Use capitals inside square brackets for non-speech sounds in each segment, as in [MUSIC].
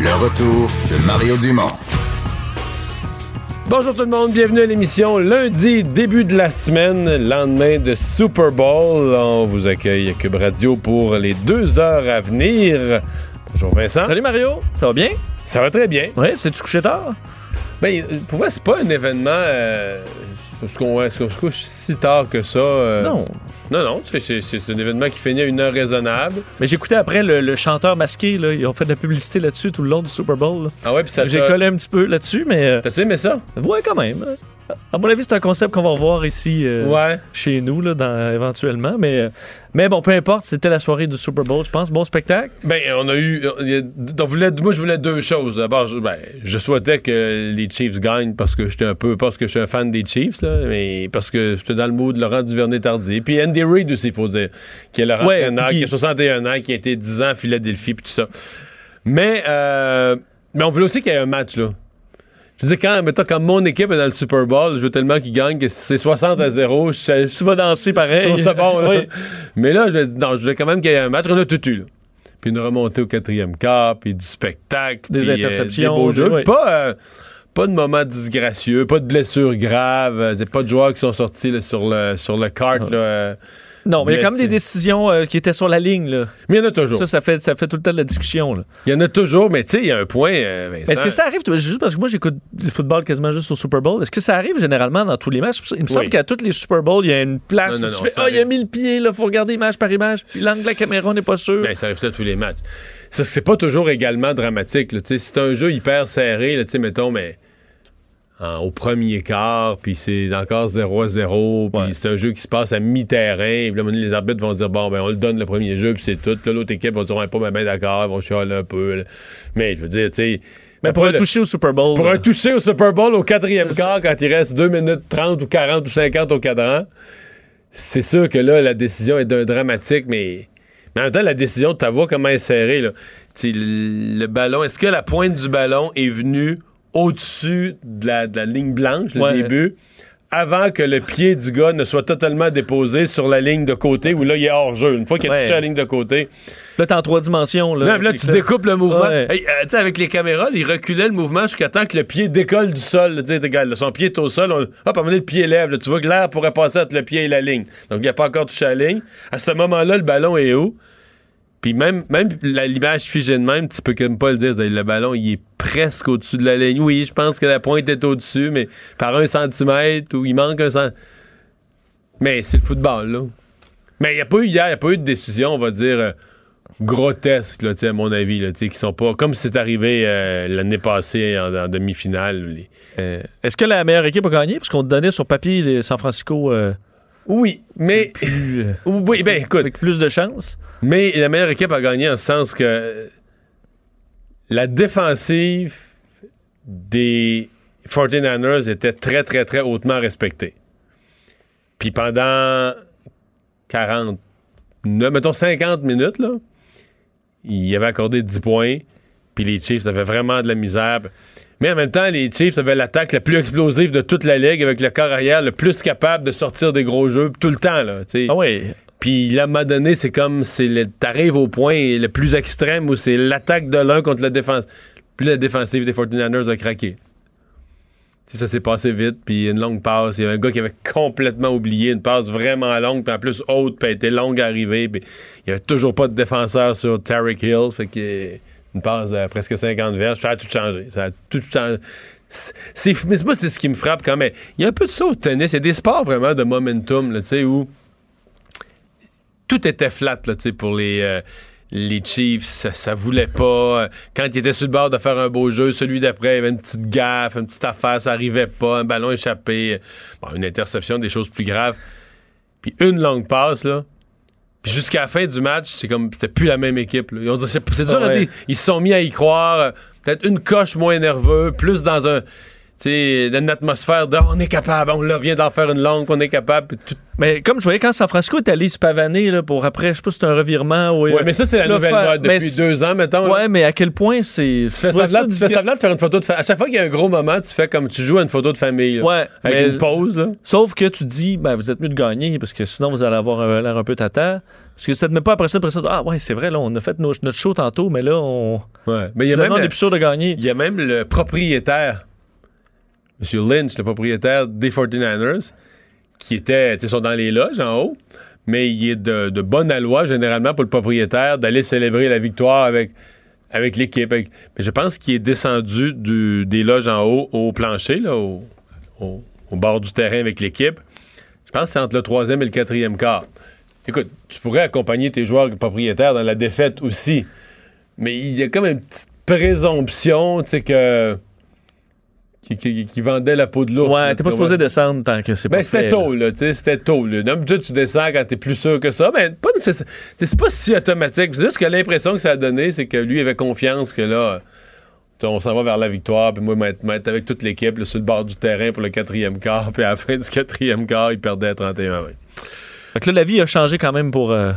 Le retour de Mario Dumont. Bonjour tout le monde, bienvenue à l'émission lundi, début de la semaine, lendemain de Super Bowl. On vous accueille à Cube Radio pour les deux heures à venir. Bonjour Vincent. Salut Mario, ça va bien? Ça va très bien. Oui, c'est-tu couché tard? Ben, pour moi, c'est pas un événement. Euh, est-ce qu'on se couche si tard que ça? euh, Non. Non, non, c'est, un événement qui finit à une heure raisonnable. Mais j'écoutais après le, le chanteur masqué, là, ils ont fait de la publicité là-dessus tout le long du Super Bowl. là. Ah ouais, puis ça J'ai collé un petit peu là-dessus, mais euh, T'as-tu aimé ça? ouais, quand même. À mon avis, c'est un concept qu'on va revoir ici euh, Ouais. chez nous, là, dans- éventuellement. Mais, euh, mais bon, peu importe, c'était la soirée du Super Bowl, je pense. Bon spectacle. Ben, on a eu. on voulait, moi, je voulais deux choses. D'abord, je, ben, je souhaitais que les Chiefs gagnent parce que j'étais un peu. Parce que je suis un fan des Chiefs, là, mais parce que j'étais dans le mood de Laurent Duvernay-Tardy. Puis Andy Reid aussi, il faut dire. Qui est le Ouais, entraîneur, qui- qui a 61 ans, qui a été 10 ans à Philadelphie, puis tout ça. Mais, euh, mais on voulait aussi qu'il y ait un match, là. Je dis quand, mettons, quand mon équipe est dans le Super Bowl, je veux tellement qu'ils gagnent que si c'est 60 à 0, je, Tu vas danser pareil. je trouve ça bon, là. [LAUGHS] Oui. Mais là, je, non, je voulais quand même qu'il y ait un match. On a tout eu, là. Puis une remontée au quatrième quart, puis du spectacle. Des puis, euh, interceptions, des beaux jeux. oui. Pas, euh, pas de moments disgracieux, pas de blessures graves. euh, pas de joueurs qui sont sortis là, sur le, sur le kart. Ah. Là. Non, mais il y a quand même des décisions euh, qui étaient sur la ligne. Là. Mais il y en a toujours. Ça, ça fait, ça fait tout le temps de la discussion. Là. Il y en a toujours, mais tu sais, il y a un point, euh, Est-ce que ça arrive, juste parce que moi j'écoute du football quasiment juste au Super Bowl, est-ce que ça arrive généralement dans tous les matchs? Il me semble Oui. qu'à tous les Super Bowls, il y a une place Non, non, où tu non, fais Ah, il a mis le pied, il faut regarder image par image, puis l'angle de la caméra, on n'est pas sûr. Ben, ça arrive à tous les matchs. C'est pas toujours également dramatique. C'est un jeu hyper serré, là, tu sais, mettons, mais en- au premier quart, puis c'est encore 0 à 0, puis Ouais. c'est un jeu qui se passe à mi-terrain, puis là, les arbitres vont se dire, bon, ben, on le donne le premier jeu, puis c'est tout. Là, l'autre équipe va se dire, on est pas bien d'accord, ils vont chialer un peu. là. Mais je veux dire, tu sais... mais pour un toucher au Super Bowl. pour un toucher au Super Bowl au quatrième quart, quand il reste 2 minutes 30 ou 40 ou 50 au cadran, c'est sûr que là, la décision est d'un dramatique, mais, mais en même temps, la décision, tu vois comment elle est serrée. Là. Tu sais, Le, le ballon, est-ce que la pointe du ballon est venue au-dessus de la, de la ligne blanche, le Ouais. début, avant que le pied du gars ne soit totalement déposé sur la ligne de côté, où là, il est hors jeu. Une fois qu'il a Ouais. touché la ligne de côté, Là, t'es en trois dimensions. Là, non, là, tu découpes le mouvement. Ouais. Hey, euh, tu sais, avec les caméras, il reculait le mouvement jusqu'à temps que le pied décolle du sol. Tu sais, son pied est au sol. on- hop, à un moment donné, le pied lève. là. Tu vois que l'air pourrait passer entre le pied et la ligne. Donc, il n'a pas encore touché la ligne. À ce moment-là, le ballon est où? Puis même, même l'image figée de même, tu peux comme pas le dire. Le ballon, il est presque au-dessus de la ligne. Oui, je pense que la pointe est au-dessus, mais par un centimètre ou il manque un centimètre. Mais c'est le football, là. Mais il n'y a pas eu hier, il n'y a pas eu de décision, on va dire, euh, grotesque, là, à mon avis, là, qui sont pas. Comme c'est arrivé euh, l'année passée en, demi-finale. Euh, Est-ce que la meilleure équipe a gagné? Parce qu'on te donnait sur papier les San Francisco Oui, mais. plus, euh, [LAUGHS] Oui, ben écoute. avec plus de chance. Mais la meilleure équipe a gagné en ce sens que la défensive des 49ers était très, très, très hautement respectée. Puis pendant 40, mettons 50 minutes, là, il avait accordé 10 points, puis les Chiefs avaient vraiment de la misère. Mais en même temps, les Chiefs avaient l'attaque la plus explosive de toute la ligue, avec le corps arrière le plus capable de sortir des gros jeux tout le temps. Là. Ah oui. Puis là, à un moment donné, c'est comme t'arrives au point le plus extrême où c'est l'attaque de l'un contre la défense. Puis la défensive des 49ers a craqué. Ça s'est passé vite, puis une longue passe. Il y avait un gars qui avait complètement oublié une passe vraiment longue, puis en plus haute, puis elle était longue à arriver. Puis il y avait toujours pas de défenseur sur Tarek Hill. Fait que une passe à presque 50 verges. Ça a tout changé. Ça a tout changé. C'est, mais moi, c'est ce qui me frappe quand même. Il y a un peu de ça au tennis. Il y a des sports vraiment de momentum, tu sais, où tout était flat, tu sais, pour les, euh, les Chiefs. Ça, ça voulait pas. Quand ils étaient sur le bord de faire un beau jeu, celui d'après, il y avait une petite gaffe, une petite affaire, ça arrivait pas, un ballon échappé, bon, une interception, des choses plus graves. Puis une longue passe, là. Puis jusqu'à la fin du match, c'est comme c'était plus la même équipe. là. Ils ont dit- c'est c'est dur Ah ouais. Ils se sont mis à y croire. euh, Peut-être une coche moins nerveux, plus dans un. Sais, une atmosphère de on est capable, on là, vient d'en faire une longue, on est capable. tout- Mais comme je voyais quand San Francisco est allé se pavaner là, pour après, je sais pas si c'est un revirement ou. Ouais, mais ça, c'est la Là, nouvelle mode depuis deux ans, mettons. là. Ouais, mais à quel point c'est. Tu fais semblant, tu fais semblant de faire une photo de famille. À chaque fois qu'il y a un gros moment, tu fais comme tu joues à une photo de famille. là. Ouais, Avec mais- une pause, là. Sauf que tu te dis, ben, vous êtes mieux de gagner parce que sinon vous allez avoir l'air un peu tata. Parce que ça te met pas après ça, après ça. Ah ouais, c'est vrai, là, on a fait nos- notre show tantôt, mais là, on. Ouais. Mais il y a même. on est plus sûr de gagner. Il y a même le propriétaire, M. Lynch, le propriétaire des 49ers, qui était, sont dans les loges en haut, mais il est de, bonne aloi, généralement, pour le propriétaire, d'aller célébrer la victoire avec, l'équipe. Mais je pense qu'il est descendu du- des loges en haut au plancher, là, au bord du terrain avec l'équipe. Je pense que c'est entre le troisième et le quatrième quart. Écoute, tu pourrais accompagner tes joueurs propriétaires dans la défaite aussi. Mais il y a comme une petite présomption, tu sais, que. Qui, qui- qui vendait la peau de l'ours. Ouais, t'es pas supposé descendre tant que c'est pas Ben, c'était tôt, là, tu sais, c'était tôt. D'habitude, tu descends quand t'es plus sûr que ça, mais pas c'est pas si automatique. Juste que l'impression que ça a donné, c'est que lui avait confiance que là, on s'en va vers la victoire, puis moi, m'être avec toute l'équipe, sur le bord du terrain pour le quatrième quart, puis à la fin du quatrième quart, il perdait 31 20. Fait que là, la vie a changé quand même pour, euh,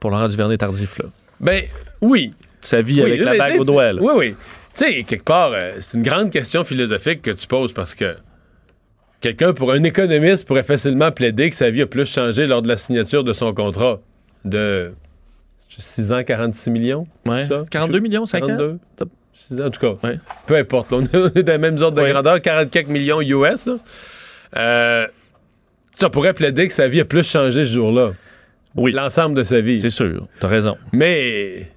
pour Laurent Duvernay tardif, là. Ben, oui, Sa vie avec la bague au doigt, là. Oui, oui. Tu sais, quelque part, euh, c'est une grande question philosophique que tu poses parce que quelqu'un, pour un économiste, pourrait facilement plaider que sa vie a plus changé lors de la signature de son contrat de 6 ans, 46 millions. Ouais. ça? 42 millions, 50 42? Top. Six ans, en tout cas, Ouais. peu importe. là, on est dans les mêmes ordres de Ouais. grandeur, 44 millions US. là. Euh, ça pourrait plaider que sa vie a plus changé ce jour-là. Oui. L'ensemble de sa vie. C'est sûr, t'as raison. Mais,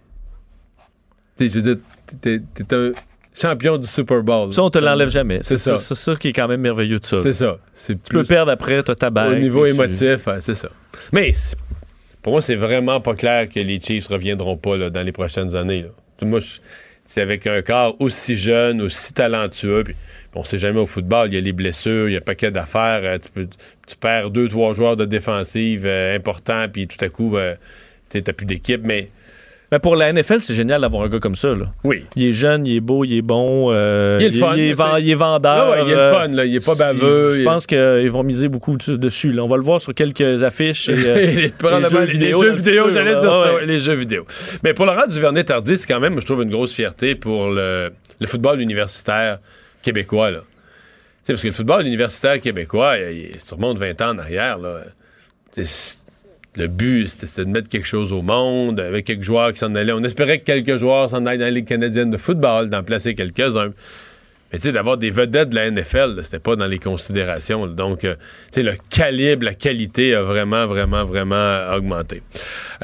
tu sais, je veux dire, t'es, t'es un champion du Super Bowl. Ça, on te l'enlève jamais. C'est ça. C'est ça qui est quand même merveilleux de ça. C'est ça. C'est Tu peux perdre après, t'as ta bague. au niveau tu- émotif, c'est ça. Mais c'est- pour moi, c'est vraiment pas clair que les Chiefs reviendront pas là, dans les prochaines années. là. Moi, je- c'est avec un corps aussi jeune, aussi talentueux. Puis, on sait jamais au football, il y a les blessures, il y a un paquet d'affaires. euh, tu, peux- tu perds deux, trois joueurs de défensive euh, importants, puis tout à coup, euh, tu n'as plus d'équipe. Mais Mais pour la NFL, c'est génial d'avoir un gars comme ça. Là. oui, Il est jeune, il est beau, il est bon. euh, Il est le fun, Il est, il vendeur. Ouais, il est le euh, fun, là, il est pas baveux. Je pense qu'ils vont miser beaucoup dessus- là. On va le voir sur quelques affiches. Et, [LAUGHS] euh, les, jeux les vidéo jeux dans le vidéo, j'allais dire ça, Ouais. les jeux vidéo. Mais pour Laurent Duvernay-Tardy, c'est quand même, je trouve, une grosse fierté pour le, le football universitaire québécois. Là. Tu sais, parce que le football universitaire québécois, il, il se remonte 20 ans en arrière. Là. C'est- Le but, c'était de mettre quelque chose au monde, avec quelques joueurs qui s'en allaient. On espérait que quelques joueurs s'en aillent dans la Ligue canadienne de football, d'en placer quelques-uns. Mais tu sais, d'avoir des vedettes de la NFL, c'était pas dans les considérations. Donc, euh, tu sais, le calibre, la qualité a vraiment, vraiment, vraiment augmenté.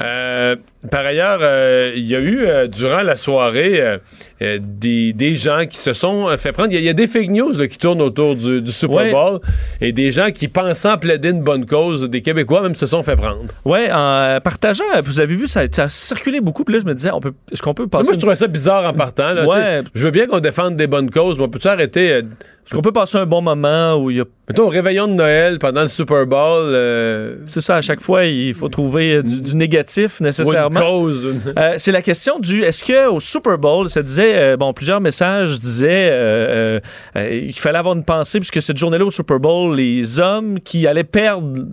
Euh, par ailleurs, euh, il y a eu, euh, durant la soirée, des, des gens qui se sont fait prendre. Il y, a- il y a des fake news là, qui tournent autour du, du Super Ouais. Bowl et des gens qui, pensant plaider une bonne cause, des Québécois même se sont fait prendre. ouais, en partageant, vous avez vu, ça, ça a circulé beaucoup. Puis là, je me disais, on peut, est-ce qu'on peut passer. Moi, je trouvais ça bizarre en partant. là, Ouais. Je veux bien qu'on défende des bonnes causes, mais on peut-tu arrêter... Est-ce qu'on peut passer un bon moment où il y a. Mettons, au réveillon de Noël, pendant le Super Bowl, euh, C'est ça, à chaque fois, il faut trouver euh, du, du négatif pour une nécessairement. cause. Euh, c'est la question du est-ce que au Super Bowl, ça disait euh, bon plusieurs messages disaient qu'il fallait avoir une pensée puisque cette journée-là au Super Bowl, les hommes qui allaient perdre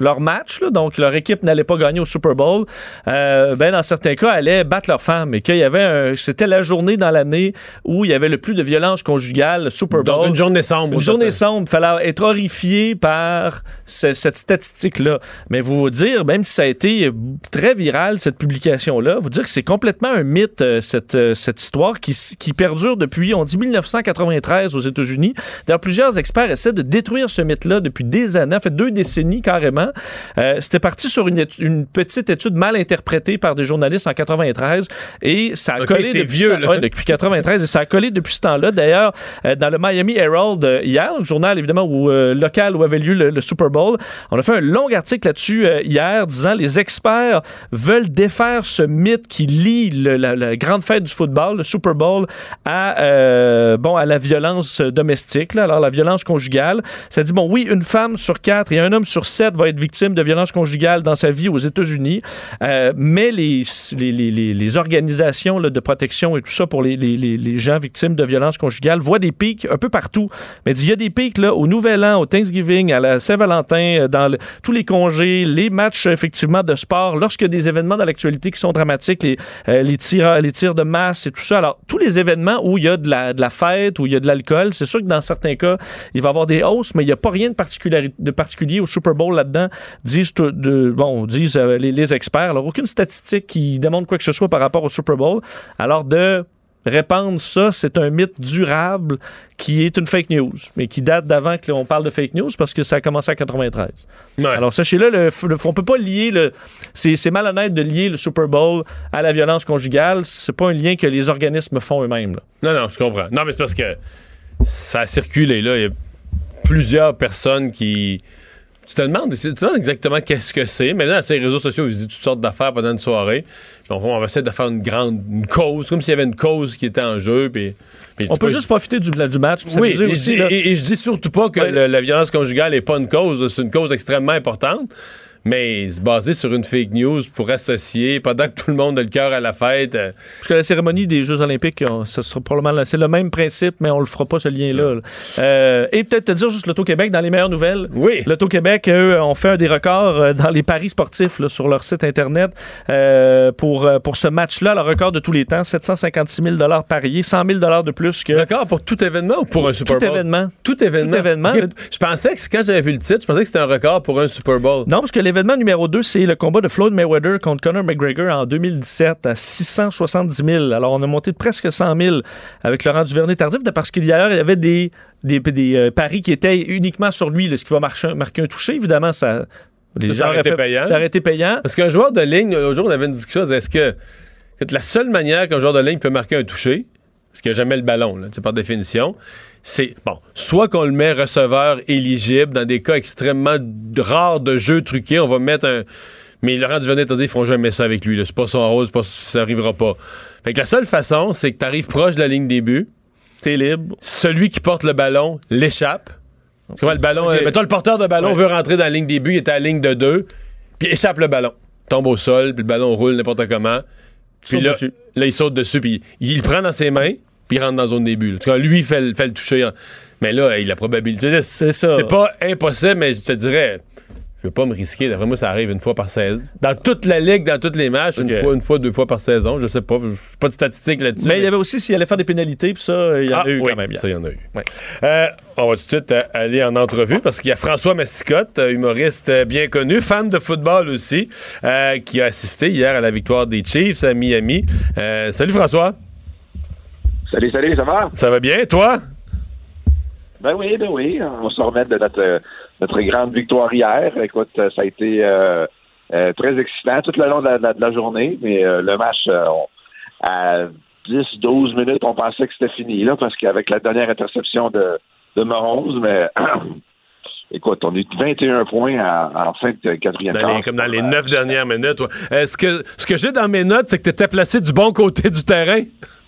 leur match, là, donc leur équipe n'allait pas gagner au Super Bowl, euh, ben dans certains cas allaient battre leurs femmes et qu'il y avait un, c'était la journée dans l'année où il y avait le plus de violence conjugale, le Super Bowl. Donc, une journée sombre. Une journée sombre. Il fallait être horrifié par ce- cette statistique-là. Mais vous dire, même si ça a été très viral, cette publication-là, vous dire que c'est complètement un mythe, euh, cette, euh, cette histoire qui, qui perdure depuis, on dit 1993 aux États-Unis. D'ailleurs, plusieurs experts essaient de détruire ce mythe-là depuis des années, en fait deux décennies carrément. Ans. Euh, C'était parti sur une, petite étude mal interprétée par des journalistes en 93 et ça a collé depuis, vieux, ce temps- ouais, depuis 93 et ça a collé depuis ce temps-là. D'ailleurs, euh, dans le Miami Herald euh, hier, le journal évidemment où, local où avait lieu le, le Super Bowl, on a fait un long article là-dessus hier disant les experts veulent défaire ce mythe qui lie le- la, la grande fête du football, le Super Bowl, à bon à la violence domestique. là. Alors la violence conjugale, ça dit bon oui une femme sur quatre et un homme sur sept va être victime de violence conjugale dans sa vie aux États-Unis, Euh, mais les, les, les- organisations là, de protection et tout ça pour les, gens victimes de violence conjugale voient des pics un peu partout. Mais il y a des pics là, au Nouvel An, au Thanksgiving, à la Saint-Valentin, euh, dans tous les congés, les matchs effectivement de sport, lorsque des événements dans l'actualité qui sont dramatiques, les, euh, les, tirs, les tirs de masse et tout ça. Alors, tous les événements où il y a de la, de la fête, où il y a de l'alcool, c'est sûr que dans certains cas, il va y avoir des hausses, mais il n'y a pas rien de, particulari- de particulier au Super Bowl là-dedans, disent, de, bon, disent euh, les, les experts. Alors, aucune statistique qui démontre quoi que ce soit par rapport au Super Bowl. Alors, de répandre ça, c'est un mythe durable qui est une fake news, mais qui date d'avant que l'on parle de fake news parce que ça a commencé en 93. Ouais. Alors, sachez-le, le, le- on peut pas lier le. C'est c'est malhonnête de lier le Super Bowl à la violence conjugale. C'est pas un lien que les organismes font eux-mêmes. Non, non, je comprends. Non, mais c'est parce que ça a circulé, là. Il y a plusieurs personnes qui. Tu te demandes, tu te demandes exactement qu'est-ce que c'est. Maintenant, les réseaux sociaux, ils disent toutes sortes d'affaires pendant une soirée. Puis on, va- essayer de faire une grande une cause, comme s'il y avait une cause qui était en jeu. Puis, puis On peut peux- juste profiter du, du match. Oui, et, aussi. et- et je dis surtout pas que Ouais. le- la violence conjugale n'est pas une cause, c'est une cause extrêmement importante, mais se baser sur une fake news pour associer, pendant que tout le monde a le cœur à la fête. euh, Parce que la cérémonie des Jeux Olympiques, on- ça sera probablement le- c'est le même principe, mais on le fera pas ce lien-là. là. Euh, et peut-être te dire juste l'Auto-Québec dans les meilleures nouvelles. Oui. L'Auto-Québec, eux, ont fait un des records euh, dans les paris sportifs là, sur leur site Internet euh, pour, pour ce match-là, le record de tous les temps, 756 000 pariés, 100 000 de plus que Record pour tout événement ou pour un Super tout Bowl? événement. Tout événement. Tout événement. Je pensais que quand j'avais vu le titre, je pensais que c'était un record pour un Super Bowl. Non, parce que l'événement numéro 2, c'est le combat de Floyd Mayweather contre Conor McGregor en 2017 à 670 000. Alors, on a monté de presque 100 000 avec Laurent Duvernay-Tardif, parce qu'il y a- il y avait des, des, des, euh, paris qui étaient uniquement sur lui, là, ce qui va marcher, marquer un toucher. Évidemment, ça... Les Ça, aurait été payant. Ça aurait été payant. Parce qu'un joueur de ligne, l'autre jour, on avait une discussion, est-ce que, que la seule manière qu'un joueur de ligne peut marquer un toucher, parce qu'il n'y a jamais le ballon, là, par définition, c'est, bon, soit qu'on le met receveur éligible dans des cas extrêmement rares de jeux truqués, on va mettre un. Mais Laurent Duvernay t'a dit, ils feront jamais ça avec lui. C'est pas son c'est pas, ça arrivera pas. Fait que la seule façon, c'est que tu arrives proche de la ligne des buts, T'es libre. celui qui porte le ballon l'échappe. Comment le ballon. Ok. euh, mettons, le porteur de ballon Ouais. veut rentrer dans la ligne des buts, il est à la ligne de deux, puis échappe le ballon. Tombe au sol, puis le ballon roule n'importe comment. Puis là, là, il saute dessus, puis il, il le prend dans ses mains, puis il rentre dans la zone des buts. En tout cas, lui, il fait, le- fait le toucher. Mais là, il a la probabilité. C'est ça. C'est pas impossible, mais je te dirais. Je veux pas me risquer. D'après moi, ça arrive une fois par saison. Dans toute la ligue, dans tous les matchs, une fois, une fois, deux fois par saison. Je sais pas. Je pas de statistiques là-dessus. Mais il y avait aussi s'il allait faire des pénalités, puis ça, il y en Ah, a eu oui, quand même. Ça, il y en a eu. Euh, on va tout de suite euh, aller en entrevue parce qu'il y a François Massicotte, euh, humoriste bien connu, fan de football aussi, euh, qui a assisté hier à la victoire des Chiefs à Miami. Euh, salut François, Salut, salut, ça va? ça va bien, toi? Ben oui, ben oui. On se remet de notre, notre grande victoire hier. Écoute, euh, ça a été euh, euh, très excitant tout le long de la, de journée, mais euh, le match, on- à 10-12 minutes, on pensait que c'était fini, là, parce qu'avec la dernière interception de, de Mahomes, mais [CLEARS THROAT] écoute, on est 21 points en, en fin de quatrième les, comme dans les neuf dernières minutes. ouais. Est-ce que ce que j'ai dans mes notes, c'est que tu étais placé du bon côté du terrain [LAUGHS]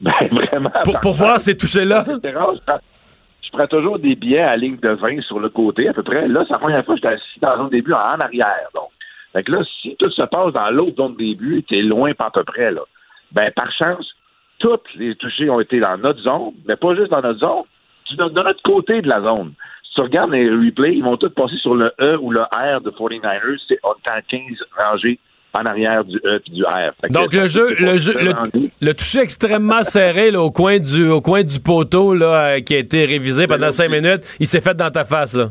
Ben, [LAUGHS] vraiment. pour, pour voir ces touchés-là? [LAUGHS] Je prends- toujours des billets à ligne de 20 sur le côté, à peu près. Là, c'est la première fois que j'étais assis dans la zone début en arrière. Donc. Fait que là, si tout se passe dans l'autre zone de début, t'es loin pas à peu près, là. Ben, par chance, toutes les touchés ont été dans notre zone, mais pas juste dans notre zone, de notre côté de la zone. Si tu regardes les replays, ils vont tous passer sur le E ou le R de 49ers. C'est, on est en 15 rangées en arrière du E et du R. Donc le jeu, le jeu, le, rendu. le toucher extrêmement serré là, au coin du, au coin du poteau là, euh, qui a été révisé pendant cinq minutes, il s'est fait dans ta face là.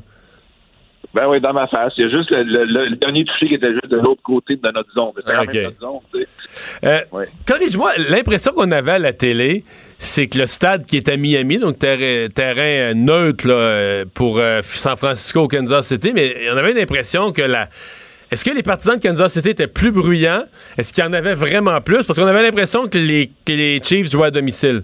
Ben oui, dans ma face. Il y a juste le, le- le- le dernier touché qui était juste de l'autre côté de notre zone. Quand même notre. Euh, Ouais. Corrige-moi, l'impression qu'on avait à la télé, c'est que le stade qui est à Miami, donc terrain, terrain euh, neutre là, pour euh, San Francisco Kansas City, mais on avait l'impression que la. Est-ce que les partisans de Kansas City étaient plus bruyants? Est-ce qu'il y en avait vraiment plus? Parce qu'on avait l'impression que les, que les Chiefs jouaient à domicile.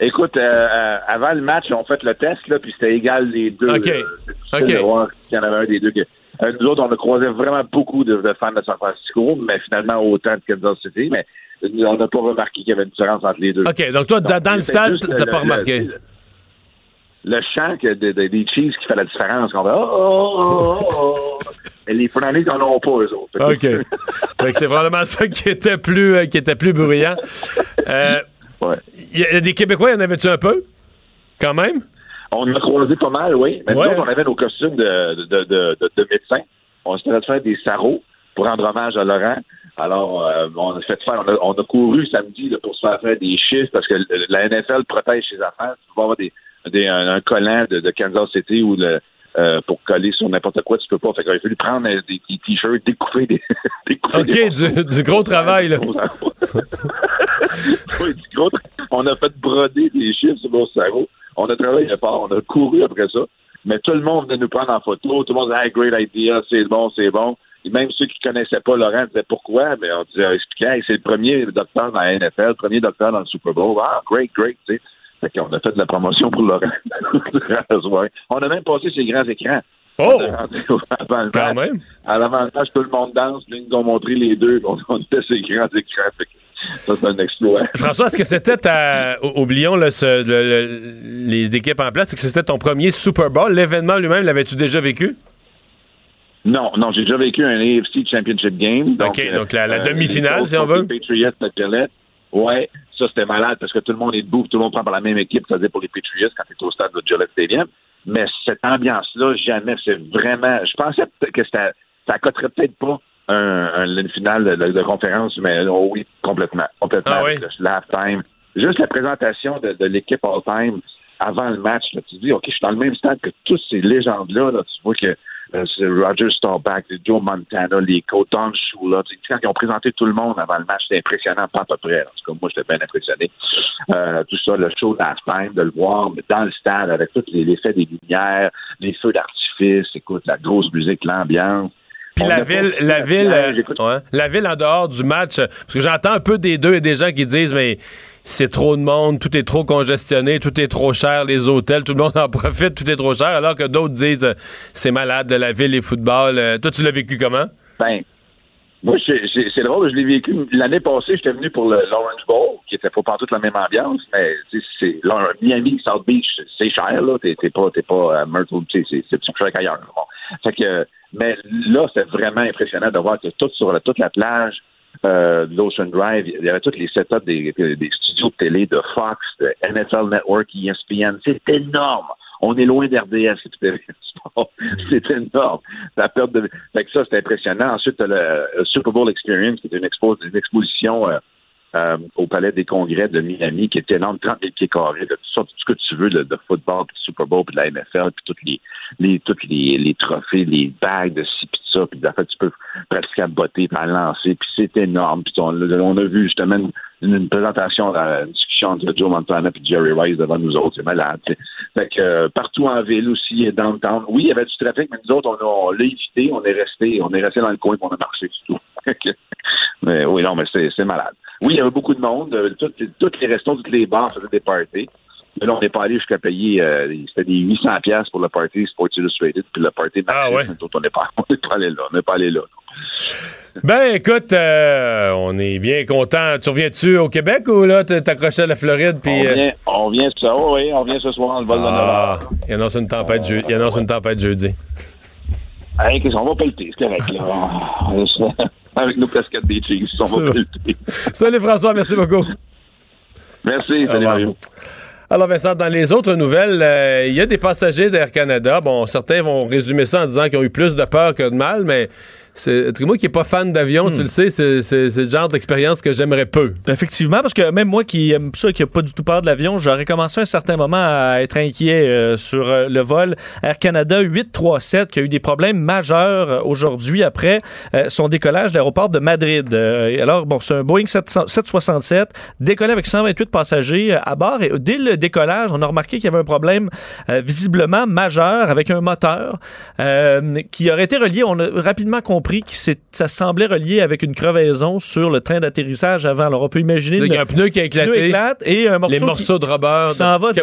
Écoute, euh, euh, avant le match, on fait le test, là, puis c'était égal les deux. OK. euh, de voir s'il y en avait un des deux. qui- Euh, nous autres, on a croisé vraiment beaucoup de, de fans de San Francisco, mais finalement autant de Kansas City, mais on n'a pas remarqué qu'il y avait une différence entre les deux. OK, donc toi, dans, dans le stade, t'as pas remarqué. Le, le chant que de- de- des Chiefs qui fait la différence. On fait oh, oh, oh, oh. [LAUGHS] Et les Fernandés n'en ont pas, eux autres. OK. C'est probablement ça qui était plus, euh, qui était plus bruyant. Euh, Ouais. Y a des Québécois, y en avait-tu un peu? Quand même? On a croisé pas mal, oui. Mais nous Ouais. on avait nos costumes de, de, de, de, de médecins. On s'était fait faire des sarraux pour rendre hommage à Laurent. Alors, euh, on a fait faire, on a, on a couru samedi là, pour se faire faire des chiffres parce que le- la NFL protège ses affaires. Tu avoir des, des, un, un collant de, de Kansas City ou le, euh, pour coller sur n'importe quoi, tu peux pas. Fait qu'il a fallu prendre des, des t-shirts, découper des, [LAUGHS] découper des OK, du, du gros travail, là. [LAUGHS] oui, du gros tra- On a fait broder des chiffres sur nos cerveaux. On a travaillé fort. On a couru après ça. Mais tout le monde venait nous prendre en photo. Tout le monde disait, hey, great idea, c'est bon, c'est bon. Et même ceux qui connaissaient pas Laurent disaient pourquoi? Mais on disait, expliquait, hey, c'est le premier docteur dans la NFL, le premier docteur dans le Super Bowl. Ah, great, great, tu sais. Fait qu'on a fait de la promotion pour Laurent. [LAUGHS] on a même passé ses grands écrans. Oh! Quand même. À l'avantage, tout le monde danse. Puis ils nous ont montré les deux. On, [LAUGHS] on était ces grands écrans. Fait ça, c'est un exploit. François, est-ce que c'était ta. ou- Oublions là, ce- le- le- les équipes en place, est-ce que c'était ton premier Super Bowl? L'événement lui-même, l'avais-tu déjà vécu? Non, non, j'ai déjà vécu un AFC Championship Game. Donc, OK, donc la- la euh, demi-finale, si on veut. Patriots Gillette. Ouais, ça c'était malade parce que tout le monde est debout, tout le monde prend par la même équipe, c'est-à-dire pour les Patriots quand tu es au stade de Gillette Stadium. Mais cette ambiance-là, jamais, c'est vraiment. Je pensais que c'était- ça coterait peut-être pas un, un- une finale de, de conférence, mais oh oui, complètement. Complètement. Ah oui? Halftime. Juste la présentation de, de l'équipe all-time avant le match, là, tu te dis, OK, je suis dans le même stade que toutes ces légendes-là. Là, tu vois que euh, c'est Roger Staubach, Joe Montana, les coachs Don Shula. Quand ils ont présenté tout le monde avant le match, c'était impressionnant, pas à peu près. En tout cas, moi, j'étais bien impressionné. Euh, tout ça, le show halftime, de le voir mais dans le stade avec tous les effets des lumières, les feux d'artifice, écoute, la grosse musique, l'ambiance. Puis la ville, la ville, euh, ouais, la ville en dehors du match, parce que j'entends un peu des deux et des gens qui disent, mais c'est trop de monde, tout est trop congestionné, tout est trop cher, les hôtels, tout le monde [LAUGHS] en profite, tout est trop cher, alors que d'autres disent, euh, c'est malade de la ville et football. Euh, toi, tu l'as vécu comment? Ben, moi, c'est drôle, je l'ai vécu l'année passée, j'étais venu pour le l'Orange Bowl, qui était pas toute la même ambiance, mais c'est Miami, South Beach, c'est cher, là. T'es pas, t'es pas à Myrtle, tu sais, c'est plus cher qu'ailleurs. Fait que, mais là, c'est vraiment impressionnant de voir que tout sur toute la plage euh, l'Ocean Drive, il y avait tous les setups des, studios de télé de Fox, de NFL Network, ESPN. C'est énorme. On est loin d'RDS, [LAUGHS] c'est énorme. La perte de... Fait que ça, c'est impressionnant. Ensuite, le, Super Bowl Experience, qui est une exposition euh, euh, au Palais des Congrès de Miami, qui est énorme, 30 000 pieds carrés, de tout, ce que tu veux, de, football, puis de Super Bowl, puis de la NFL, puis toutes les, toutes les, les trophées, les bagues de ci, puis de ça, puis en fait, tu peux pratiquer à botter, puis à lancer, puis c'est énorme. Puis on, a vu justement une, une présentation, une discussion entre Joe Montana et Jerry Rice devant nous autres, c'est malade. Fait que euh, partout en ville aussi, downtown, oui, il y avait du trafic, mais nous autres, on, l'a évité, on est resté, on est resté dans le coin, puis on a marché, c'est tout. [LAUGHS] Mais oui, non, mais c'est malade. Oui, il y avait beaucoup de monde. euh, Toutes, toutes les restaurants, toutes les bars faisaient des parties. Mais là, on n'est pas allé jusqu'à payer, euh, c'était des 800 pièces pour le party Sports Illustrated, puis le party Ah ouais. On n'est pas, [LAUGHS] on allé là. On n'est pas allé là. Ben, écoute, euh, on est bien content. Tu reviens-tu au Québec ou là, t'es accroché à la Floride? On, euh, vient, on vient ce soir, oui, on vient ce soir dans le vol de ah, Novembre. il annonce une tempête, jeu- il annonce une tempête jeudi. Hey, qu'est-ce qu'on va pelleter, c'est correct, là. [LAUGHS] Avec nos casquettes des Chiefs, on Ça va va. pelleter. Salut François, merci beaucoup. Merci, salut. Mario. Alors Vincent, dans les autres nouvelles, euh, il y a des passagers d'Air Canada. Bon, certains vont résumer ça en disant qu'ils ont eu plus de peur que de mal, mais c'est moi qui est pas fan d'avion, tu le sais, c'est le genre d'expérience que j'aimerais peu. Effectivement, parce que même moi qui aime ça, qui n'a pas du tout peur de l'avion, j'aurais commencé à un certain moment à être inquiet euh, sur euh, le vol Air Canada 837 qui a eu des problèmes majeurs euh, aujourd'hui après son décollage de l'aéroport de Madrid. Alors, bon, c'est un Boeing 700 767 décollé avec 128 passagers à bord et dès le décollage, on a remarqué qu'il y avait un problème visiblement majeur avec un moteur qui aurait été relié, on a rapidement compris que c'est- ça semblait relié avec une crevaison sur le train d'atterrissage avant. Alors, on peut imaginer Il y a un pneu qui a pneu éclaté. éclate et un morceau les qui- morceaux de rubber. qui s'en va dans,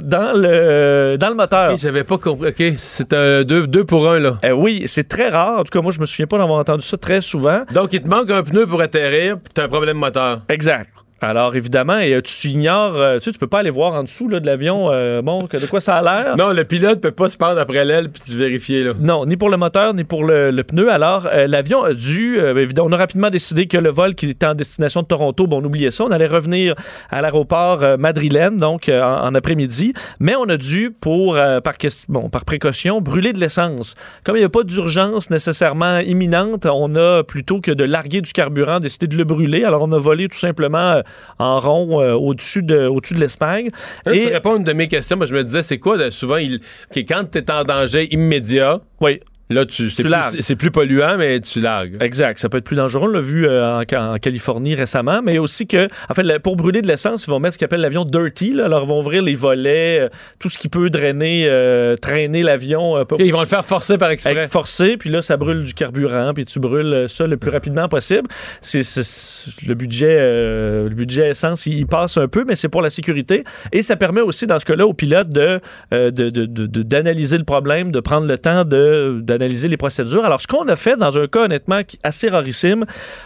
[LAUGHS] dans le, dans le moteur. Ok, J'avais pas compris. OK, c'est un deux, deux pour un, là. Euh, oui, c'est très rare. En tout cas, moi, je me souviens pas d'avoir entendu ça très souvent. Donc, il te manque un pneu pour atterrir, puis t'as un problème moteur. Exact. Alors, évidemment, et, euh, tu ignores, euh, tu sais, tu peux pas aller voir en dessous là, de l'avion, euh, bon, que de quoi ça a l'air. Non, le pilote peut pas se pendre après l'aile puis vérifier, là. Non, ni pour le moteur, ni pour le, le pneu. Alors, euh, l'avion a dû. euh, évidemment, on a rapidement décidé que le vol qui était en destination de Toronto, bon, on oubliait ça. On allait revenir à l'aéroport madrilène, donc en, en après-midi. Mais on a dû, pour, par, bon, par précaution, brûler de l'essence. Comme il n'y a pas d'urgence nécessairement imminente, on a, plutôt que de larguer du carburant, décidé de le brûler. Alors, on a volé tout simplement en rond euh, au-dessus de, au de l'Espagne. Et- Tu réponds à une de mes questions. Moi, je me disais, c'est quoi, là, souvent, il... Quand t'es en danger immédiat, Oui. Là, tu, c'est, Tu plus, c'est plus polluant, mais tu largues. Exact. Ça peut être plus dangereux. On l'a vu euh, en, en Californie récemment, mais aussi que, en fait, pour brûler de l'essence, ils vont mettre ce qu'ils appellent l'avion dirty. Là. Alors, ils vont ouvrir les volets, euh, tout ce qui peut drainer, euh, traîner l'avion. pour- ils vont le faire forcer par exprès. forcé, puis là, ça brûle du carburant, puis tu brûles ça le plus rapidement possible. C'est c'est- c'est- le budget, le budget essence, il, il passe un peu, mais c'est pour la sécurité. Et ça permet aussi, dans ce cas-là, aux pilotes de de- de- de- de- d'analyser le problème, de prendre le temps de d'analyser les procédures. Alors, ce qu'on a fait dans un cas honnêtement assez rarissime,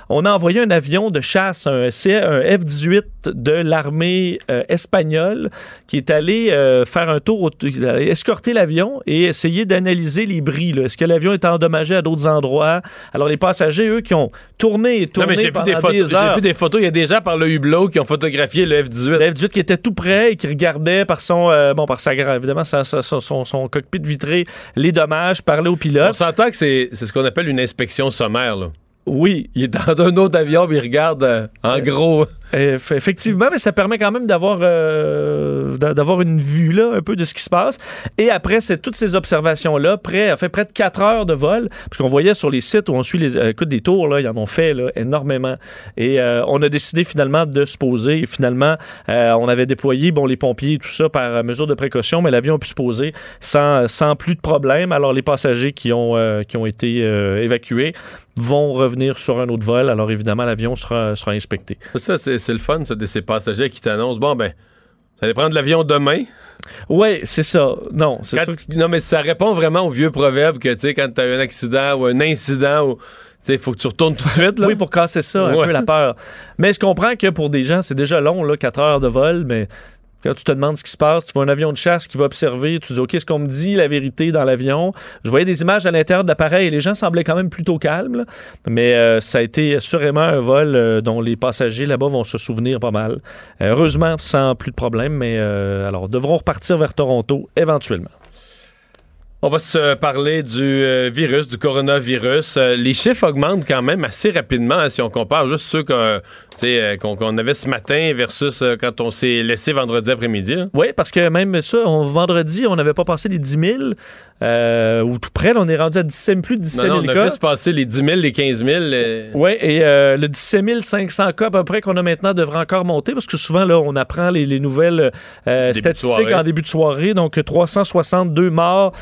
on a envoyé un avion de chasse, un, un F-18 de l'armée euh, espagnole, qui est allé euh, faire un tour, au- escorter l'avion et essayer d'analyser les bris. Est-ce que l'avion est endommagé à d'autres endroits? Alors, les passagers, eux, qui ont tourné et Non, tourné mais j'ai vu, pendant des photos, des j'ai vu des photos. Il y a des gens par le hublot qui ont photographié le F-18. Le F-18 qui était tout près et qui regardait par son, euh, bon, par sa, évidemment, sa- sa- son, son- son cockpit vitré les dommages, parlait au On pilote. s'entend que c'est, c'est ce qu'on appelle une inspection sommaire. Là. Oui, Il est dans un autre avion, mais il regarde euh, en gros. Effectivement, mais ça permet quand même d'avoir euh, d'a- d'avoir une vue là un peu de ce qui se passe. Et après, c'est toutes ces observations là, près, fait près de 4 heures de vol, parce qu'on voyait sur les sites où on suit les euh, écoute des tours là, ils en ont fait là, énormément. Et euh, on a décidé finalement de se poser. Et finalement, euh, on avait déployé bon les pompiers et tout ça par mesure de précaution, mais l'avion a pu se poser sans sans plus de problème. Alors les passagers qui ont euh, qui ont été euh, évacués vont revenir sur un autre vol. Alors évidemment, l'avion sera sera inspecté. Ça, c'est, c'est le fun, ça, de ces passagers qui t'annoncent bon, ben, vous allez prendre l'avion demain. Oui, c'est ça. Non, c'est Quand- sûr que non, mais ça répond vraiment au vieux proverbe que, tu sais, quand t'as eu un accident ou un incident, ou, il faut que tu retournes tout de suite, là. [LAUGHS] Oui, pour casser ça, un Ouais. peu la peur. Mais je comprends que pour des gens, c'est déjà long, là, 4 heures de vol, mais quand tu te demandes ce qui se passe, tu vois un avion de chasse qui va observer, tu te dis, OK, est-ce qu'on me dit la vérité dans l'avion? Je voyais des images à l'intérieur de l'appareil et les gens semblaient quand même plutôt calmes, mais euh, ça a été assurément un vol euh, dont les passagers là-bas vont se souvenir pas mal. Euh, heureusement, sans plus de problème, mais alors, devront repartir vers Toronto éventuellement. On va se parler du virus, du coronavirus. Les chiffres augmentent quand même assez rapidement hein, si on compare juste ceux que, euh, qu'on qu'on avait ce matin versus euh, quand on s'est laissé vendredi après-midi. Oui, parce que même ça, on- vendredi, on n'avait pas passé les 10 000, euh, ou tout près, là, on est rendu à 17, plus de 17 Non, 000 non, on a cas. fait se passer les 10 000, les 15 000. euh, Oui, et euh, le 17 500 cas à peu près qu'on a maintenant devrait encore monter parce que souvent, là, on apprend les, les nouvelles euh, statistiques en début de soirée. Donc, 362 morts,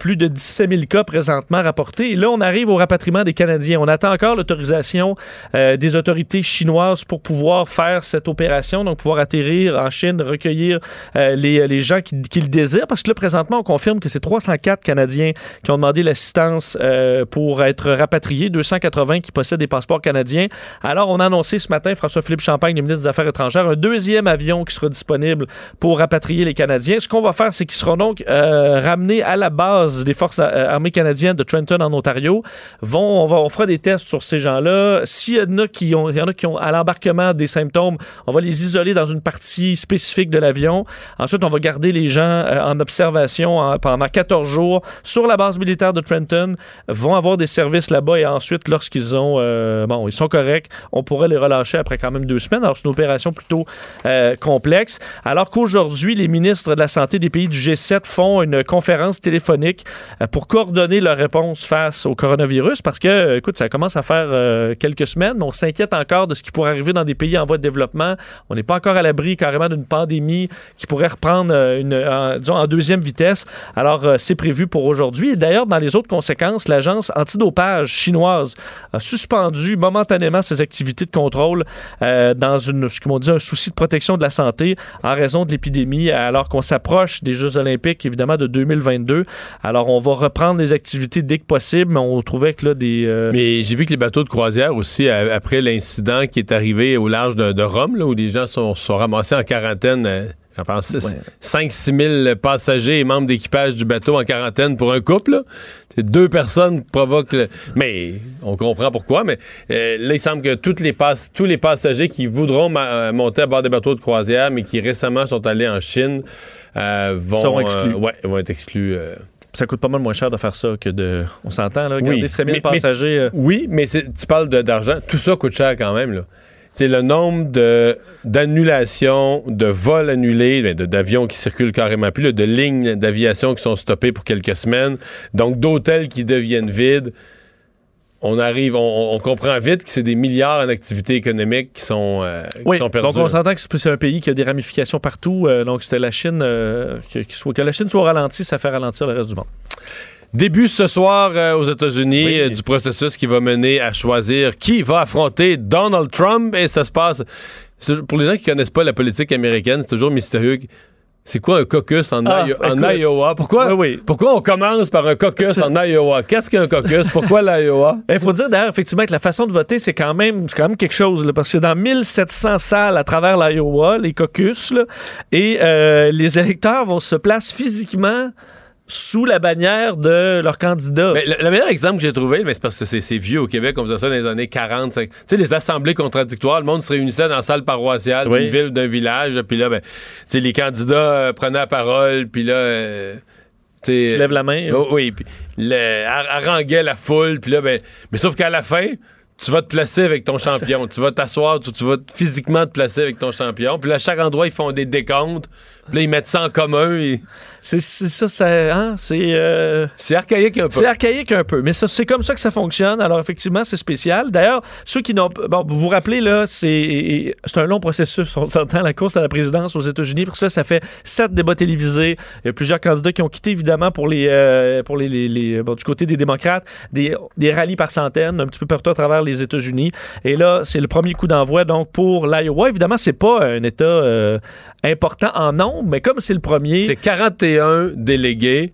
plus de 17 000 cas présentement rapportés. Et là, on arrive au rapatriement des Canadiens. On attend encore l'autorisation des autorités chinoises pour pouvoir faire cette opération, donc pouvoir atterrir en Chine, recueillir euh, les, les gens qui, le désirent. Parce que là, présentement, on confirme que c'est 304 Canadiens qui ont demandé l'assistance euh, pour être rapatriés, 280 qui possèdent des passeports canadiens. Alors, on a annoncé ce matin, François-Philippe Champagne, le ministre des Affaires étrangères, un deuxième avion qui sera disponible pour rapatrier les Canadiens. Ce qu'on va faire, c'est qu'ils seront donc euh, ramenés à la base des forces euh, armées canadiennes de Trenton en Ontario. On, va, on fera des tests sur ces gens-là. S'il y en a qui ont, qui ont à des symptômes, on va les isoler dans une partie spécifique de l'avion. Ensuite, on va garder les gens euh, en observation en- pendant 14 jours sur la base militaire de Trenton, vont avoir des services là-bas et ensuite, lorsqu'ils ont, euh, bon, ils sont corrects, on pourrait les relâcher après quand même deux semaines. Alors, c'est une opération plutôt euh, complexe. Alors qu'aujourd'hui, les ministres de la Santé des pays du G7 font une conférence téléphonique euh, pour coordonner leur réponse face au coronavirus parce que, euh, écoute, ça commence à faire euh, quelques semaines, mais on s'inquiète encore de ce qui pourrait arriver dans des pays en voie de développement. On n'est pas encore à l'abri carrément d'une pandémie qui pourrait reprendre euh, une, en, disons, en deuxième vitesse. Alors, euh, c'est prévu pour aujourd'hui. D'ailleurs, dans les autres conséquences, l'agence antidopage chinoise a suspendu momentanément ses activités de contrôle euh, dans une, ce m'ont dit, un souci de protection de la santé en raison de l'épidémie, alors qu'on s'approche des Jeux olympiques, évidemment, de 2022. Alors, on va reprendre les activités dès que possible, mais on trouvait que là, des... euh, Mais j'ai vu que les bateaux de croisière aussi, après l'incident qui est arrivé au large de, de Rome, là, où les gens sont, sont ramassés en quarantaine, euh, je pense Ouais. 5-6 000 passagers et membres d'équipage du bateau en quarantaine pour un couple. C'est deux personnes provoquent... le- Mais on comprend pourquoi, mais euh, là, il semble que toutes les tous les passagers qui voudront euh, monter à bord des bateaux de croisière, mais qui récemment sont allés en Chine, euh, vont, Seront exclus. euh, ouais, vont être exclus. ça coûte pas mal moins cher de faire ça que de... On s'entend, là, garder Oui, 7 000 mais- mais- passagers... euh, Oui, mais tu parles d'argent. Tout ça coûte cher quand même. Là. C'est le nombre de d'annulations, de vols annulés, ben, d'avions qui circulent carrément plus, là, de lignes d'aviation qui sont stoppées pour quelques semaines, donc d'hôtels qui deviennent vides. On arrive, on, on comprend vite que c'est des milliards en activités économiques qui sont, euh, qui Oui, sont perdues. donc on s'entend que c'est un pays qui a des ramifications partout. euh, donc c'était la Chine, euh, que, qu'il soit- que la Chine soit ralentie, ça fait ralentir le reste du monde. Début ce soir euh, aux États-Unis Oui. euh, du processus qui va mener à choisir qui va affronter Donald Trump et ça se passe. Pour les gens qui connaissent pas la politique américaine, c'est toujours mystérieux. C'est quoi un caucus en, Ah, en. Iowa? Pourquoi, Oui, oui. pourquoi on commence par un caucus en Iowa? Qu'est-ce qu'un caucus? Pourquoi l'Iowa? [LAUGHS] Il faut dire d'ailleurs effectivement que la façon de voter, c'est quand même, quand même quelque chose, là, parce que dans 1700 salles à travers l'Iowa, les caucus, là, et euh, les électeurs vont se placer physiquement sous la bannière de leur candidat. Mais le, le meilleur exemple que j'ai trouvé, mais c'est parce que c'est vieux au Québec, on faisait ça dans les années 40. cinq- Tu sais, les assemblées contradictoires, le monde se réunissait dans la salle paroissiale Oui. d'une ville ou d'un village, puis là, ben, tu sais, les candidats euh, prenaient la parole, puis là, euh, tu lèves la main. Oh, oui, puis haranguait la foule, puis là, ben, mais sauf qu'à la fin, tu vas te placer avec ton champion. [LAUGHS] tu vas t'asseoir, tu, tu vas physiquement te placer avec ton champion. Puis là, à chaque endroit, ils font des décomptes. Là, ils mettent ça en commun. et- C'est ça, ça hein, c'est... euh, C'est archaïque un peu. C'est archaïque un peu, mais c'est comme ça que ça fonctionne. Alors, effectivement, c'est spécial. D'ailleurs, ceux qui n'ont. Bon, vous vous rappelez, là, c'est c'est un long processus. On s'entend la course à la présidence aux États-Unis. Pour ça, ça fait sept débats télévisés. Il y a plusieurs candidats qui ont quitté, évidemment, pour les, euh, pour les, les- les- bon, du côté des démocrates, des, des rallyes par centaines, un petit peu partout à travers les États-Unis. Et là, c'est le premier coup d'envoi, donc, pour l'Iowa. Évidemment, c'est pas un État euh, important en nombre, mais comme c'est le premier, C'est 41 délégués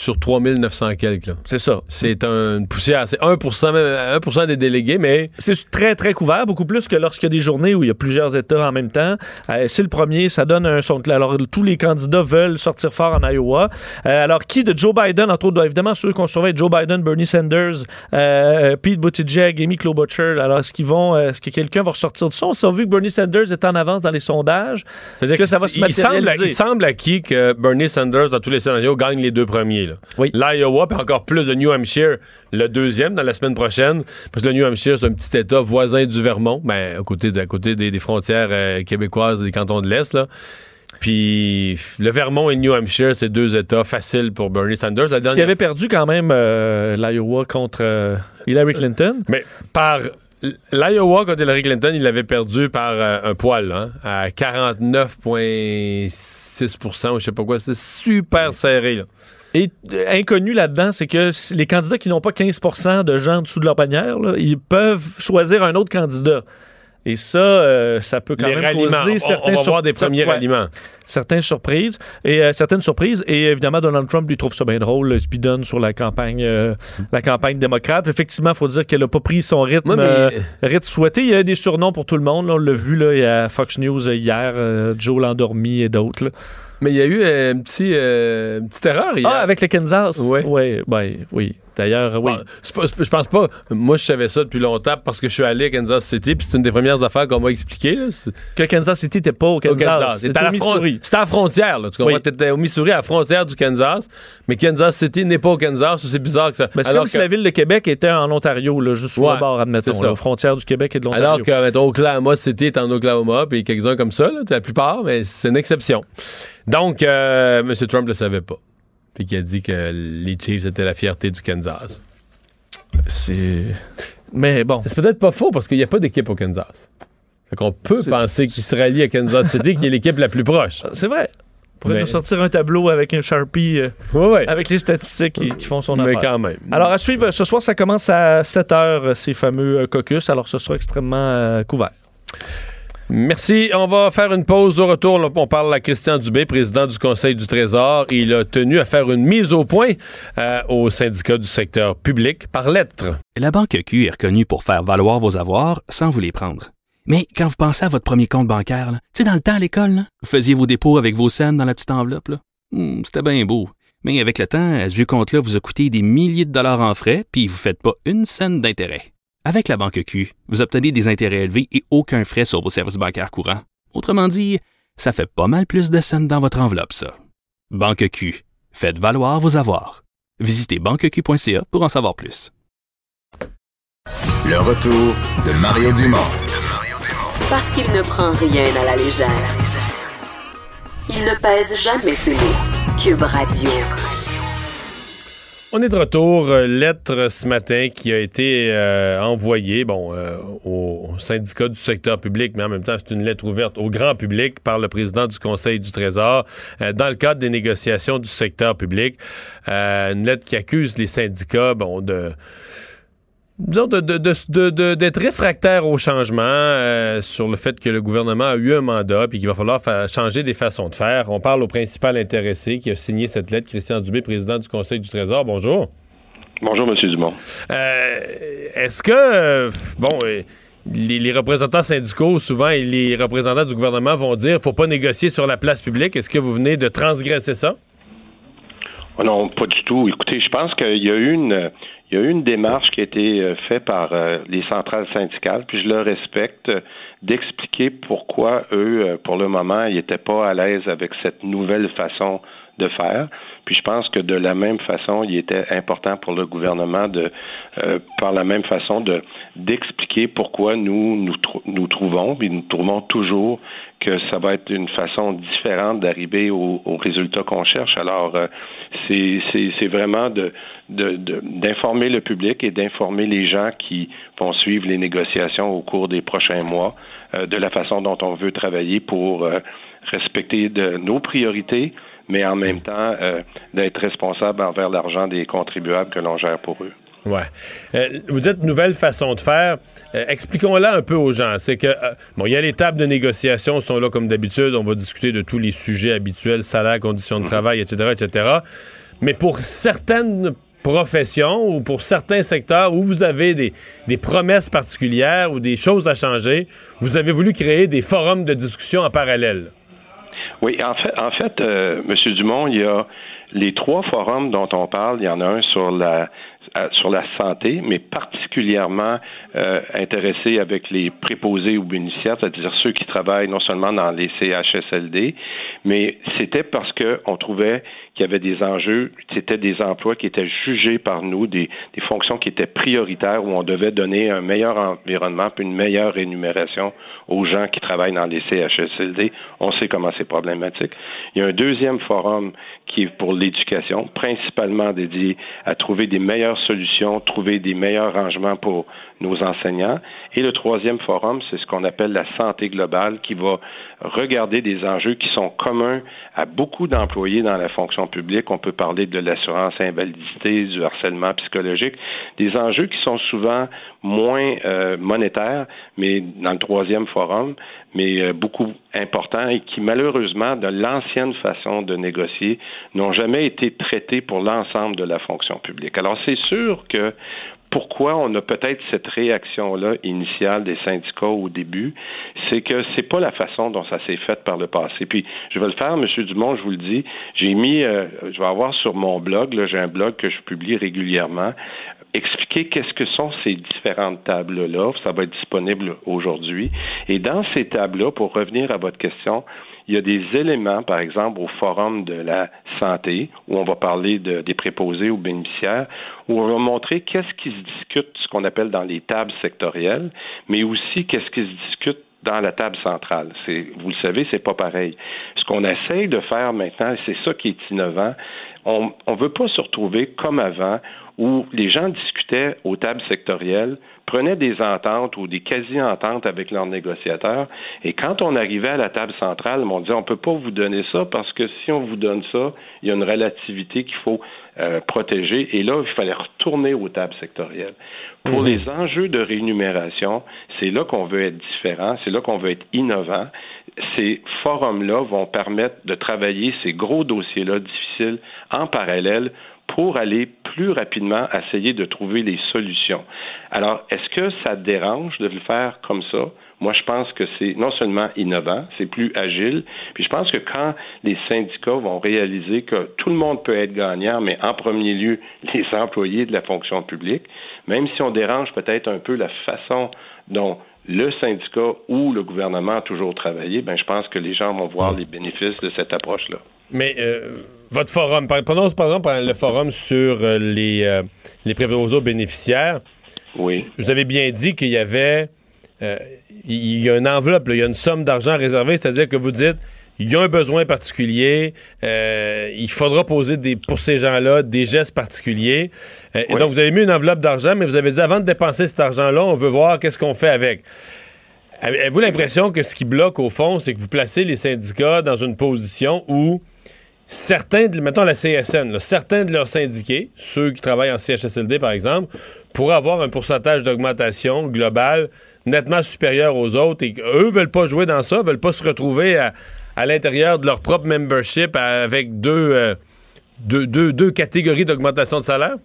sur 3900 quelques. là. c'est ça. C'est un- une poussière. C'est 1%, même, 1 des délégués, mais C'est très, très couvert, beaucoup plus que lorsqu'il y a des journées où il y a plusieurs États en même temps. Euh, c'est le premier, ça donne un son. Alors, tous les candidats veulent sortir fort en Iowa. Euh, alors, qui de Joe Biden, entre autres, évidemment, ceux qu'on surveille, Joe Biden, Bernie Sanders, euh, Pete Buttigieg, Amy Klobuchar. Alors, est-ce qu'ils vont, est-ce que quelqu'un va ressortir de ça? On s'est vu que Bernie Sanders est en avance dans les sondages. C'est-à-dire que ça va se il semble, matérialiser? il semble acquis que Bernie Sanders, dans tous les scénarios, gagne les deux premiers. Là. Oui. L'Iowa, puis encore plus le New Hampshire, le deuxième dans la semaine prochaine. Parce que le New Hampshire, c'est un petit État voisin du Vermont, ben, à côté, de- à côté des, des frontières euh, québécoises des cantons de l'Est. là. Puis le Vermont et le New Hampshire, c'est deux États faciles pour Bernie Sanders. La Qui dernière, avait perdu quand même euh, l'Iowa contre euh, Hillary Clinton. Mais par l'Iowa contre Hillary Clinton, il l'avait perdu par euh, un poil, hein, à 49,6 ou je sais pas quoi. C'était super serré. Là. Et euh, inconnu là-dedans, c'est que les candidats qui n'ont pas 15% de gens en dessous de leur bannière, là, ils peuvent choisir un autre candidat. Et ça, euh, ça peut quand Les même ralliements. causer On- certains va voir des premiers ouais, ralliements. certaines surprises et euh, certaines surprises. Et évidemment, Donald Trump lui trouve ça bien drôle, le speedon sur la campagne, euh, la campagne démocrate. Effectivement, il faut dire qu'elle n'a pas pris son rythme, mais- euh, rythme souhaité. Il y a des surnoms pour tout le monde. là. on l'a vu là, il y a Fox News hier, Joe l'endormi et d'autres. Mais il y a eu un petit, une petite erreur hier. Ah, avec le Kansas? Ouais. Oui, ben, oui. D'ailleurs, oui. Bon, je pense pas. Moi, je savais ça depuis longtemps parce que je suis allé à Kansas City, puis c'est une des premières affaires qu'on m'a expliqué. là. Que Kansas City n'était pas au Kansas. Kansas. C'était à, la Missouri. c'était à la frontière. Là, tu comprends? Oui. T'étais au Missouri, à la frontière du Kansas, mais Kansas City n'est pas au Kansas. C'est bizarre que ça. Ben, c'est comme si que- la ville de Québec était en Ontario, là, juste sur Ouais, le bord, admettons, là, aux frontières du Québec et de l'Ontario. Alors que, mettons, Oklahoma City est en Oklahoma, puis quelques-uns comme ça, la plupart, mais c'est une exception. Donc, euh, M. Trump le savait pas. Puis qui a dit que les Chiefs étaient la fierté du Kansas. C'est. Mais bon. C'est peut-être pas faux parce qu'il n'y a pas d'équipe au Kansas. Fait qu'on peut penser qu'il se rallie à Kansas City, qui est l'équipe la plus proche. [LAUGHS] C'est vrai. On pourrait Mais- nous sortir un tableau avec un Sharpie, euh, Oui, oui. avec les statistiques qui, qui font son Mais affaire. quand même. Alors, à suivre, ce soir, ça commence à 7 h, ces fameux euh, caucus. Alors, ce sera extrêmement euh, couvert. Merci. On va faire une pause. Au retour, on parle à Christian Dubé, président du Conseil du Trésor. Il a tenu à faire une mise au point euh, au syndicat du secteur public par lettre. La Banque Q est reconnue pour faire valoir vos avoirs sans vous les prendre. Mais quand vous pensez à votre premier compte bancaire, tu sais, dans le temps à l'école, vous faisiez vos dépôts avec vos scènes dans la petite enveloppe. Hmm, C'était bien beau. Mais avec le temps, à ce compte-là vous a coûté des milliers de dollars en frais, puis vous ne faites pas une scène d'intérêt. Avec la Banque Q, vous obtenez des intérêts élevés et aucun frais sur vos services bancaires courants. Autrement dit, ça fait pas mal plus de scènes dans votre enveloppe, ça. Banque Q. Faites valoir vos avoirs. Visitez banqueq.ca pour en savoir plus. Le retour de Mario Dumont. Parce qu'il ne prend rien à la légère. Il ne pèse jamais ses mots. Cube Radio. On est de retour. Euh, lettre ce matin qui a été euh, envoyée bon, euh, au syndicat du secteur public, mais en même temps, c'est une lettre ouverte au grand public par le président du Conseil du Trésor euh, dans le cadre des négociations du secteur public. Euh, une lettre qui accuse les syndicats bon, de disons, de- d'être réfractaire au changement euh, sur le fait que le gouvernement a eu un mandat puis qu'il va falloir changer des façons de faire. On parle au principal intéressé qui a signé cette lettre, Christian Dubé, président du Conseil du Trésor. Bonjour. Bonjour, M. Dumont. Euh, Est-ce que, euh, bon, euh, les, les représentants syndicaux, souvent, et les représentants du gouvernement vont dire faut pas négocier sur la place publique. Est-ce que vous venez de transgresser ça? Oh non, pas du tout. Écoutez, je pense qu'il y a eu une, il y a eu une démarche qui a été euh, faite par euh, les centrales syndicales, puis je le respecte, euh, d'expliquer pourquoi eux, pour le moment, ils n'étaient pas à l'aise avec cette nouvelle façon de faire. Puis je pense que de la même façon, il était important pour le gouvernement de, euh, par la même façon, de d'expliquer pourquoi nous nous, nous trouvons, puis nous trouvons toujours que ça va être une façon différente d'arriver au, au résultat qu'on cherche. Alors, euh, c'est vraiment de d'informer le public et d'informer les gens qui vont suivre les négociations au cours des prochains mois euh, de la façon dont on veut travailler pour respecter de nos priorités, mais en même temps euh, d'être responsable envers l'argent des contribuables que l'on gère pour eux. Ouais. Euh, vous dites nouvelle façon de faire. Euh, Expliquons-la un peu aux gens. C'est que, euh, bon, il y a les tables de négociation, sont là comme d'habitude. On va discuter de tous les sujets habituels, salaire, conditions de travail, etc., etc. Mais pour certaines professions ou pour certains secteurs où vous avez des, des promesses particulières ou des choses à changer, vous avez voulu créer des forums de discussion en parallèle. Oui, en fait, en fait, euh, Monsieur Dumont, il y a les trois forums dont on parle. Il y en a un sur la sur la santé, mais particulièrement euh, intéressé avec les préposés ou bénéficiaires, c'est-à-dire ceux qui travaillent non seulement dans les CHSLD, mais c'était parce que on trouvait qu'il y avait des enjeux, c'était des emplois qui étaient jugés par nous, des, des fonctions qui étaient prioritaires où on devait donner un meilleur environnement puis une meilleure rémunération aux gens qui travaillent dans les CHSLD. On sait comment c'est problématique. Il y a un deuxième forum qui est pour l'éducation, principalement dédié à trouver des meilleures solutions, trouver des meilleurs rangements pour nos enseignants. Et le troisième forum, c'est ce qu'on appelle la santé globale, qui va regarder des enjeux qui sont communs à beaucoup d'employés dans la fonction publique. On peut parler de l'assurance invalidité, du harcèlement psychologique, des enjeux qui sont souvent moins euh, monétaires, mais dans le troisième forum, mais euh, beaucoup importants et qui malheureusement, de l'ancienne façon de négocier, n'ont jamais été traités pour l'ensemble de la fonction publique. Alors c'est sûr que pourquoi on a peut-être cette réaction-là initiale des syndicats au début, c'est que c'est pas la façon dont ça s'est fait par le passé. Puis je vais le faire, M. Dumont, je vous le dis. J'ai mis, euh, je vais avoir sur mon blog, là, j'ai un blog que je publie régulièrement, expliquer qu'est-ce que sont ces différentes tables-là. Ça va être disponible aujourd'hui. Et dans ces tables-là, pour revenir à votre question, il y a des éléments, par exemple, au forum de la santé, où on va parler de, des préposés ou bénéficiaires, où on va montrer qu'est-ce qui se discute, ce qu'on appelle dans les tables sectorielles, mais aussi qu'est-ce qui se discute dans la table centrale. Vous le savez, c'est pas pareil. Ce qu'on essaye de faire maintenant, c'est ça qui est innovant. On ne veut pas se retrouver comme avant où les gens discutaient aux tables sectorielles, prenaient des ententes ou des quasi-ententes avec leurs négociateurs, et quand on arrivait à la table centrale, on disait on ne peut pas vous donner ça parce que si on vous donne ça, il y a une relativité qu'il faut euh, protéger, et là, il fallait retourner aux tables sectorielles. Pour les enjeux de rémunération, c'est là qu'on veut être différent, c'est là qu'on veut être innovant. Ces forums-là vont permettre de travailler ces gros dossiers-là difficiles en parallèle pour aller plus rapidement essayer de trouver les solutions. Alors, est-ce que ça dérange de le faire comme ça? Moi, je pense que c'est non seulement innovant, c'est plus agile, puis je pense que quand les syndicats vont réaliser que tout le monde peut être gagnant, mais en premier lieu, [LAUGHS] les employés de la fonction publique, même si on dérange peut-être un peu la façon dont le syndicat ou le gouvernement a toujours travaillé, ben je pense que les gens vont voir les bénéfices de cette approche-là. Mais euh, votre forum, prenons par exemple le forum sur euh, les, euh, les préposés aux bénéficiaires. Oui. Vous avez bien dit qu'il y avait euh, il y a une enveloppe, il y a une somme d'argent réservée, c'est-à-dire que vous dites il y a un besoin particulier, il faudra poser des, pour ces gens-là des gestes particuliers. Et donc, vous avez mis une enveloppe d'argent, mais vous avez dit avant de dépenser cet argent-là, on veut voir qu'est-ce qu'on fait avec. Avez-vous l'impression que ce qui bloque, au fond, c'est que vous placez les syndicats dans une position où certains, de, mettons la CSN, certains de leurs syndiqués, ceux qui travaillent en CHSLD par exemple, pourraient avoir un pourcentage d'augmentation globale nettement supérieur aux autres et qu'eux veulent pas jouer dans ça, veulent pas se retrouver à, l'intérieur de leur propre membership avec euh, deux, deux, deux, catégories d'augmentation de salaire?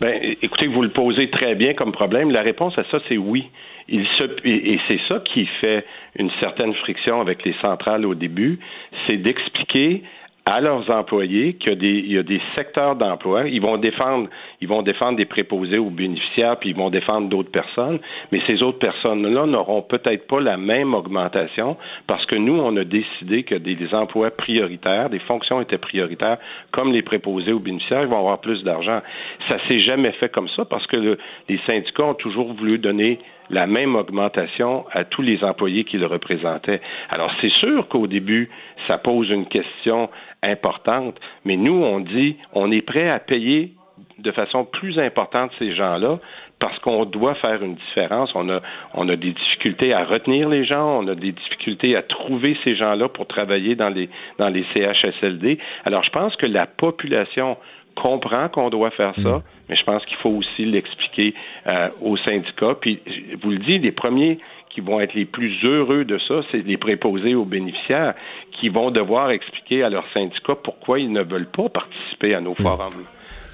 Ben, écoutez, vous le posez très bien comme problème. La réponse à ça, c'est oui. Il se, et c'est ça qui fait une certaine friction avec les centrales au début, c'est d'expliquer à leurs employés qu'il y a des, secteurs d'emploi. Ils vont défendre, ils vont défendre des préposés aux bénéficiaires, puis ils vont défendre d'autres personnes, mais ces autres personnes-là n'auront peut-être pas la même augmentation parce que nous, on a décidé que des, emplois prioritaires, des fonctions étaient prioritaires, comme les préposés aux bénéficiaires, ils vont avoir plus d'argent. Ça s'est jamais fait comme ça parce que les syndicats ont toujours voulu donner la même augmentation à tous les employés qui le représentaient. Alors, c'est sûr qu'au début, ça pose une question importante, mais nous, on dit, on est prêt à payer de façon plus importante ces gens-là parce qu'on doit faire une différence. On a, on a des difficultés à retenir les gens, on a des difficultés à trouver ces gens-là pour travailler dans les, dans les CHSLD. Alors, je pense que la population comprend qu'on doit faire ça. Mais je pense qu'il faut aussi l'expliquer euh, aux syndicats. Puis, je vous le dis, les premiers qui vont être les plus heureux de ça, c'est les préposés aux bénéficiaires qui vont devoir expliquer à leurs syndicats pourquoi ils ne veulent pas participer à nos mm. forums.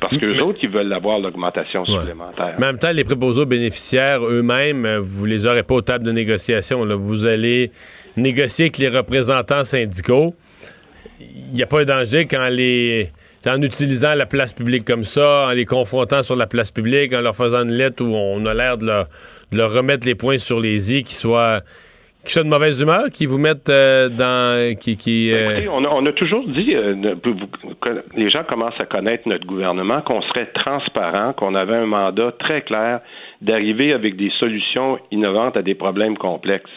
Parce que les autres, ils veulent avoir l'augmentation supplémentaire. Mais en même temps, les préposés aux bénéficiaires eux-mêmes, euh, vous les aurez pas aux tables de négociation. Vous allez négocier avec les représentants syndicaux. Il n'y a pas de danger quand les en utilisant la place publique comme ça, en les confrontant sur la place publique, en leur faisant une lettre où on a l'air de leur, remettre les points sur les i, qui soient qui soient de mauvaise humeur, qui vous mettent euh, dans... qui, qui ben, euh, on, a, toujours dit, euh, les gens commencent à connaître notre gouvernement, qu'on serait transparent, qu'on avait un mandat très clair d'arriver avec des solutions innovantes à des problèmes complexes.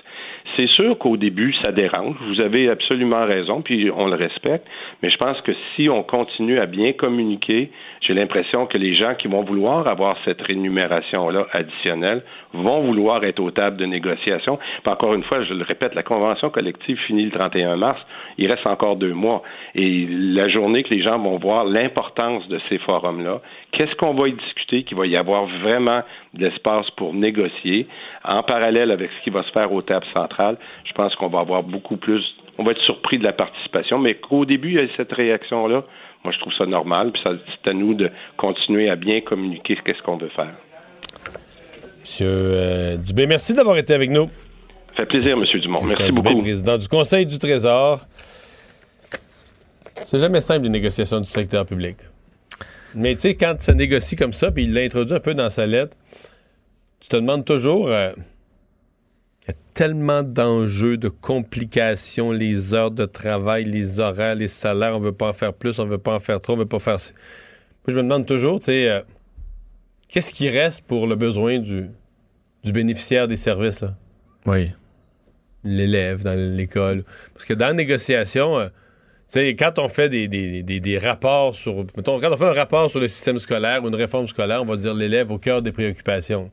C'est sûr qu'au début, ça dérange. Vous avez absolument raison, puis on le respecte. Mais je pense que si on continue à bien communiquer, j'ai l'impression que les gens qui vont vouloir avoir cette rémunération-là additionnelle vont vouloir être aux tables de négociation. Puis encore une fois, je le répète, la convention collective finit le 31 mars. Il reste encore deux mois. Et la journée que les gens vont voir l'importance de ces forums-là, qu'est-ce qu'on va y discuter, qu'il va y avoir vraiment de l'espace pour négocier, en parallèle avec ce qui va se faire aux tables centrales, je pense qu'on va avoir beaucoup plus, on va être surpris de la participation, mais qu'au début, il y a cette réaction-là, moi, je trouve ça normal, puis c'est à nous de continuer à bien communiquer ce qu'est-ce qu'on veut faire. Monsieur euh, Dubé, merci d'avoir été avec nous. Ça fait plaisir, M. Dumont. Merci Dubé, beaucoup. président du Conseil du Trésor. C'est jamais simple, les négociations du secteur public. Mais tu sais, quand ça négocie comme ça, puis il l'a introduit un peu dans sa lettre, tu te demandes toujours. euh, il y a tellement d'enjeux, de complications, les heures de travail, les horaires, les salaires, on veut pas en faire plus, on veut pas en faire trop, on veut pas faire. Moi, je me demande toujours, tu sais, euh, qu'est-ce qui reste pour le besoin du, du bénéficiaire des services, là? Oui. l'élève dans l'école. Parce que dans la négociation, euh, tu sais, quand on fait des, des, des- des rapports sur. Mettons, quand on fait un rapport sur le système scolaire ou une réforme scolaire, on va dire l'élève au cœur des préoccupations.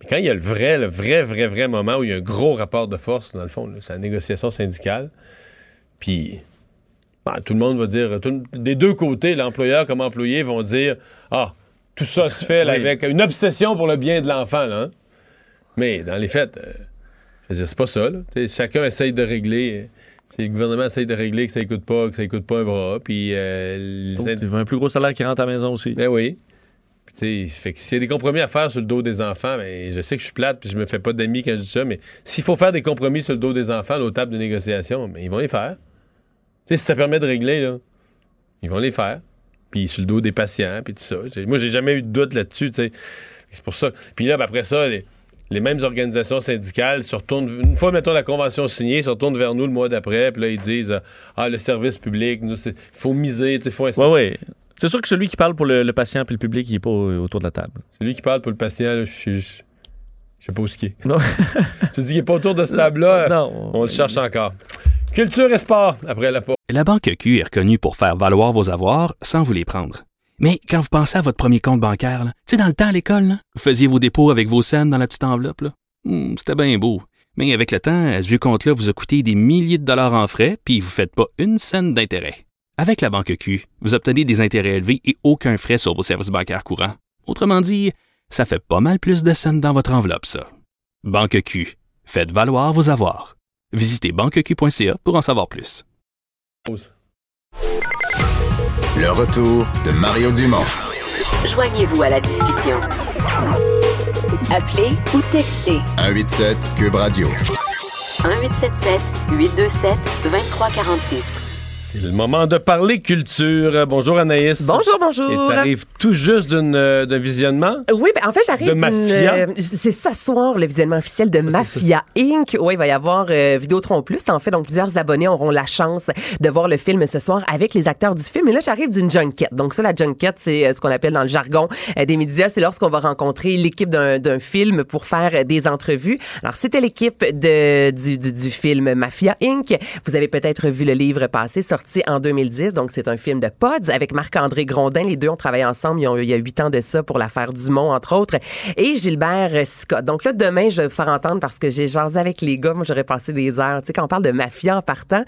Mais quand il y a le vrai, le vrai, vrai, vrai moment où il y a un gros rapport de force, dans le fond, c'est la négociation syndicale. Puis. ben, tout le monde va dire, tout- des deux côtés, l'employeur comme employé vont dire Ah, tout ça se fait là, Oui. avec une obsession pour le bien de l'enfant. là, hein. Mais dans les faits, euh, je veux dire, c'est pas ça. Là. Chacun essaye de régler. euh, le gouvernement essaye de régler que ça coûte pas, que ça coûte pas un bras. Puis, euh, les tu veux un plus gros salaire qui rentre à la maison aussi. ben oui. Puis, fait que s'il y a des compromis à faire sur le dos des enfants, ben, je sais que je suis plate, puis je me fais pas d'amis quand je dis ça, mais s'il faut faire des compromis sur le dos des enfants, aux tables de négociation, ben, ils vont les faire. Tu sais, si ça permet de régler, là, ils vont les faire. Puis sur le dos des patients, puis tout ça. Tu sais, Moi, j'ai jamais eu de doute là-dessus. C'est pour ça. Puis là, ben, après ça, les, les mêmes organisations syndicales se retournent, une fois, mettons, la convention signée, se retournent vers nous le mois d'après, puis là, ils disent, ah, le service public, il faut miser, sais, faut Oui, oui. C'est sûr que celui qui parle pour le, le patient puis le public, il n'est pas au- autour de la table. C'est lui qui parle pour le patient, là, je je sais pas où ce qui est. Non. [LAUGHS] tu dis qu'il n'est pas autour de ce table-là, [LAUGHS] Non. on le cherche encore. Culture et sport, après la pause. La Banque Q est reconnue pour faire valoir vos avoirs sans vous les prendre. Mais quand vous pensez à votre premier compte bancaire, là, tu sais, dans le temps à l'école, là, vous faisiez vos dépôts avec vos scènes dans la petite enveloppe. là. Hmm, C'était bien beau. Mais avec le temps, ce vieux compte-là vous a coûté des milliers de dollars en frais, puis vous ne faites pas une scène d'intérêt. Avec la Banque Q, vous obtenez des intérêts élevés et aucun frais sur vos services bancaires courants. Autrement dit, ça fait pas mal plus de scènes dans votre enveloppe, ça. Banque Q. Faites valoir vos avoirs. Visitez banqueq.ca pour en savoir plus. Le retour de Mario Dumont. Joignez-vous à la discussion. Appelez ou textez 187 Cube Radio. 1877 827 2346. C'est le moment de parler culture. Bonjour Anaïs. Bonjour, bonjour. Et t'arrives tout juste euh, d'un visionnement? Oui, ben, en fait, j'arrive De Mafia? euh, c'est ce soir le visionnement officiel de c'est Mafia Inc. Oui, il va y avoir euh, Vidéotron Plus. En fait, donc plusieurs abonnés auront la chance de voir le film ce soir avec les acteurs du film. Et là, j'arrive d'une junket. Donc ça, la junket, c'est euh, ce qu'on appelle dans le jargon euh, des médias. C'est lorsqu'on va rencontrer l'équipe d'un, film pour faire des entrevues. Alors, c'était l'équipe de, du, du, du film Mafia Inc. Vous avez peut-être vu le livre passé, en 2010. Donc, c'est un film de Pods avec Marc-André Grondin. Les deux ont travaillé ensemble. Ils ont, il y a huit ans de ça pour l'affaire Dumont, entre autres. Et Gilbert Scott. Donc là, demain, je vais vous faire entendre parce que j'ai jasé avec les gars. Moi, j'aurais passé des heures. Tu sais, quand on parle de mafia en partant,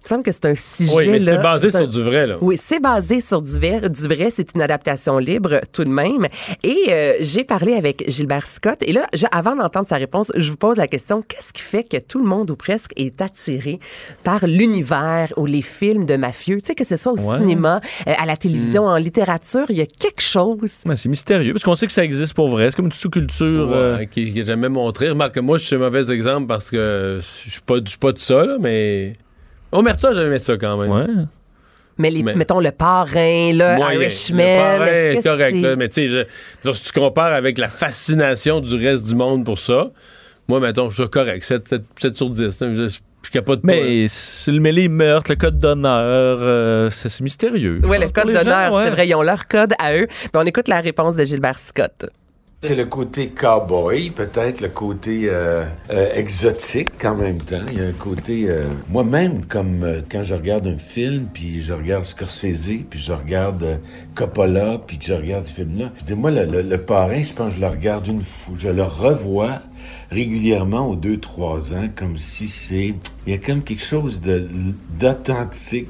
il me semble que c'est un sujet. Oui, mais là, c'est basé un- sur du vrai, là. oui, c'est basé sur du vrai. Du vrai, c'est une adaptation libre tout de même. Et euh, j'ai parlé avec Gilbert Scott. Et là, je- avant d'entendre sa réponse, je vous pose la question qu'est-ce qui fait que tout le monde ou presque est attiré par l'univers ou les films de mafieux? Tu sais que ce soit au Ouais. cinéma, euh, à la télévision, en littérature, il y a quelque chose. Ben, c'est mystérieux parce qu'on sait que ça existe pour vrai. C'est comme une sous-culture. Ouais, euh, qui qui est jamais montré. Remarque que moi, je suis un mauvais exemple parce que je suis pas, je suis pas de ça, là, mais. Omerta, j'avais aimé ça quand même. ouais. Mais, les, Mais- mettons le parrain, là, Moyen. Irishman. Le parrain est correct, là, mais tu sais, si tu compares avec la fascination du reste du monde pour ça, moi, mettons, je suis correct, 7, 7, 7 sur 10. hein, je, je, capote pas. Mais c'est le mêlé meurtre, le code d'honneur, euh, c'est mystérieux. Oui, le code d'honneur, ouais. c'est vrai, ils ont leur code à eux. Mais on écoute la réponse de Gilbert Scott. C'est le côté cowboy, peut-être le côté euh, euh, exotique en même temps. Il y a un côté euh, moi-même comme quand je regarde un film, puis je regarde Scorsese, puis je regarde Coppola, puis je regarde ce film-là. Moi le, le, le parrain, je pense je le regarde une fois, je le revois régulièrement aux deux, trois ans, comme si c'est... Il y a comme quelque chose de d'authentique,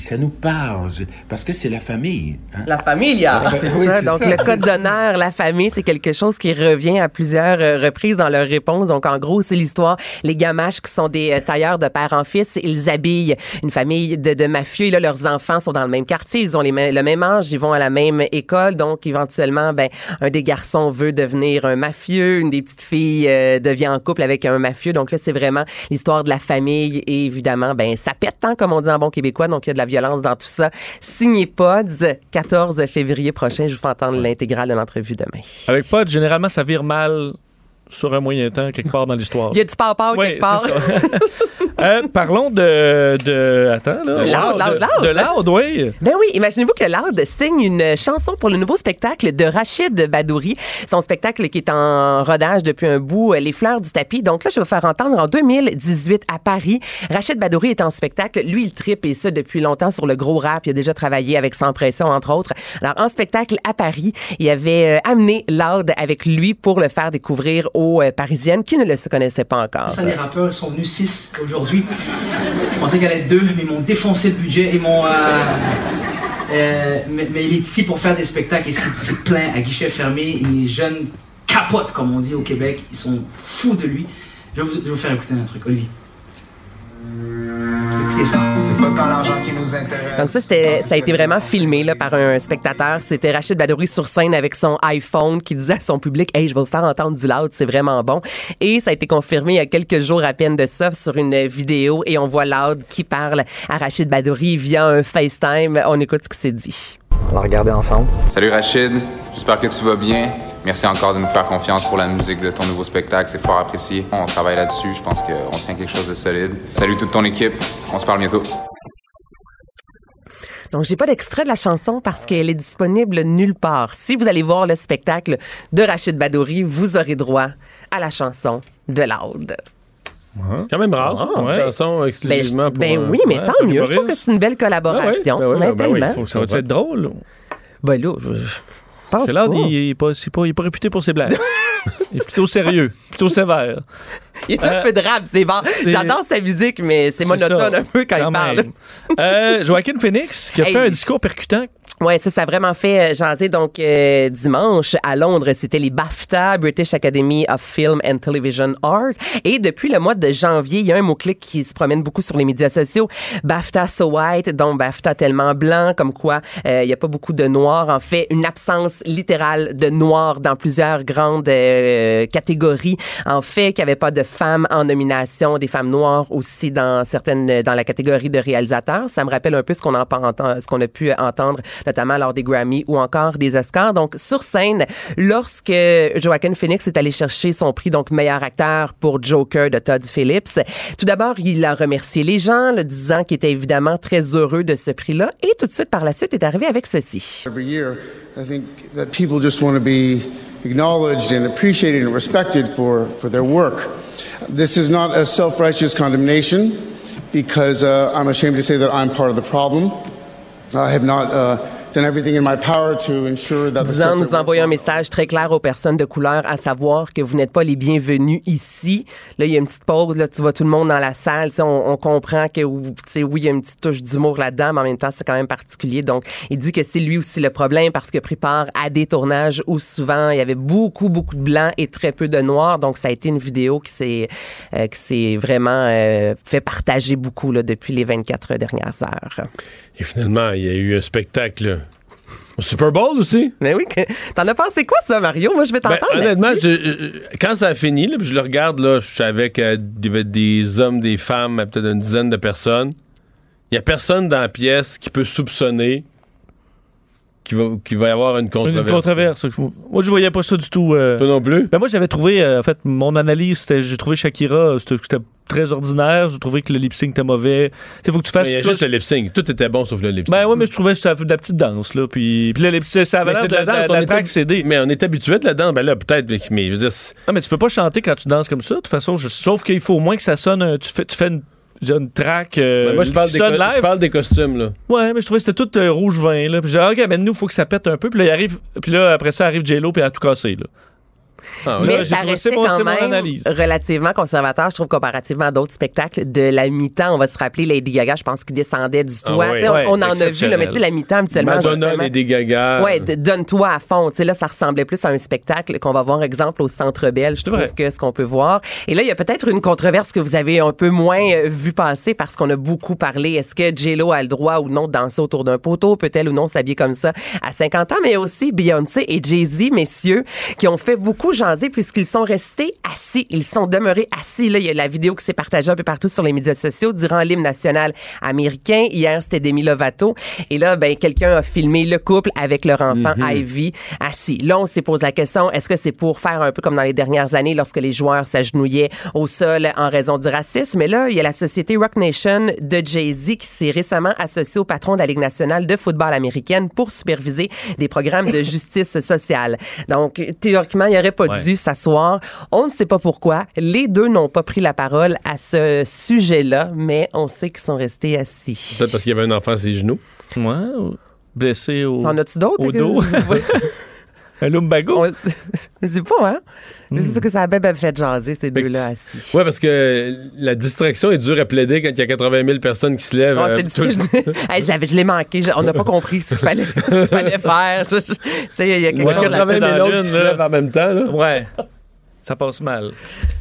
ça nous parle, parce que c'est la famille. hein. La famille, ah, fa- c'est oui, ça. Donc, ça, le code d'honneur, la famille, c'est quelque chose qui revient à plusieurs euh, reprises dans leur réponse. Donc, en gros, c'est l'histoire. Les gamaches qui sont des euh, tailleurs de père en fils, ils habillent une famille de, de mafieux. Et là, leurs enfants sont dans le même quartier. Ils ont les mêmes- le même âge. Ils vont à la même école. Donc, éventuellement, ben, un des garçons veut devenir un mafieux. Une des petites filles euh, devient en couple avec un mafieux. Donc là, c'est vraiment l'histoire de la famille. Et évidemment, ben, ça pète, hein, comme on dit en bon québécois. Donc, il y a de la violence dans tout ça. Signez Pods, 14 février prochain. Je vous fais entendre l'intégrale de l'entrevue demain. Avec Pod, généralement, ça vire mal sur un moyen temps, quelque part dans l'histoire. [LAUGHS] Il y a du power Oui, quelque part. ça. [LAUGHS] Euh, parlons de, de. Attends, là. Loud, Loud, de, Loud. De Loud, oui. Ben oui, imaginez-vous que Loud signe une chanson pour le nouveau spectacle de Rachid Badouri. Son spectacle qui est en rodage depuis un bout, Les fleurs du tapis. Donc là, je vais vous faire entendre en 2018 à Paris. Rachid Badouri est en spectacle. Lui, il tripe et ça depuis longtemps sur le gros rap. Il a déjà travaillé avec Sans Pression, entre autres. Alors, en spectacle à Paris, il avait euh, amené Loud avec lui pour le faire découvrir aux euh, Parisiennes qui ne le connaissaient pas encore. Ça, les rappeurs, ils sont venus 6 aujourd'hui. Je pensais qu'elle allait être 2, mais ils m'ont défoncé le budget. Ils m'ont. mais, il est ici pour faire des spectacles et c'est plein à guichet fermé. Les jeunes capotent, comme on dit au Québec. Ils sont fous de lui. Je vais vous faire écouter un truc, Olivier. Écoutez ça? C'est pas tant l'argent qui nous intéresse. Donc ça, c'était, ça a été vraiment filmé là, par un spectateur. C'était Rachid Badouri sur scène avec son iPhone qui disait à son public « Hey, je vais vous faire entendre du loud, c'est vraiment bon. » Et ça a été confirmé il y a quelques jours à peine de ça sur une vidéo et on voit Loud qui parle à Rachid Badouri via un FaceTime. On écoute ce qui s'est dit. On va regarder ensemble. Salut Rachid, j'espère que tu vas bien. Merci encore de nous faire confiance pour la musique de ton nouveau spectacle, c'est fort apprécié. On travaille là-dessus, je pense qu'on tient quelque chose de solide. Salut toute ton équipe, on se parle bientôt. Donc, j'ai pas d'extrait de la chanson parce qu'elle est disponible nulle part. Si vous allez voir le spectacle de Rachid Badouri, vous aurez droit à la chanson de Loud. Quand même rare, Ah, une ouais. chanson exclusivement Ben, pour. ben oui, mais ouais, tant mieux. Je trouve que c'est une belle collaboration. Ben oui, ben oui, ben oui, tellement. faut- Ça va être drôle. Ben là, je pense Parce que Loud, pas. il, il est pas, c'est pas, il est pas réputé pour ses blagues. [LAUGHS] il est plutôt sérieux, plutôt sévère. Il est un Euh, peu de rap, c'est bon. J'adore sa musique, mais c'est monotone ça, un peu quand, il parle. Euh, Joaquin Phoenix, qui a Hey. fait un discours percutant. Ouais, ça, ça a vraiment fait euh, jaser. Donc, euh, dimanche, à Londres, c'était les BAFTA, British Academy of Film and Television Arts. Et depuis le mois de janvier, il y a un mot-clic qui se promène beaucoup sur les médias sociaux. BAFTA so white, donc BAFTA tellement blanc, comme quoi euh, il n'y a pas beaucoup de noirs. En fait, une absence littérale de noirs dans plusieurs grandes euh, catégories. En fait, qu'il n'y avait pas de femmes en nomination, des femmes noires aussi dans certaines, dans la catégorie de réalisateurs. Ça me rappelle un peu ce qu'on entend- ce qu'on a pu entendre notamment lors des Grammy ou encore des Oscars. Donc, sur scène, lorsque Joaquin Phoenix est allé chercher son prix, donc meilleur acteur pour Joker de Todd Phillips, tout d'abord, il a remercié les gens, le disant qu'il était évidemment très heureux de ce prix-là. Et tout de suite, par la suite, est arrivé avec ceci. I think that people just want to be acknowledged and appreciated and respected for, their work. This is not a self righteous condemnation because uh, I'm ashamed to say that I'm part of the problem. Disant, sector nous envoyer un message très clair aux personnes de couleur, à savoir que vous n'êtes pas les bienvenus ici. Là, il y a une petite pause, là, tu vois tout le monde dans la salle, on, on comprend que, oui, il y a une petite touche d'humour là-dedans, mais en même temps, c'est quand même particulier. Donc, il dit que c'est lui aussi le problème parce qu'il a pris part à des tournages où souvent, il y avait beaucoup, beaucoup de blancs et très peu de noirs. Donc, ça a été une vidéo qui s'est, euh, qui s'est vraiment euh, fait partager beaucoup, là, depuis les 24 dernières heures. Et finalement, il y a eu un spectacle au Super Bowl aussi. Mais oui, t'en as pensé quoi, ça, Mario? Moi, je vais Ben, t'entendre. honnêtement, là-dessus. je- euh, quand ça a fini, là, puis je le regarde, là, je suis avec euh, des, des hommes, des femmes, euh, peut-être une dizaine de personnes. Il n'y a personne dans la pièce qui peut soupçonner qu'il va, va y avoir une controverse. Une controverse. Moi, je voyais pas ça du tout. euh. Toi non plus? Ben moi, j'avais trouvé, euh, en fait, mon analyse, c'était, j'ai trouvé Shakira, c'était, très ordinaire. J'ai trouvé que le lip sync était mauvais. Il faut que tu fasses. Mais Il y a juste le lip sync. Tout était bon sauf le lip sync. Ben ouais, mais je trouvais que ça de la petite danse, là. Puis, puis là, les petits- ça avait l'air c'est de, la danse, la track CD. Mais on est habitué de la danse. Ben là, peut-être, mais- mais je veux dire, Non, mais tu peux pas chanter quand tu danses comme ça. De toute façon, je- sauf qu'il faut au moins que ça sonne. tu fais, tu fais une, une track. euh, Ben, moi, je parle, des je parle costumes, là. Ouais, mais je trouvais que c'était tout euh, rouge vin, là. Puis j'ai dit, OK, mais nous, faut que ça pète un peu. Puis là, il arrive. Puis là, après ça, arrive J-Lo, puis elle a tout cassé, là. Ah oui. Mais Là, ça restait quand même analyse. relativement conservateur, je trouve, comparativement à d'autres spectacles de la mi-temps. On va se rappeler Lady Gaga, je pense qu'il descendait du toit. Ah oui. Sais, on- en a vu, là, mais tu sais, la mi-temps, habituellement, Madonna, justement- Lady Gaga. Ouais, donne-toi à fond. Tu sais, là, ça ressemblait plus à un spectacle qu'on va voir, exemple, au Centre Bell, je trouve, vrai. que ce qu'on peut voir. Et là, il y a peut-être une controverse que vous avez un peu moins euh, vu passer parce qu'on a beaucoup parlé. Est-ce que J-Lo a le droit ou non de danser autour d'un poteau? Peut-elle ou non s'habiller comme ça à 50 ans? Mais aussi Beyoncé et Jay-Z, messieurs, qui ont fait beaucoup jaser puisqu'ils sont restés assis. Ils sont demeurés assis. Là, il y a la vidéo qui s'est partagée un peu partout sur les médias sociaux durant l'hymne national américain. Hier, c'était Demi Lovato. Et là, ben, quelqu'un a filmé le couple avec leur enfant Ivy assis. Là, on s'est posé la question, est-ce que c'est pour faire un peu comme dans les dernières années lorsque les joueurs s'agenouillaient au sol en raison du racisme? Mais là, il y a la société Rock Nation de Jay-Z qui s'est récemment associée au patron de la Ligue nationale de football américaine pour superviser des programmes de [LAUGHS] justice sociale. Donc, théoriquement, il n'aurait pas Ouais. dû s'asseoir. On ne sait pas pourquoi. Les deux n'ont pas pris la parole à ce sujet-là, mais on sait qu'ils sont restés assis. Peut-être parce qu'il y avait un enfant à ses genoux. Ouais, ou blessé au, En as-tu d'autres? au dos? [LAUGHS] [LAUGHS] un lumbago? On- [LAUGHS] Je sais pas, hein? Je sais que ça a bien, fait jaser, ces deux-là assis. Ouais, parce que la distraction est dure à plaider quand il y a 80 000 personnes qui se lèvent. Oh, c'est tout difficile. [LAUGHS] Hey, je l'ai manqué. Je- on n'a pas compris ce qu'il fallait, faire. [LAUGHS] Je- il y a quelque Ouais, chose. 80 000 dans la autres qui se lèvent en même temps. Là. Ouais. Ça passe mal.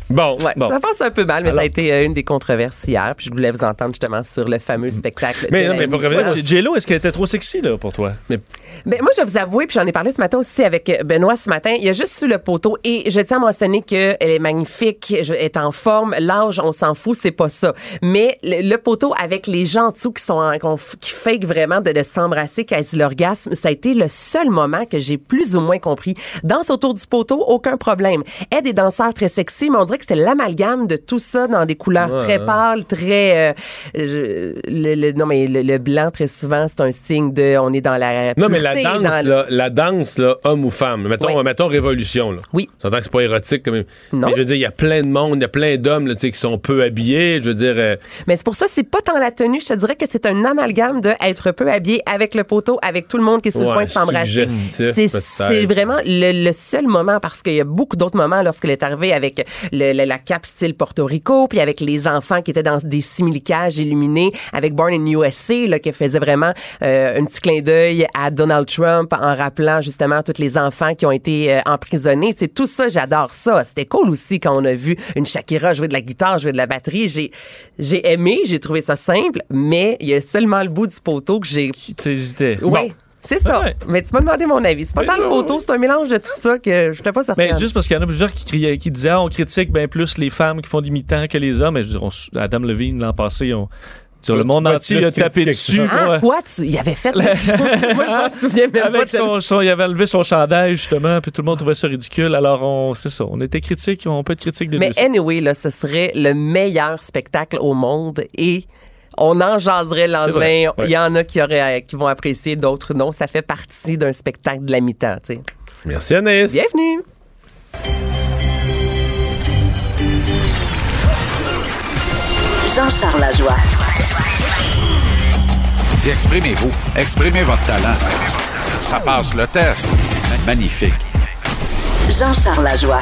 Bon. Ouais, Bon. Ça passe un peu mal, mais ça a été euh, une des controverses hier. Puis je voulais vous entendre justement sur le fameux spectacle. Mais non, mais pour revenir J-Lo, est-ce qu'elle était trop sexy là, pour toi? Mais Ben, moi, je vais vous avouer, puis j'en ai parlé ce matin aussi avec euh, Benoît ce matin, il y a juste sur le poteau, et je tiens à mentionner qu'elle est magnifique, elle est en forme, l'âge, on s'en fout, c'est pas ça. Mais le, le poteau avec les gens en dessous qui sont en- qui fake vraiment de, de s'embrasser quasi l'orgasme, ça a été le seul moment que j'ai plus ou moins compris. Danse autour du poteau, aucun problème. Des danseurs très sexy, mais on dirait que c'était l'amalgame de tout ça dans des couleurs Ouais, très hein. pâles, très... euh, je- le, le- non, mais le, le blanc, très souvent, c'est un signe de... On est dans la... Non, mais la pureté, danse, dans le- là, la danse, là, homme ou femme, mettons, Oui. mettons Révolution. Là. Oui. J'entends que c'est pas érotique quand même. Non. Mais je veux dire, il y a plein de monde, il y a plein d'hommes qui sont peu habillés. Je veux dire, euh, Mais c'est pour ça, c'est pas tant la tenue. Je te dirais que c'est un amalgame de être peu habillé avec le poteau, avec tout le monde qui est sur le point de s'embrasser. C'est vraiment le, le seul moment parce qu'il y a beaucoup d'autres moments lorsqu'elle est arrivée avec le- le- la cape style Porto Rico, puis avec les enfants qui étaient dans des simili-cages illuminés, avec Born in USA, là, qui faisait vraiment euh, un petit clin d'œil à Donald Trump en rappelant justement tous les enfants qui ont été euh, emprisonnés. C'est tout ça, j'adore ça. C'était cool aussi quand on a vu une Shakira jouer de la guitare, jouer de la batterie. J'ai j'ai aimé, j'ai trouvé ça simple, mais il y a seulement le bout du poteau que j'ai. T'hésitais. Oui. Bon. C'est ça. Ouais. Mais tu m'as demandé mon avis. C'est pas tant le poteau, c'est un mélange de tout ça que je n'étais pas certaine. Mais juste parce qu'il y en a plusieurs qui, criaient- qui disaient ah, on critique bien plus les femmes qui font des mi-temps que les hommes. Mais je veux dire, on- Adam Levine, l'an passé, on- sur le monde entier, il a tapé dessus. Ah, ouais. quoi? Tu, il avait fait chose. [LAUGHS] Moi, je m'en souviens même pas. Avec de- son, son- il avait enlevé son chandail, justement, puis tout le monde trouvait ça ridicule. Alors, on, c'est ça. On était critique, on peut être critique de Mais anyway, là, ce serait le meilleur spectacle au monde et on en jaserait le lendemain. vrai, ouais. Il y en a qui, auraient, qui vont apprécier, d'autres non. Ça fait partie d'un spectacle de la mi-temps, merci Anaïs. Bienvenue! Jean-Charles Lajoie. Dis, exprimez-vous. Exprimez votre talent. Ça passe le test. Magnifique. Jean-Charles Lajoie.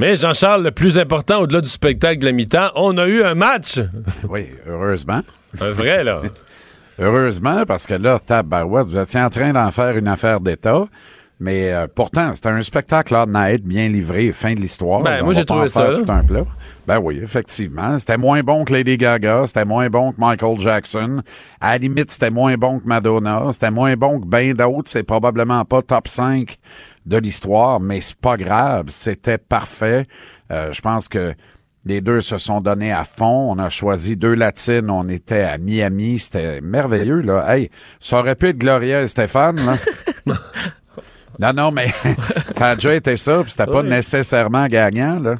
Mais Jean-Charles, le plus important au-delà du spectacle de la mi-temps, on a eu un match. [LAUGHS] Oui, heureusement. Un vrai, là. [LAUGHS] Heureusement, parce que là, tabarouette, vous étiez en train d'en faire une affaire d'État. Mais euh, pourtant, c'était un spectacle honnête, bien livré, fin de l'histoire. Ben, moi, j'ai trouvé ça, tout un plat. Ben oui, effectivement. C'était moins bon que Lady Gaga, c'était moins bon que Michael Jackson. À la limite, c'était moins bon que Madonna, c'était moins bon que ben d'autres. C'est probablement pas top 5 de l'histoire, mais c'est pas grave. C'était parfait. Euh, je pense que les deux se sont donnés à fond. On a choisi deux latines. On était à Miami. C'était merveilleux, là. Hey, ça aurait pu être Gloria et Stéphane, là. [LAUGHS] non, non, mais [LAUGHS] ça a déjà été ça, puis c'était pas Oui. nécessairement gagnant, là.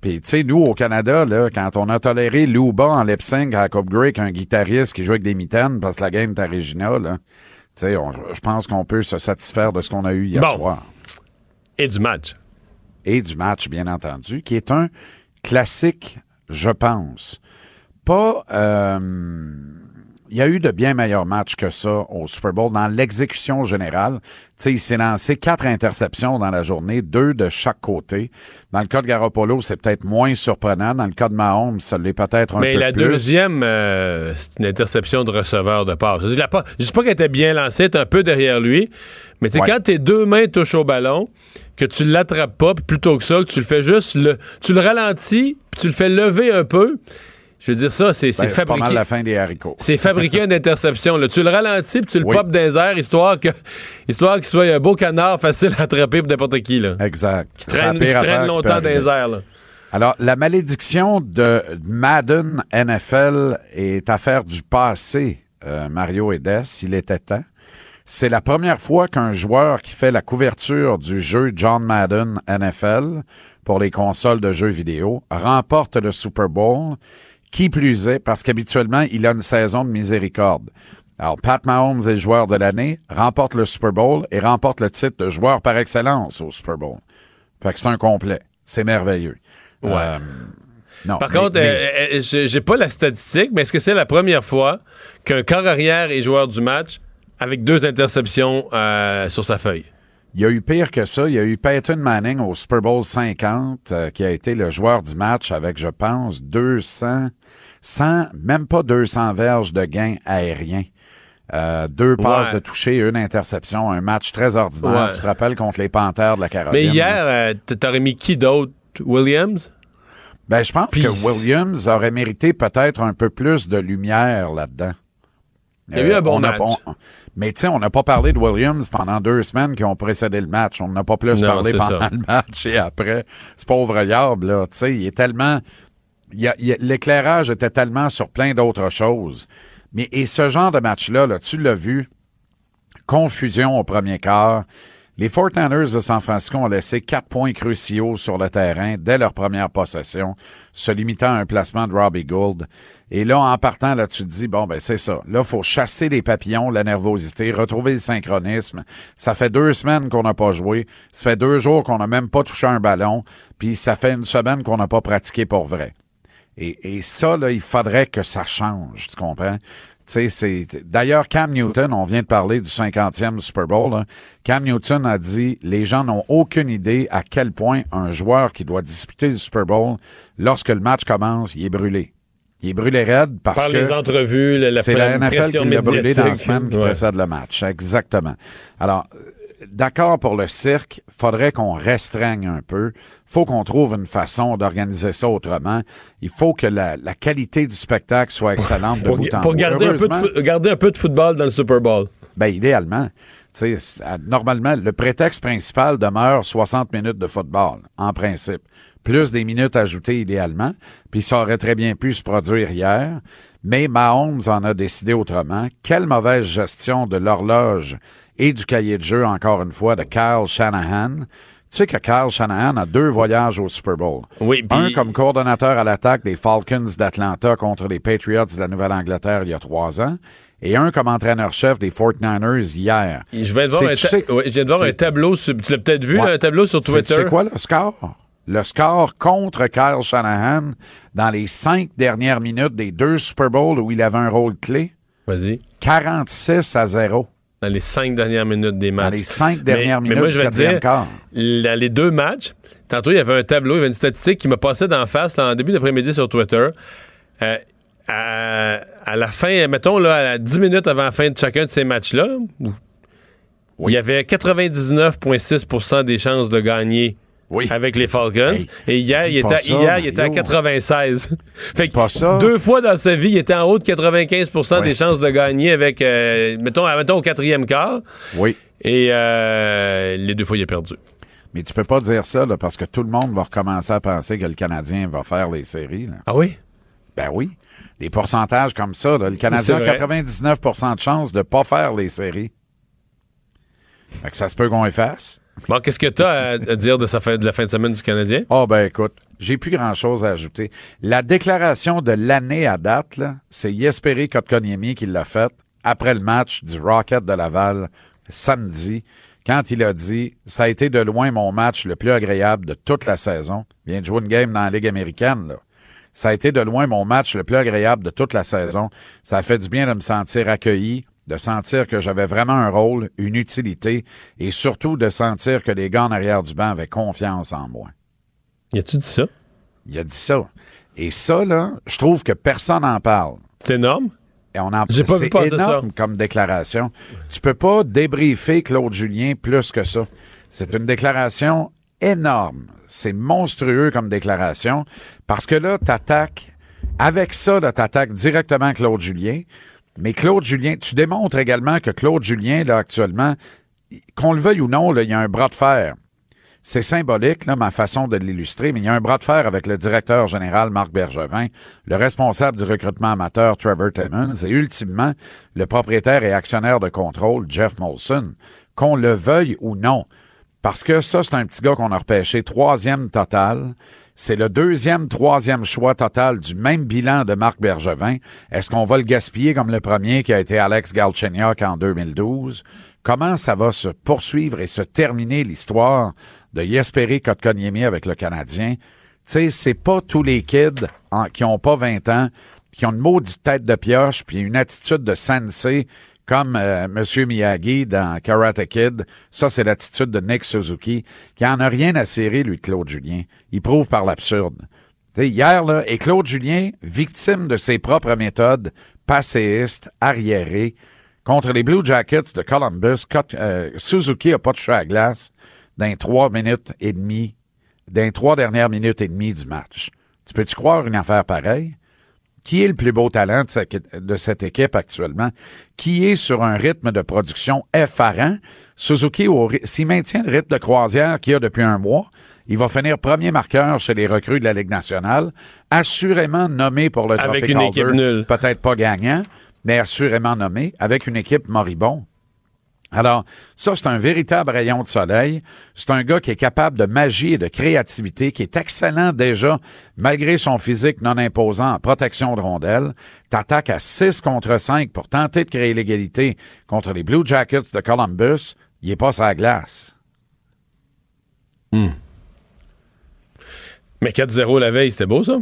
Puis, tu sais, nous, au Canada, là, quand on a toléré Luba en lip sync à la Coupe Grey, qu'un guitariste qui joue avec des mitaines parce que la game est là, tu sais, je pense qu'on peut se satisfaire de ce qu'on a eu hier Bon. soir. Et du match. Et du match, bien entendu, qui est un classique, je pense. Pas... euh, il y a eu de bien meilleurs matchs que ça au Super Bowl dans l'exécution générale. Tu sais, il s'est lancé quatre interceptions dans la journée, deux de chaque côté. Dans le cas de Garoppolo, c'est peut-être moins surprenant. Dans le cas de Mahomes, ça l'est peut-être un Mais peu la plus. deuxième, euh, c'est une interception de receveur de passe. Je dis, la pas- dis pas qu'elle était bien lancée, elle était un peu derrière lui, mais tu sais, Ouais. quand tes deux mains touchent au ballon, que tu l'attrapes pas, puis plutôt que ça, que tu le fais juste, le, tu le ralentis, puis tu le fais lever un peu, je veux dire ça, c'est c'est Ben, c'est pas fabriqué. mal la fin des haricots. C'est fabriquer une interception. Là. Tu le ralentis puis tu le Oui. popes dans les airs, histoire que histoire qu'il soit un beau canard facile à attraper pour n'importe qui. Là. Exact. Qui traîne, qui traîne longtemps dans les airs. Là. Alors, la malédiction de Madden NFL est affaire du passé, euh, Mario et Des, il était temps. C'est la première fois qu'un joueur qui fait la couverture du jeu John Madden NFL pour les consoles de jeux vidéo remporte le Super Bowl. Qui plus est, parce qu'habituellement, il a une saison de miséricorde. Alors, Pat Mahomes est joueur de l'année, remporte le Super Bowl et remporte le titre de joueur par excellence au Super Bowl. Fait que c'est un complet. C'est merveilleux. Ouais. Euh, non, Par mais- contre, mais- euh, euh, j'ai j'ai pas la statistique, mais est-ce que c'est la première fois qu'un corps arrière est joueur du match? Avec deux interceptions euh, sur sa feuille? Il y a eu pire que ça. Il y a eu Peyton Manning au Super Bowl 50, euh, qui a été le joueur du match avec, je pense, 200, 100, même pas 200 verges de gains aériens. Euh, deux passes Ouais. de toucher, une interception, un match très ordinaire. Ouais. Tu te rappelles contre les Panthères de la Caroline? Mais hier, euh, t'aurais mis qui d'autre? Williams? Ben, je pense que Williams aurait mérité peut-être un peu plus de lumière là-dedans. Il y a eu un bon on a match. pas- on- mais tu sais, on n'a pas parlé de Williams pendant deux semaines qui ont précédé le match. On n'a pas plus Non, parlé pendant ça. le match et après. Ce pauvre Yard, là, tu sais, il est tellement... L'éclairage était tellement sur plein d'autres choses. Mais et ce genre de match-là, là, tu l'as vu, confusion au premier quart. Les 49ers de San Francisco ont laissé quatre points cruciaux sur le terrain dès leur première possession, se limitant à un placement de Robbie Gould. Et là, en partant, là, tu te dis, bon, ben, c'est ça. Là, faut chasser les papillons, la nervosité, retrouver le synchronisme. Ça fait deux semaines qu'on n'a pas joué. Ça fait deux jours qu'on n'a même pas touché un ballon. Puis ça fait une semaine qu'on n'a pas pratiqué pour vrai. Et, et ça, là, il faudrait que ça change, tu comprends? Tu sais, c'est. D'ailleurs, Cam Newton, on vient de parler du 50e Super Bowl. là. Cam Newton a dit les gens n'ont aucune idée à quel point un joueur qui doit disputer le Super Bowl, lorsque le match commence, il est brûlé. Il est brûlé raide parce Par que les entrevues, la, la c'est la NFL qui l'a brûlé dans la semaine qui Ouais. précède le match. Exactement. Alors, d'accord pour le cirque, faudrait qu'on restreigne un peu. faut qu'on trouve une façon d'organiser ça autrement. Il faut que la, la qualité du spectacle soit excellente de Pour, bout en pour bout. garder, un peu de, Heureusement, fo- garder un peu de football dans le Super Bowl. ben, idéalement. Normalement, le prétexte principal demeure 60 minutes de football, en principe. Plus des minutes ajoutées idéalement, puis ça aurait très bien pu se produire hier. Mais Mahomes en a décidé autrement. Quelle mauvaise gestion de l'horloge et du cahier de jeu, encore une fois, de Kyle Shanahan. Tu sais que Kyle Shanahan a deux voyages au Super Bowl. Oui, Un comme coordonnateur à l'attaque des Falcons d'Atlanta contre les Patriots de la Nouvelle-Angleterre il y a trois ans, et un comme entraîneur-chef des 49ers hier. Je viens de voir, un, tu ta- sais- ouais, je viens de voir c'est- un tableau, sur- tu l'as peut-être vu, Ouais. là, un tableau sur Twitter? C'est quoi le score? Le score contre Kyle Shanahan dans les cinq dernières minutes des deux Super Bowls où il avait un rôle clé? Vas-y. 46 à 0. Dans les cinq dernières minutes des matchs. Dans les cinq dernières mais, minutes Mais moi, je vais te dire, la- les deux matchs, tantôt, il y avait un tableau, il y avait une statistique qui me passait d'en face là, en début d'après-midi sur Twitter. Euh, à, à la fin, mettons, là, à 10 minutes avant la fin de chacun de ces matchs-là, il y avait 99,6% des chances de gagner avec les Falcons. Et hier, il était, ça, hier, il était à Mario. 96. fait que pas ça. deux fois dans sa vie, il était en haut de 95 Ouais. des chances de gagner avec, euh, mettons, mettons, au quatrième quart. Oui. Et euh, les deux fois, il a perdu. Mais tu peux pas dire ça là, parce que tout le monde va recommencer à penser que le Canadien va faire les séries. là. Ah oui? Ben oui. Des pourcentages comme ça. là, le Canadien a C'est vrai. 99% de chances de pas faire les séries. Fait que ça se peut qu'on efface. Bon, qu'est-ce que tu as à, dire de, la fin de semaine du Canadien? Oh ben écoute, j'ai plus grand-chose à ajouter. La déclaration de l'année à date, c'est Yesperi Kotkaniemi qui l'a faite après le match du Rocket de Laval samedi, quand il a dit « Ça a été de loin mon match le plus agréable de toute la saison. » Il vient de jouer une game dans la Ligue américaine, là. Ça a été de loin mon match le plus agréable de toute la saison. Ça a fait du bien de me sentir accueilli, de sentir que j'avais vraiment un rôle, une utilité, et surtout de sentir que les gars en arrière du banc avaient confiance en moi. Y a-tu dit ça? Il a dit ça. Et ça, là, je trouve que personne n'en parle. C'est énorme? Et on en J'ai pas vu c'est passer énorme comme déclaration. Tu peux pas débriefer Claude Julien plus que ça. C'est une déclaration énorme. C'est monstrueux comme déclaration parce que là, t'attaques avec ça, là, t'attaques directement Claude Julien. Mais Claude Julien, tu démontres également que Claude Julien, là, actuellement, qu'on le veuille ou non, là, il y a un bras de fer. C'est symbolique, là, ma façon de l'illustrer, mais il y a un bras de fer avec le directeur général Marc Bergevin, le responsable du recrutement amateur Trevor Timmons et ultimement le propriétaire et actionnaire de contrôle Jeff Molson, qu'on le veuille ou non. Parce que ça, c'est un petit gars qu'on a repêché troisième total. C'est le deuxième, troisième choix total du même bilan de Marc Bergevin. Est-ce qu'on va le gaspiller comme le premier qui a été Alex Galchenyuk en 2012? Comment ça va se poursuivre et se terminer l'histoire de Jesperi Kotkaniemi avec le Canadien? Tu sais, c'est pas tous les kids qui ont pas 20 ans, qui ont une maudite tête de pioche, puis une attitude de sensei comme euh, M. Miyagi dans Karate Kid. Ça, c'est l'attitude de Nick Suzuki, qui en a rien à serrer, lui, de Claude Julien. Il prouve par l'absurde. Hier, là, et Claude Julien, victime de ses propres méthodes, passéiste, arriéré, contre les Blue Jackets de Columbus, euh, Suzuki a pas touché à la glace dans trois minutes et demie, dans trois dernières minutes et demie du match. Tu peux-tu croire une affaire pareille? Qui est le plus beau talent de cette, de cette équipe actuellement? Qui est sur un rythme de production effarant? Suzuki, s'il maintient le rythme de croisière qu'il a depuis un mois, il va finir premier marqueur chez les recrues de la Ligue nationale, assurément nommé pour le Avec trophée une Calder, équipe nulle. peut-être pas gagnant, mais assurément nommé, avec une équipe moribond. Alors, ça, c'est un véritable rayon de soleil. C'est un gars qui est capable de magie et de créativité, qui est excellent déjà, malgré son physique non imposant en protection de rondelles. T'attaques à 6 contre 5 pour tenter de créer l'égalité contre les Blue Jackets de Columbus. Il est pas sa glace. Mais 4-0 la veille, c'était beau, ça?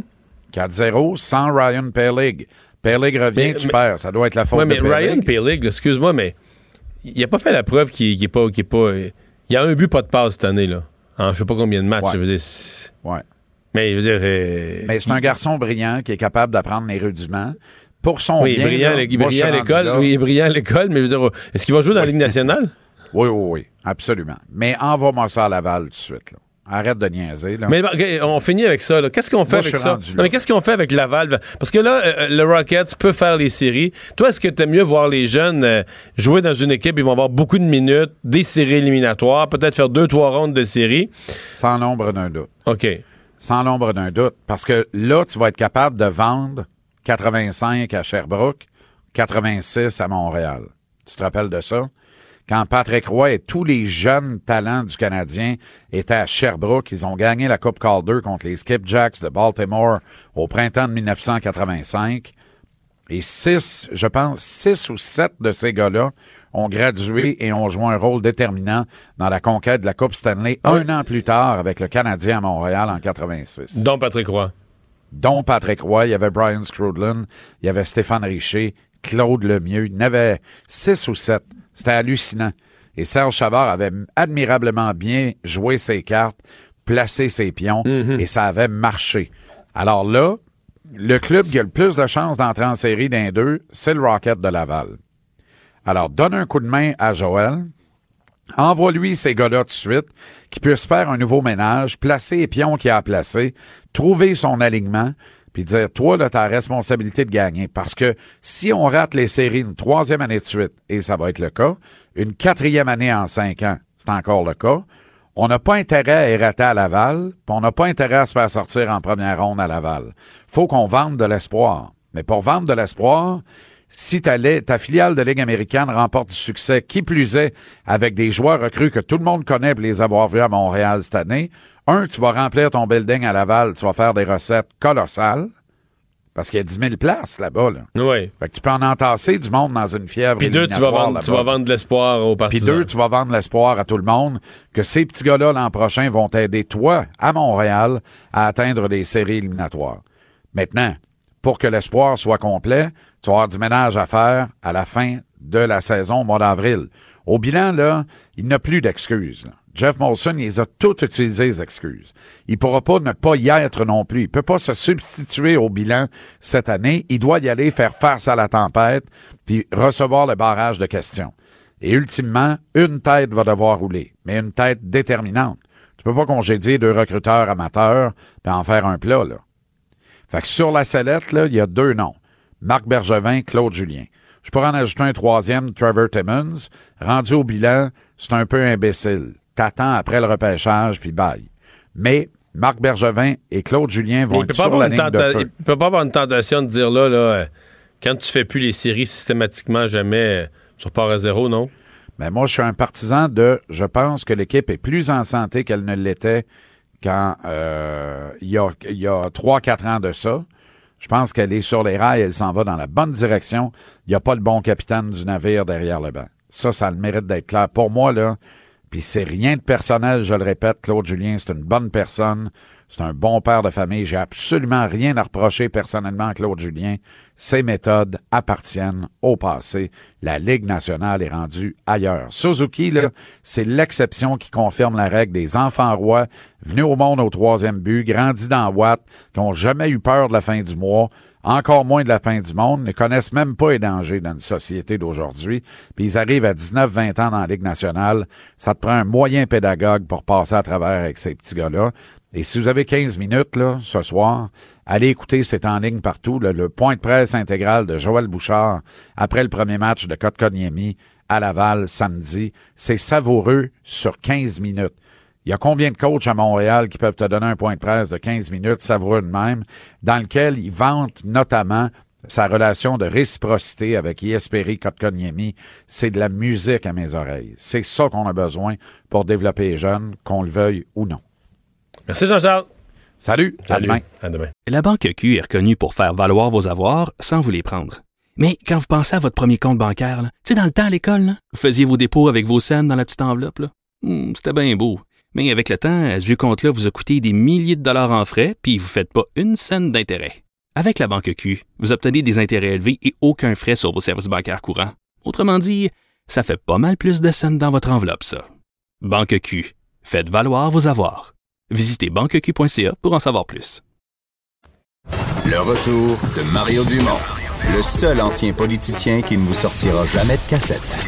4-0 sans Ryan Pellig. Pellig revient, Mais- tu mais- perds. Ça doit être la faute Ouais, de mais Pellig. Ryan Pellig, excuse-moi, mais il a pas fait la preuve qu'il qu'il est pas, pas. Il y a un but, pas de passe cette année, là. En je sais pas combien de matchs. je veux dire, Ouais. mais je veux dire. euh, Mais c'est un garçon brillant qui est capable d'apprendre les rudiments. Pour son oui, bien, brillant, là, il moi, brillant à l'école. Oui, il est brillant à l'école, mais je veux dire, est-ce qu'il va jouer dans la Ligue nationale? Oui, oui, oui, absolument. Mais envoie-moi ça à Laval tout de suite. Là. Arrête de niaiser. Là. Mais on finit avec ça. Qu'est-ce qu'on fait Moi, avec ça? Non, mais qu'est-ce qu'on fait avec Laval? Parce que là, euh, le Rockets peut faire les séries. Toi, est-ce que t'aimes mieux voir les jeunes euh, jouer dans une équipe, ils vont avoir beaucoup de minutes, des séries éliminatoires, peut-être faire deux, trois rondes de séries? Sans l'ombre d'un doute. OK. Sans l'ombre d'un doute. Parce que là, tu vas être capable de vendre 85 à Sherbrooke, 86 à Montréal. Tu te rappelles de ça? Quand Patrick Roy et tous les jeunes talents du Canadien étaient à Sherbrooke, ils ont gagné la Coupe Calder contre les Skipjacks de Baltimore au printemps de 1985. Et six, je pense, six ou sept de ces gars-là ont gradué et ont joué un rôle déterminant dans la conquête de la Coupe Stanley un an plus tard avec le Canadien à Montréal en 86. Dont Patrick Roy. Dont Patrick Roy, il y avait Brian Scrudlin, il y avait Stéphane Richer, Claude Lemieux, il y en avait six ou sept. C'était hallucinant. Et Serge Chavard avait admirablement bien joué ses cartes, placé ses pions, et ça avait marché. Alors là, le club qui a le plus de chances d'entrer en série d'un deux, c'est le Rocket de Laval. Alors, donne un coup de main à Joël. Envoie-lui ces gars-là tout de suite, qui puissent faire un nouveau ménage, placer les pions qu'il a à placer, trouver son alignement, puis dire, toi, là, ta responsabilité de gagner. Parce que si on rate les séries une troisième année de suite, et ça va être le cas, une quatrième année en cinq ans, c'est encore le cas, on n'a pas intérêt à errater à Laval, puis on n'a pas intérêt à se faire sortir en première ronde à Laval. Faut qu'on vende de l'espoir. Mais pour vendre de l'espoir, si ta, la- ta filiale de Ligue américaine remporte du succès, qui plus est, avec des joueurs recrues que tout le monde connaît pour les avoir vus à Montréal cette année, un, tu vas remplir ton building à Laval, tu vas faire des recettes colossales, parce qu'il y a 10 000 places là-bas. Là. Oui. Fait que tu peux en entasser du monde dans une fièvre Puis deux, tu vas, vendre, tu vas vendre de l'espoir aux Puis partisans. deux, tu vas vendre l'espoir à tout le monde que ces petits gars-là l'an prochain vont t'aider, toi, à Montréal, à atteindre des séries éliminatoires. Maintenant, pour que l'espoir soit complet, tu vas avoir du ménage à faire à la fin de la saison au mois d'avril. Au bilan, là, il n'a plus d'excuses. Jeff Molson, il les a toutes utilisées, les excuses. Il pourra pas ne pas y être non plus. Il peut pas se substituer au bilan cette année. Il doit y aller faire face à la tempête puis recevoir le barrage de questions. Et ultimement, une tête va devoir rouler, mais une tête déterminante. Tu peux pas congédier deux recruteurs amateurs puis en faire un plat, là. Fait que sur la sellette, là, il y a deux noms. Marc Bergevin, Claude Julien. Je pourrais en ajouter un troisième, Trevor Timmons. Rendu au bilan, c'est un peu imbécile. T'attends après le repêchage, puis bye. Mais Marc Bergevin et Claude Julien vont être sur la ligne de feu. il peut pas avoir une tentation de dire là, là euh, quand tu fais plus les séries systématiquement, jamais, euh, tu repars à zéro, non? Mais moi, je suis un partisan de. Je pense que l'équipe est plus en santé qu'elle ne l'était quand euh, il y a, il y a 3-4 ans de ça. Je pense qu'elle est sur les rails, elle s'en va dans la bonne direction. Il n'y a pas le bon capitaine du navire derrière le banc. Ça, ça a le mérite d'être clair. Pour moi, là, puis c'est rien de personnel, je le répète, Claude Julien, c'est une bonne personne. C'est un bon père de famille. J'ai absolument rien à reprocher personnellement à Claude Julien. Ses méthodes appartiennent au passé. La Ligue nationale est rendue ailleurs. Suzuki, là, c'est l'exception qui confirme la règle des enfants rois, venus au monde au troisième but, grandis dans Watt, qui n'ont jamais eu peur de la fin du mois, encore moins de la fin du monde, ne connaissent même pas les dangers dans une société d'aujourd'hui, puis ils arrivent à 19-20 ans dans la Ligue nationale. Ça te prend un moyen pédagogue pour passer à travers avec ces petits gars-là. Et si vous avez 15 minutes là, ce soir, allez écouter, c'est en ligne partout, là, le point de presse intégral de Joël Bouchard après le premier match de Kotkaniemi à Laval samedi. C'est savoureux sur 15 minutes. Il y a combien de coachs à Montréal qui peuvent te donner un point de presse de 15 minutes savoureux de même, dans lequel ils vantent notamment sa relation de réciprocité avec Yesperi Kotkaniemi, c'est de la musique à mes oreilles. C'est ça qu'on a besoin pour développer les jeunes, qu'on le veuille ou non. Merci Jean-Charles. Salut. À Salut. demain. À demain. La Banque Q est reconnue pour faire valoir vos avoirs sans vous les prendre. Mais quand vous pensez à votre premier compte bancaire, là, tu sais, dans le temps à l'école, là, vous faisiez vos dépôts avec vos scènes dans la petite enveloppe. là. Hmm, C'était bien beau. Mais avec le temps, à ce compte-là vous a coûté des milliers de dollars en frais, puis vous ne faites pas une scène d'intérêt. Avec la Banque Q, vous obtenez des intérêts élevés et aucun frais sur vos services bancaires courants. Autrement dit, ça fait pas mal plus de scènes dans votre enveloppe, ça. Banque Q. Faites valoir vos avoirs. Visitez banqueq.ca pour en savoir plus. Le retour de Mario Dumont, le seul ancien politicien qui ne vous sortira jamais de cassette.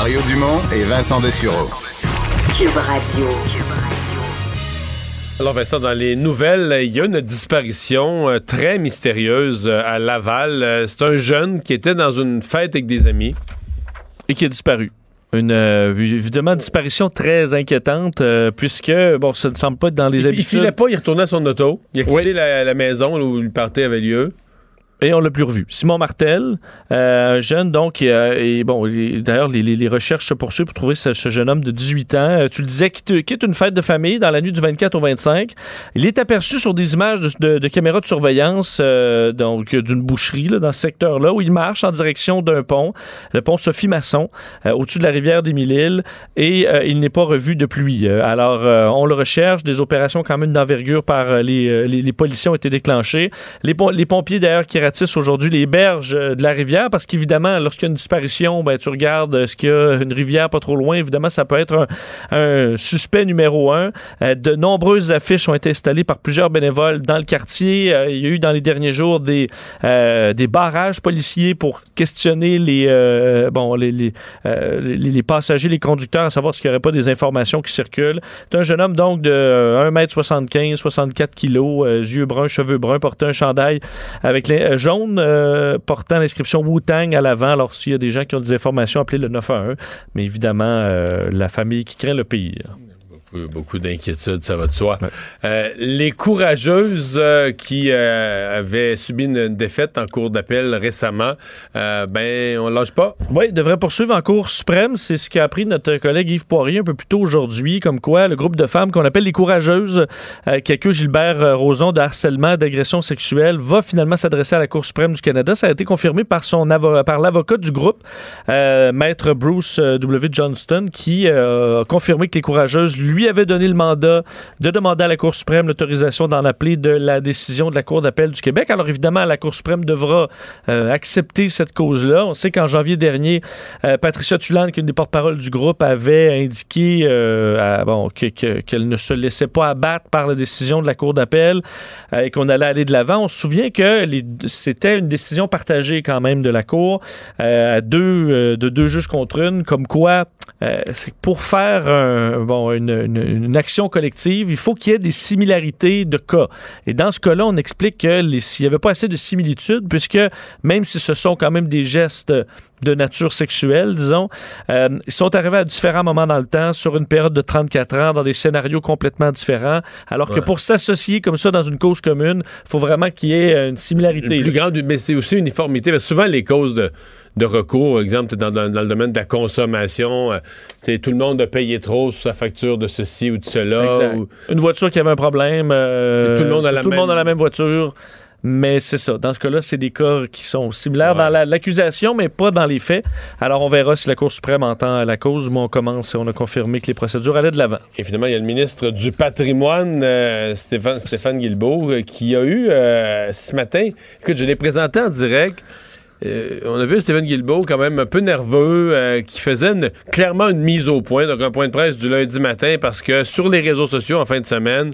Mario Dumont et Vincent Dessureau. Cube Radio. Alors Vincent, dans les nouvelles, il y a une disparition euh, très mystérieuse euh, à Laval. Euh, C'est un jeune qui était dans une fête avec des amis. et qui a disparu. Une euh, évidemment disparition très inquiétante euh, puisque bon ça ne semble pas être dans les Il, il habitudes. filait pas, il retournait à son auto. Il a quitté la, la maison où le party avait lieu. Et on l'a plus revu. Simon Martel, euh, un jeune donc, et, bon, d'ailleurs, les, recherches se poursuivent pour trouver ce, jeune homme de 18 ans. Euh, tu le disais, quitte, une fête de famille dans la nuit du 24 au 25. Il est aperçu sur des images de, caméras de surveillance euh, donc d'une boucherie là, dans ce secteur-là où il marche en direction d'un pont, le pont Sophie Masson, euh, au-dessus de la rivière des Mille-Îles, et il n'est pas revu depuis. Alors, on le recherche. Des opérations quand même d'envergure par les, les, policiers ont été déclenchées. Les, les pompiers, d'ailleurs, qui aujourd'hui les berges euh, de la rivière, parce qu'évidemment, lorsqu'il y a une disparition, ben, tu regardes euh, ce qu'il y a une rivière pas trop loin. Évidemment, ça peut être un, suspect numéro un. Euh, de nombreuses affiches ont été installées par plusieurs bénévoles dans le quartier. Il y a eu dans les derniers jours des, des barrages policiers pour questionner les, bon, les, les, passagers, les conducteurs, à savoir s'il n'y aurait pas des informations qui circulent. C'est un jeune homme donc de euh, 1m75, 64 kg, yeux bruns, cheveux bruns, portait un chandail avec les, jaune euh, portant l'inscription Wu-Tang à l'avant. Alors s'il y a des gens qui ont des informations, appelez le 911. Mais évidemment, euh, la famille qui craint le pire. Beaucoup, d'inquiétudes, ça va de soi. Euh, les courageuses euh, qui euh, avaient subi une défaite en cours d'appel récemment, ben, on lâche pas. Oui, devrait poursuivre en Cour suprême. C'est ce qu'a appris notre collègue Yves Poirier un peu plus tôt aujourd'hui, comme quoi le groupe de femmes qu'on appelle les courageuses, qui accuse Gilbert Rozon de harcèlement, d'agression sexuelle, va finalement s'adresser à la Cour suprême du Canada. Ça a été confirmé par, son par l'avocat du groupe, maître Bruce W. Johnston, qui a confirmé que les courageuses lui lui avait donné le mandat de demander à la Cour suprême l'autorisation d'en appeler de la décision de la Cour d'appel du Québec. Alors évidemment, la Cour suprême devra euh, accepter cette cause-là. On sait qu'en janvier dernier, euh, Patricia Tulane, qui est une des porte-paroles du groupe, avait indiqué euh, qu'elle ne se laissait pas abattre par la décision de la Cour d'appel euh, et qu'on allait aller de l'avant. On se souvient que c'était une décision partagée quand même de la Cour deux, de deux juges contre une, comme quoi pour faire une, une- action collective, il faut qu'il y ait des similarités de cas. Et dans ce cas-là, on explique s'il n'y avait pas assez de similitudes, puisque même si ce sont quand même des gestes de nature sexuelle, disons, euh, ils sont arrivés à différents moments dans le temps, sur une période de 34 ans, dans des scénarios complètement différents, alors que Ouais. pour s'associer comme ça dans une cause commune, il faut vraiment qu'il y ait une similarité. Une plus grande, mais c'est aussi uniformité. Parce que souvent, les causes de, de recours, par exemple, dans, dans- dans le domaine de la consommation, euh, tout le monde a payé trop sur sa facture de ceci ou de cela. Ou- Une voiture qui avait un problème. euh, Tout le monde a la tout le monde a la même voiture. Mais c'est ça. Dans ce cas-là, c'est des cas qui sont similaires dans la- l'accusation, mais pas dans les faits. Alors, on verra si la Cour suprême entend la cause. Moi, on commence et on a confirmé que les procédures allaient de l'avant. Et finalement, il y a le ministre du patrimoine, euh, Stéphane, Stéphane Guilbeault, euh, qui a eu euh, ce matin, écoute, je l'ai présenté en direct. Euh, on a vu Stéphane Guilbeault quand même un peu nerveux, euh, qui faisait une- clairement une mise au point, donc un point de presse du lundi matin, parce que sur les réseaux sociaux en fin de semaine,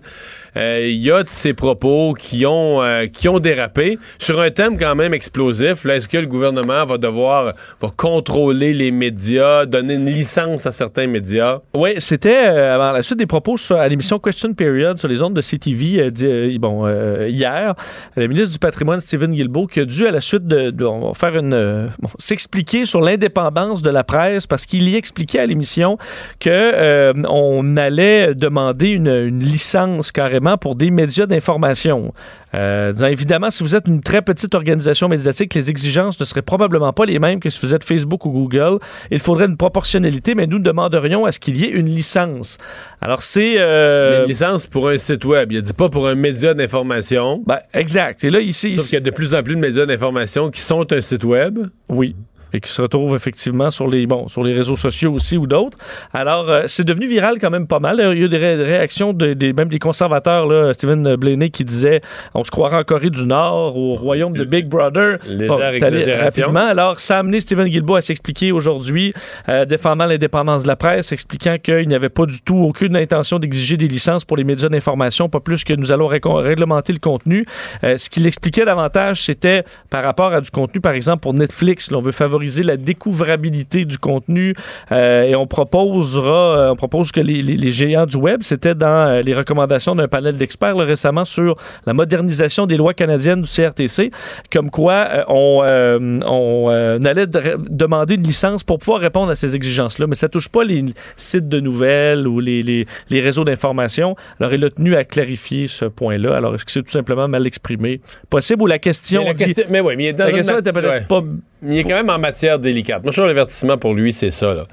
il y a de ces propos qui ont, euh, qui ont dérapé sur un thème quand même explosif. Est-ce que le gouvernement va devoir va contrôler les médias, donner une licence à certains médias? Oui, c'était euh, avant la suite des propos à l'émission Question Period sur les ondes de CTV euh, euh, bon, euh, hier. Le ministre du patrimoine, Stephen Guilbeault, qui a dû à la suite de, on va faire une euh, s'expliquer sur l'indépendance de la presse parce qu'il y expliquait à l'émission que euh, on allait demander une licence carrément pour des médias d'information. Euh, disant évidemment, si vous êtes une très petite organisation médiatique, les exigences ne seraient probablement pas les mêmes que si vous êtes Facebook ou Google. Il faudrait une proportionnalité, mais nous demanderions à ce qu'il y ait une licence. Alors c'est euh, une licence pour un site web. Il a dit pas pour un média d'information. ben, exact. Et là ici, Sauf qu'il y a de plus en plus de médias d'information qui sont un site web. Oui. Et qui se retrouvent effectivement sur les, bon, sur les réseaux sociaux aussi ou d'autres. Alors, euh, c'est devenu viral quand même pas mal. Il y a eu des ré- réactions de, des, même des conservateurs, là, Stephen Blaney, qui disait on se croirait en Corée du Nord, au royaume de Big Brother. Légère allé exagération. rapidement. Alors, ça a amené Stephen Guilbeault à s'expliquer aujourd'hui, euh, défendant l'indépendance de la presse, expliquant qu'il n'y avait pas du tout aucune intention d'exiger des licences pour les médias d'information, pas plus que nous allons réglementer le contenu. Euh, ce qu'il expliquait davantage, c'était par rapport à du contenu, par exemple, pour Netflix. là, on veut favoriser la découvrabilité du contenu euh, et on proposera, euh, on propose que les, les- les géants du web, c'était dans euh, les recommandations d'un panel d'experts récemment sur la modernisation des lois canadiennes du CRTC, comme quoi euh, on, euh, on allait de- demander une licence pour pouvoir répondre à ces exigences-là, mais ça touche pas les sites de nouvelles ou les, les- les réseaux d'information. Alors, il a tenu à clarifier ce point-là. Alors, est-ce que c'est tout simplement mal exprimé? Possible ou la question... Mais, la dit- mais oui, mais il est dans la question était mati- peut-être ouais. pas Mais il est quand même en matière délicate. Moi, je trouve l'avertissement pour lui, c'est ça. Là.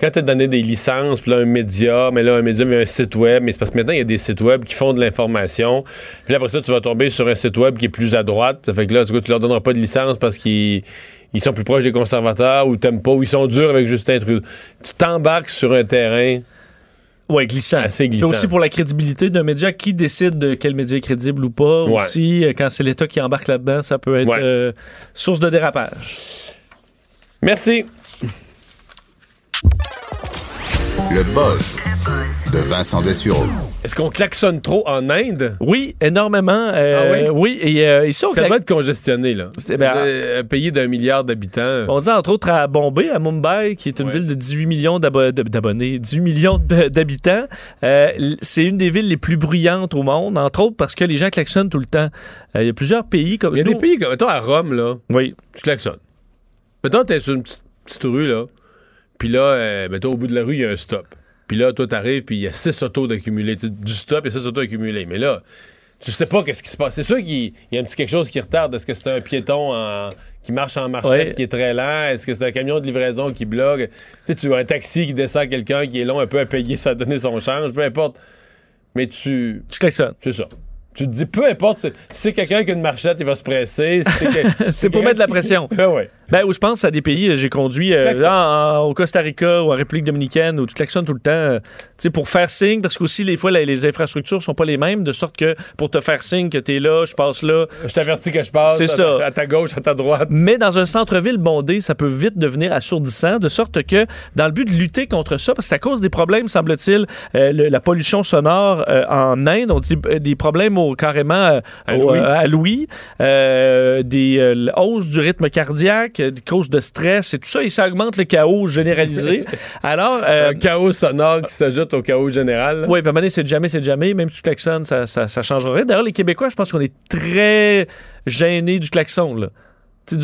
Quand tu as donné des licences, puis là, un média, mais là, un média, mais un site web, mais c'est parce que maintenant, il y a des sites web qui font de l'information. Puis là, après ça, tu vas tomber sur un site web qui est plus à droite. Ça fait que là, du coup, tu leur donneras pas de licence parce qu'ils ils sont plus proches des conservateurs ou t'aimes pas ou ils sont durs avec Justin Trudeau. Tu t'embarques sur un terrain Ouais, glissant. assez C'est glissant. aussi pour la crédibilité d'un média qui décide de quel média est crédible ou pas. Ouais. Aussi, euh, quand c'est l'État qui embarque là-dedans, ça peut être Ouais. euh, source de dérapage. Merci. Le buzz de Vincent Dessureau. Est-ce qu'on klaxonne trop en Inde? Oui, énormément. euh, Ah oui? et euh, ici, on Ça doit être congestionné, là. C'est- ben, Euh, un pays d'un milliard d'habitants. On dit entre autres à Bombay, à Mumbai, qui est une ville de 18 millions d'abonnés, 18 millions d'habitants. Euh, c'est une des villes les plus bruyantes au monde, entre autres parce que les gens klaxonnent tout le temps. Euh, Il y a plusieurs pays comme Il y a nous- des pays comme, mettons, à Rome, là, Oui. tu klaxonnes. Mettons, t'es sur une petite, petite rue, là, puis là, euh, mettons, au bout de la rue, il y a un stop. Puis là, toi, t'arrives, puis il y a six autos d'accumulés. Tu sais, Du stop, a six autos accumulés. Mais là, tu sais pas qu'est-ce qui se passe. C'est sûr qu'il y a un petit quelque chose qui retarde. Est-ce que c'est un piéton en- qui marche en marchette, Ouais. qui est très lent? Est-ce que c'est un camion de livraison qui bloque? Tu sais, tu as un taxi qui descend quelqu'un qui est long un peu à payer, ça a donné son change, peu importe. Mais tu... Tu klaxonnes. C'est ça. Tu te dis, peu importe, c'est- quelqu'un qui a une marchette, il va se presser. [LAUGHS] C'est pour mettre de la pression. [LAUGHS] Ah. Ben, où je pense à des pays, j'ai conduit euh, en- en- au Costa Rica ou en République dominicaine où tu klaxonnes tout le temps, euh, tu sais, pour faire signe, parce qu'aussi, les fois, la- les infrastructures sont pas les mêmes, de sorte que pour te faire signe que t'es là, je passe là. Je t'avertis que je passe. C'est ça. À ta gauche, à ta droite. Mais dans un centre-ville bondé, ça peut vite devenir assourdissant, de sorte que, dans le but de lutter contre ça, parce que ça cause des problèmes, semble-t-il, euh, la pollution sonore euh, en Inde, on dit euh, des problèmes au, carrément euh, À l'ouïe. euh, à euh, des hausses du rythme cardiaque, des causes de stress et tout ça, et ça augmente le chaos généralisé. [LAUGHS] Alors, Un chaos sonore qui s'ajoute au chaos général. oui, puis à un moment donné, c'est jamais, c'est jamais. Même si tu klaxonnes, ça, ça, ça changera rien. D'ailleurs, les Québécois, je pense qu'on est très gênés du klaxon, là. Tu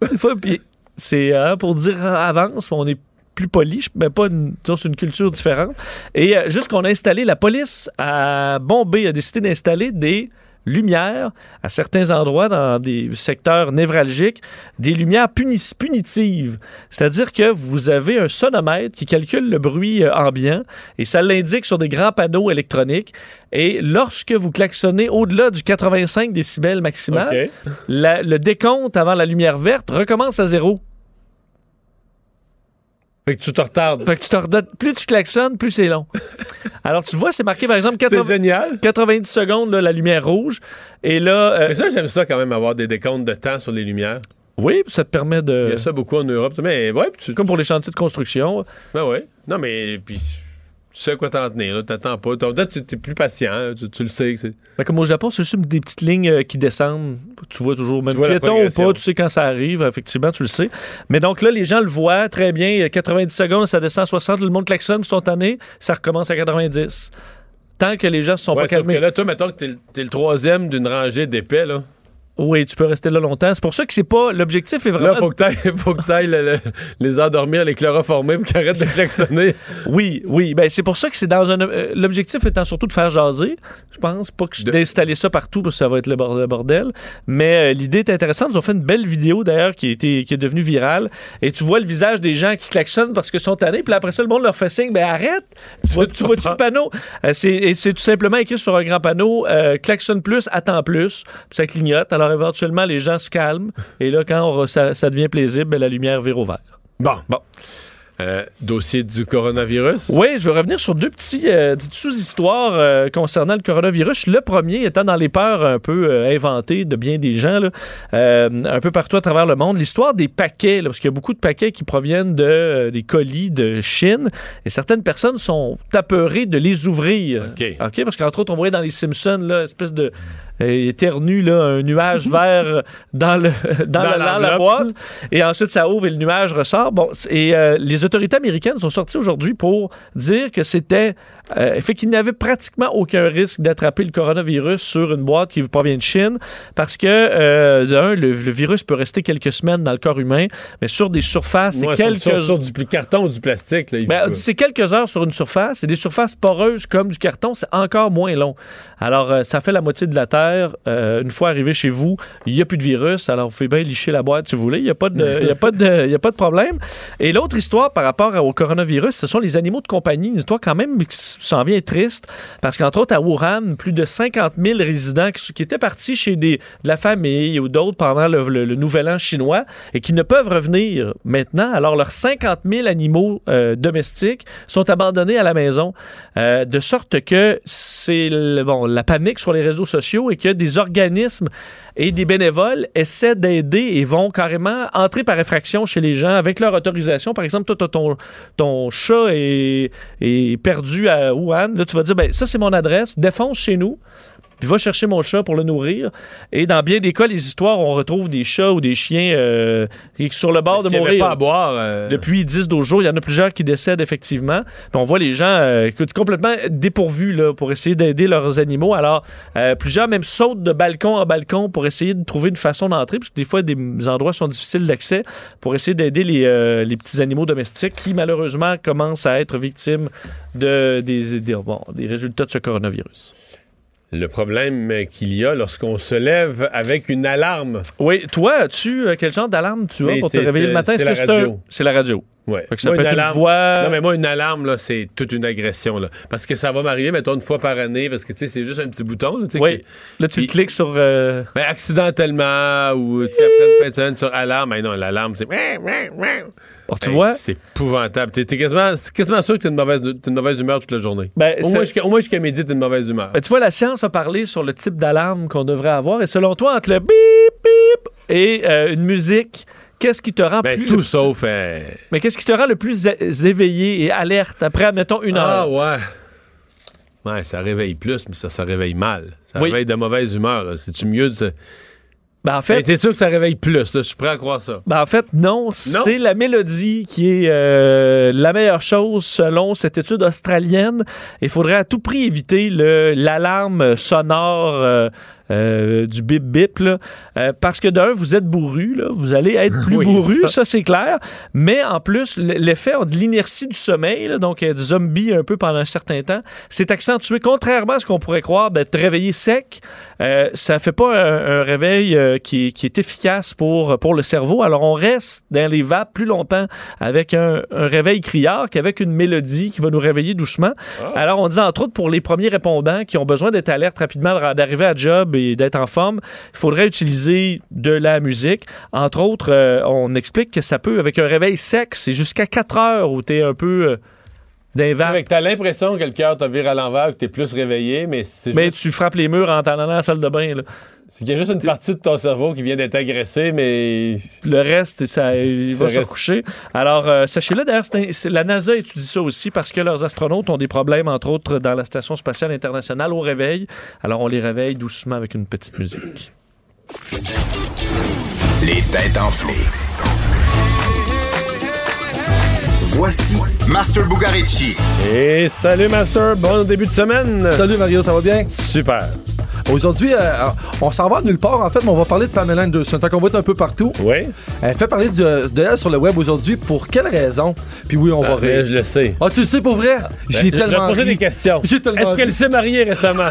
[LAUGHS] puis c'est hein, pour dire avance, on est plus poli, mais pas une, c'est une culture différente. Et euh, juste qu'on a installé, la police à Bombay a décidé d'installer des lumières à certains endroits dans des secteurs névralgiques, des lumières punis- punitives. C'est-à-dire que vous avez un sonomètre qui calcule le bruit euh, ambiant et ça l'indique sur des grands panneaux électroniques. Et lorsque vous klaxonnez au-delà du 85 décibels maximal, le décompte avant la lumière verte recommence à zéro. Fait que tu te retardes. Fait que tu te plus tu klaxonnes, plus c'est long. Alors, tu vois, c'est marqué, par exemple, 80 C'est génial. 90 secondes, là, la lumière rouge. Et là, euh, Mais ça, j'aime ça quand même, avoir des décomptes de temps sur les lumières. oui, ça te permet Il y de... a ça beaucoup en Europe. Mais ouais, tu. Comme pour les chantiers de construction. Ben ouais. Non, mais puis tu sais à quoi t'en tenir. là. T'attends pas. Que tu es plus patient. hein. Tu, tu le sais. que c'est- Ben, comme au Japon, c'est juste des petites lignes euh, qui descendent. Tu vois toujours, même piéton ou pas, tu sais quand ça arrive. Effectivement, tu le sais. Mais donc là, les gens le voient très bien. Il y a 90 secondes, ça descend à 60. Le monde klaxonne spontané. Ça recommence à 90. Tant que les gens se sont Ouais, pas sauf calmés. que là, toi, mettons que t'es, t'es le troisième d'une rangée d'épais, là. Oui, tu peux rester là longtemps. C'est pour ça que c'est pas. L'objectif est vraiment. Là, faut que t'ailles, [LAUGHS] faut que t'ailles le- le- les endormir, les chloroformer pour qu'ils arrêtent de klaxonner. [LAUGHS] Oui, oui. Ben, c'est pour ça que c'est dans un. euh, L'objectif étant surtout de faire jaser. Je pense pas que d'installer ça partout parce que ça va être le bor- le bordel. Mais euh, l'idée est intéressante. Ils ont fait une belle vidéo d'ailleurs qui, qui est devenue virale. Et tu vois le visage des gens qui klaxonnent parce qu'ils sont tannés. Puis après ça, le monde leur fait signe. Ben arrête. Tu vois, [LAUGHS] tu vois-tu le panneau? Euh, c'est, et c'est tout simplement écrit sur un grand panneau euh, klaxonne plus, attends plus. Puis ça clignote. Alors éventuellement, les gens se calment. Et là, quand on ça, ça devient plaisible, ben, la lumière vire au vert. Bon. Bon. Euh, dossier du coronavirus? Oui, je vais revenir sur deux petits euh, petites sous-histoires euh, concernant le coronavirus. Le premier étant dans les peurs un peu inventées de bien des gens, là, un peu partout à travers le monde. L'histoire des paquets, là, parce qu'il y a beaucoup de paquets qui proviennent de, des colis de Chine, et certaines personnes sont apeurées de les ouvrir. OK. parce qu'entre autres, on voyait dans les Simpsons, là, espèce de euh, éternu, là, un nuage [LAUGHS] vert dans, le, dans, Dans la, dans la l'enveloppe. boîte. Et ensuite, ça ouvre et le nuage ressort. Bon, et euh, les autorités américaines sont sorties aujourd'hui pour dire que c'était. Euh, fait qu'il n'y avait pratiquement aucun risque d'attraper le coronavirus sur une boîte qui provient de Chine parce que, euh, d'un, le, le virus peut rester quelques semaines dans le corps humain, mais sur des surfaces Ouais, et quelques. sur, sur du carton ou du plastique. Ben, c'est quelques heures sur une surface et des surfaces poreuses comme du carton, c'est encore moins long. Alors, ça fait la moitié de la Terre. Euh, une fois arrivé chez vous, il n'y a plus de virus. Alors, vous pouvez bien licher la boîte si vous voulez. Il n'y a, pas de- a, a pas de problème. Et l'autre histoire par rapport au coronavirus, ce sont les animaux de compagnie. Une histoire quand même qui s'en vient triste parce qu'entre autres, à Wuhan, plus de 50 000 résidents qui, étaient partis chez des, de la famille ou d'autres pendant le, nouvel an chinois et qui ne peuvent revenir maintenant. Alors, leurs 50 000 animaux euh, domestiques sont abandonnés à la maison, euh, de sorte que c'est bon, la panique sur les réseaux sociaux et que des organismes et des bénévoles essaient d'aider et vont carrément entrer par effraction chez les gens avec leur autorisation. Par exemple, toi, ton, ton chat est, est perdu à Wuhan. Là, tu vas dire, ben, ça, c'est mon adresse, défonce chez nous puis va chercher mon chat pour le nourrir. Et dans bien des cas, les histoires, on retrouve des chats ou des chiens euh, sur le bord de mourir. pas à boire. euh, Depuis 10-12 jours, il y en a plusieurs qui décèdent effectivement. Puis on voit les gens euh, complètement dépourvus là, pour essayer d'aider leurs animaux. Alors, euh, plusieurs même sautent de balcon en balcon pour essayer de trouver une façon d'entrer, parce que des fois, des endroits sont difficiles d'accès, pour essayer d'aider les, euh, les petits animaux domestiques qui, malheureusement, commencent à être victimes de, des, des, bon, des résultats de ce coronavirus. Le problème qu'il y a lorsqu'on se lève avec une alarme. Oui, toi, as-tu euh, quel genre d'alarme tu as Mais pour te réveiller le matin? c'est Est-ce la un- radio. C'est la radio. Ouais. Que ça Moi, peut une être une alarme- voix- Non, mais moi, une alarme, là, c'est toute une agression. Là. Parce que ça va m'arriver, mettons, une fois par année, parce que, tu sais, c'est juste un petit bouton. Là, tu sais, Oui. qui- Là, tu Puis- cliques sur. euh, Ben, accidentellement, ou, tu après une fin de semaine sur alarme. Mais non, l'alarme, c'est... Bon, tu Hey, vois? C'est épouvantable. T'es, t'es quasiment, sûr que t'es une mauvaise, t'es une mauvaise humeur toute la journée. Ben, au, moins jusqu'à, jusqu'à midi, t'es une mauvaise humeur. Ben, tu vois, la science a parlé sur le type d'alarme qu'on devrait avoir. Et selon toi, entre le bip, bip et euh, une musique, qu'est-ce qui te rend Ben, plus. tout sauf... euh, Mais qu'est-ce qui te rend le plus éveillé et alerte après, admettons, une Ah, heure? ouais. Ouais, ça réveille plus, mais ça, ça réveille mal. Ça Oui. réveille de mauvaise humeur. C'est-tu mieux de... Ben, en Ben, fait. c'est sûr que ça réveille plus. là. Je suis prêt à croire ça. Ben, en fait, non? C'est la mélodie qui est euh, la meilleure chose selon cette étude australienne. Il faudrait à tout prix éviter le- l'alarme sonore euh, euh, du bip bip. là. Euh, parce que d'un, vous êtes bourru. Là. Vous allez être [LAUGHS] plus Oui, bourru, ça. ça, c'est clair. Mais en plus, l'effet dit l'inertie du sommeil, là, donc euh, du zombie un peu pendant un certain temps, c'est accentué. Contrairement à ce qu'on pourrait croire d'être réveillé sec, euh, ça fait pas un, un réveil euh, qui, est- qui est efficace pour, pour le cerveau. Alors on reste dans les vapes plus longtemps avec un, un réveil criard qu'avec une mélodie qui va nous réveiller doucement. Alors on dit entre autres pour les premiers répondants qui ont besoin d'être alertes rapidement, d'arriver à job et d'être en forme, il faudrait utiliser de la musique. Entre autres, euh, on explique que ça peut, avec un réveil sec, c'est jusqu'à 4 heures où tu es un peu euh. Avec, t'as l'impression que le cœur te vire à l'envers, que t'es plus réveillé, mais c'est Mais juste- tu frappes les murs en t'en allant à la salle de bain. là. C'est qu'il y a juste une partie de ton cerveau qui vient d'être agressée, mais Le reste, ça, il Ça va se recoucher. Alors, euh, sachez-le, d'ailleurs, la NASA étudie ça aussi parce que leurs astronautes ont des problèmes, entre autres, dans la Station spatiale internationale au réveil. Alors, on les réveille doucement avec une petite musique. Les têtes enflées. Voici Master Bugarici. Et salut Master, bon début de semaine. Salut Mario, ça va bien? Super. Aujourd'hui, euh, on s'en va nulle part en fait, mais on va parler de Pamela Anderson. Fait qu'on va être un peu partout. Oui. Elle fait parler de, de elle sur le web aujourd'hui. Pour quelle raison? Puis oui, on va Ah, mais je le sais. Ah, tu le sais pour vrai? J'ai Ben, je vais tellement ri. des questions. J'ai tellement Est-ce qu'elle s'est mariée récemment? [LAUGHS]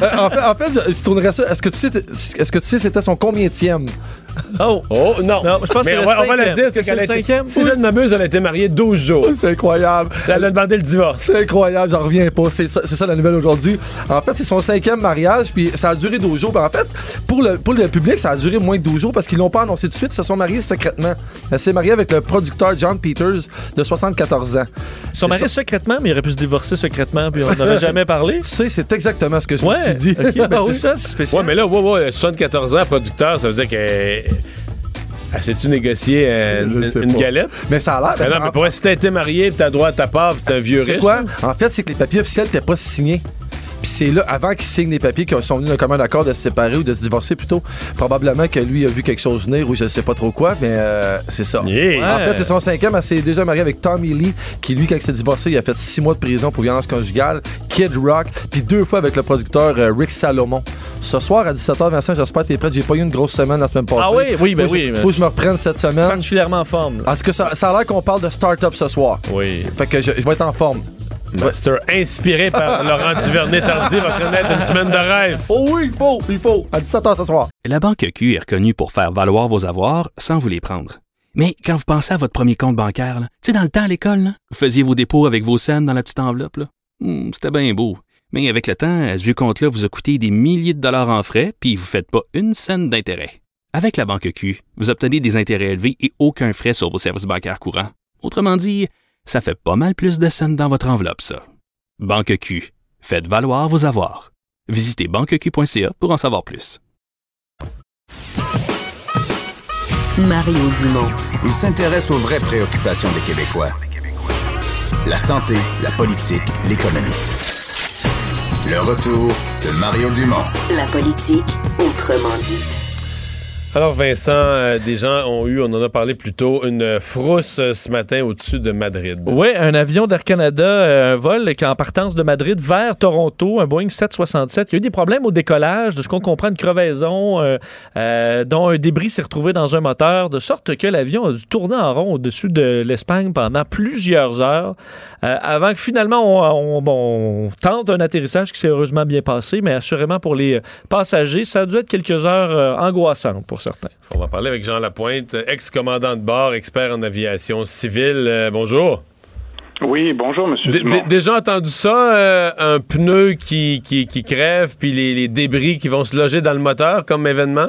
Euh, en fait, en fait, je, je tournerais ça. Est-ce que tu sais, est-ce que tu sais c'était son combienième? Oh! Oh, non. Non, je pense que Mais c'est on le va, on va cinquième. dire, que c'est qu'elle a le été- cinquième? Si je ne m'abuse, elle a été mariée 12 jours. C'est incroyable. Elle a demandé le divorce. C'est incroyable, j'en reviens pas. C'est ça, c'est ça la nouvelle aujourd'hui. En fait, c'est son cinquième mariage, puis ça a duré 12 jours. Ben, en fait, pour le, pour le public, ça a duré moins de 12 jours parce qu'ils l'ont pas annoncé tout de suite. Ils se sont mariés secrètement. Elle s'est mariée avec le producteur John Peters de 74 ans. Ils sont mariés secrètement, mais il aurait pu se divorcer secrètement, puis on n'aurait [LAUGHS] jamais parlé. Tu sais, c'est exactement ce que je Ouais, me suis dit. ok, ben [LAUGHS] Ah c'est oui. ça, c'est spécial. Ouais, mais là, ouais, ouais, 74 ans, producteur, ça veut dire qu'elle. Elle s'est-tu négocié euh, une, galette? Mais ça a l'air. Ben non, mais pour si t'as été marié t'as droit à ta part c'est un vieux C'est riche. quoi? là. En fait, c'est que les papiers officiels n'étaient pas signés. Puis c'est là, avant qu'ils signent les papiers, qu'ils sont venus d'un commun accord de se séparer ou de se divorcer plutôt, probablement que lui a vu quelque chose venir ou je sais pas trop quoi, mais euh, c'est ça. Yeah. En fait, c'est son cinquième. Elle s'est déjà mariée avec Tommy Lee, qui lui, quand il s'est divorcé, il a fait six mois de prison pour violence conjugale, Kid Rock, puis deux fois avec le producteur euh, Rick Salomon. Ce soir à 17h, Vincent, j'espère que t'es prêt. J'ai pas eu une grosse semaine la semaine passée. Ah oui, oui, ben Faut oui, Faut que je me reprenne cette semaine. Particulièrement en forme. là. En tout cas, ça, ça a l'air qu'on parle de start-up ce soir. Oui. Fait que je, je vais être en forme. Master, inspiré par [LAUGHS] Laurent Duvernay-Tardy, va connaître une semaine de rêve. Oh oui, il faut, il faut. À 17h ce soir. La Banque Q est reconnue pour faire valoir vos avoirs sans vous les prendre. Mais quand vous pensez à votre premier compte bancaire, tu sais, dans le temps à l'école, là, vous faisiez vos dépôts avec vos scènes dans la petite enveloppe. là. Hmm, C'était bien beau. Mais avec le temps, à ce vieux compte-là vous a coûté des milliers de dollars en frais, puis vous ne faites pas une scène d'intérêt. Avec la Banque Q, vous obtenez des intérêts élevés et aucun frais sur vos services bancaires courants. Autrement dit, ça fait pas mal plus de scènes dans votre enveloppe, ça. Banque Q. Faites valoir vos avoirs. Visitez banqueq.ca pour en savoir plus. Mario Dumont. Il s'intéresse aux vraies préoccupations des Québécois. La santé, la politique, l'économie. Le retour de Mario Dumont. La politique, autrement dit. Alors Vincent, euh, des gens ont eu, on en a parlé plus tôt, une frousse euh, ce matin au-dessus de Madrid. Oui, un avion d'Air Canada, euh, un vol qui en partance de Madrid vers Toronto, un Boeing 767. Il y a eu des problèmes au décollage, de ce qu'on comprend, une crevaison, euh, euh, dont un débris s'est retrouvé dans un moteur, de sorte que l'avion a dû tourner en rond au-dessus de l'Espagne pendant plusieurs heures, euh, avant que finalement on, on- bon, on tente un atterrissage qui s'est heureusement bien passé, mais assurément pour les passagers, ça a dû être quelques heures euh, angoissantes pour certains. On va parler avec Jean Lapointe, ex-commandant de bord, expert en aviation civile. Euh, bonjour. Oui, bonjour, monsieur. D- Dumont. d- déjà entendu ça, euh, un pneu qui, qui, qui crève, puis les, les débris qui vont se loger dans le moteur comme événement?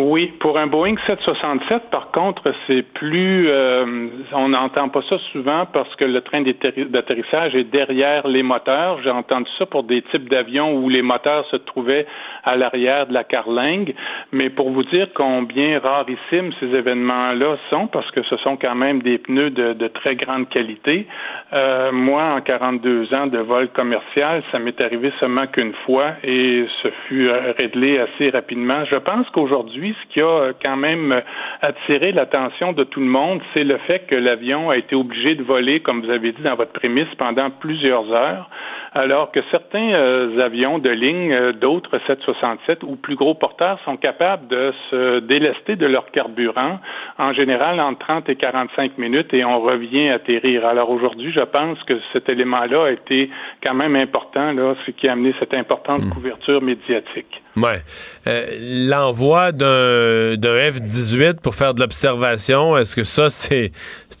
Oui, pour un Boeing 767, par contre, c'est plus. euh, on n'entend pas ça souvent parce que le train d'atterri- d'atterrissage est derrière les moteurs. J'ai entendu ça pour des types d'avions où les moteurs se trouvaient à l'arrière de la carlingue. Mais pour vous dire combien rarissimes ces événements-là sont, parce que ce sont quand même des pneus de, de très grande qualité. euh, moi, en 42 ans de vol commercial, ça m'est arrivé seulement qu'une fois et ce fut euh, réglé assez rapidement. Je pense qu'aujourd'hui, ce qui a euh, quand même euh, attiré l'attention de tout le monde, c'est le fait que l'avion a été obligé de voler, comme vous avez dit dans votre prémisse, pendant plusieurs heures, alors que certains euh, avions de ligne, euh, d'autres 767 ou plus gros porteurs sont capables de se délester de leur carburant, en général entre 30 et 45 minutes, et on revient atterrir. Alors aujourd'hui, je pense que cet élément-là a été quand même important, là, ce qui a amené cette importante couverture médiatique. Ouais. Euh, L'envoi d'un d'un F-18 pour faire de l'observation, est-ce que ça, c'est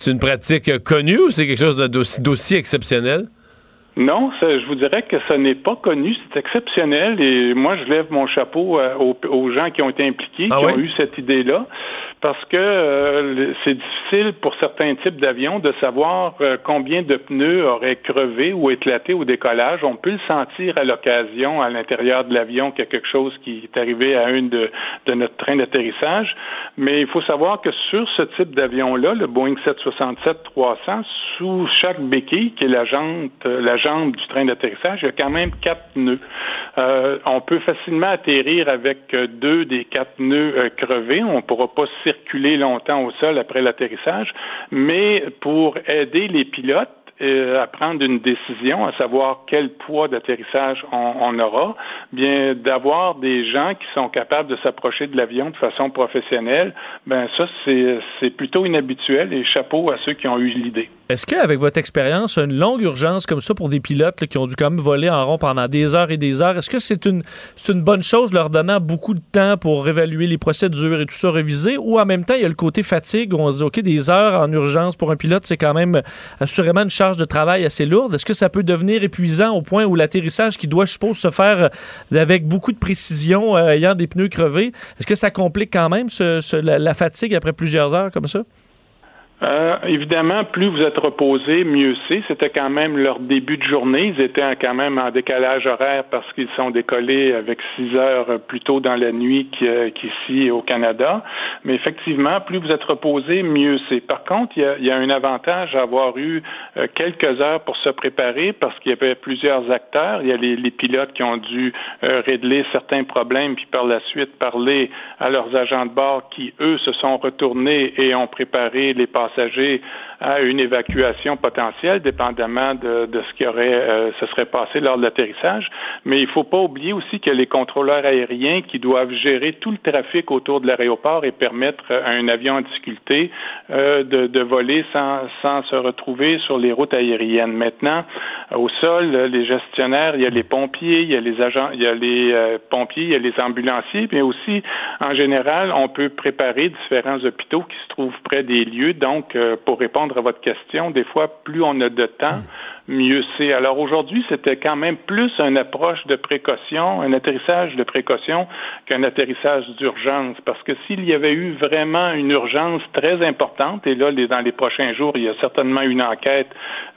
une pratique connue ou c'est quelque chose d'aussi exceptionnel? Non, ça, je vous dirais que ce n'est pas connu, c'est exceptionnel et moi je lève mon chapeau euh, aux, aux gens qui ont été impliqués, Ah qui oui? ont eu cette idée-là, parce que euh, c'est difficile pour certains types d'avions de savoir euh, combien de pneus auraient crevé ou éclaté au décollage. On peut le sentir à l'occasion à l'intérieur de l'avion qu'il y a quelque chose qui est arrivé à une de, de notre train d'atterrissage, mais il faut savoir que sur ce type d'avion-là, le Boeing 767-300, sous chaque béquille, qui est la jante, du train d'atterrissage, il y a quand même quatre pneus. Euh, on peut facilement atterrir avec euh, deux des quatre pneus euh, crevés. On ne pourra pas circuler longtemps au sol après l'atterrissage, mais pour aider les pilotes, à prendre une décision, à savoir quel poids d'atterrissage on, on aura, bien d'avoir des gens qui sont capables de s'approcher de l'avion de façon professionnelle, ben ça c'est plutôt inhabituel et chapeau à ceux qui ont eu l'idée. Est-ce qu'avec votre expérience, une longue urgence comme ça pour des pilotes qui ont dû quand même voler en rond pendant des heures et des heures, est-ce que c'est une, bonne chose leur donnant beaucoup de temps pour réévaluer les procédures et tout ça réviser? Ou en même temps il y a le côté fatigue où on se dit OK des heures en urgence pour un pilote c'est quand même assurément une charge de travail assez lourde. Est-ce que ça peut devenir épuisant au point où l'atterrissage qui doit je suppose se faire euh, avec beaucoup de précision euh, ayant des pneus crevés, est-ce que ça complique quand même la fatigue après plusieurs heures comme ça? Euh, évidemment, plus vous êtes reposé, mieux c'est. C'était quand même leur début de journée. Ils étaient en- quand même en décalage horaire parce qu'ils sont décollés avec six heures plus tôt dans la nuit qu'i- qu'ici au Canada. Mais effectivement, plus vous êtes reposé, mieux c'est. Par contre, il y a, un avantage à avoir eu euh, quelques heures pour se préparer parce qu'il y avait plusieurs acteurs. Il y a les, les pilotes qui ont dû euh, régler certains problèmes puis par la suite parler à leurs agents de bord qui, eux, se sont retournés et ont préparé les passagers à une évacuation potentielle, dépendamment de, de ce qui aurait euh, se serait passé lors de l'atterrissage. Mais il ne faut pas oublier aussi que les contrôleurs aériens qui doivent gérer tout le trafic autour de l'aéroport et permettre à un avion en difficulté euh, de, de voler sans, sans se retrouver sur les routes aériennes. Maintenant, au sol, les gestionnaires, il y a les pompiers, il y a les agents, il y a les euh, pompiers, il y a les ambulanciers, mais aussi, en général, on peut préparer différents hôpitaux qui se trouvent près des lieux. Donc, euh, pour répondre à votre question, des fois, plus on a de temps, mieux c'est. Alors aujourd'hui, c'était quand même plus une approche de précaution, un atterrissage de précaution qu'un atterrissage d'urgence. Parce que s'il y avait eu vraiment une urgence très importante, et là, dans les prochains jours, il y a certainement une enquête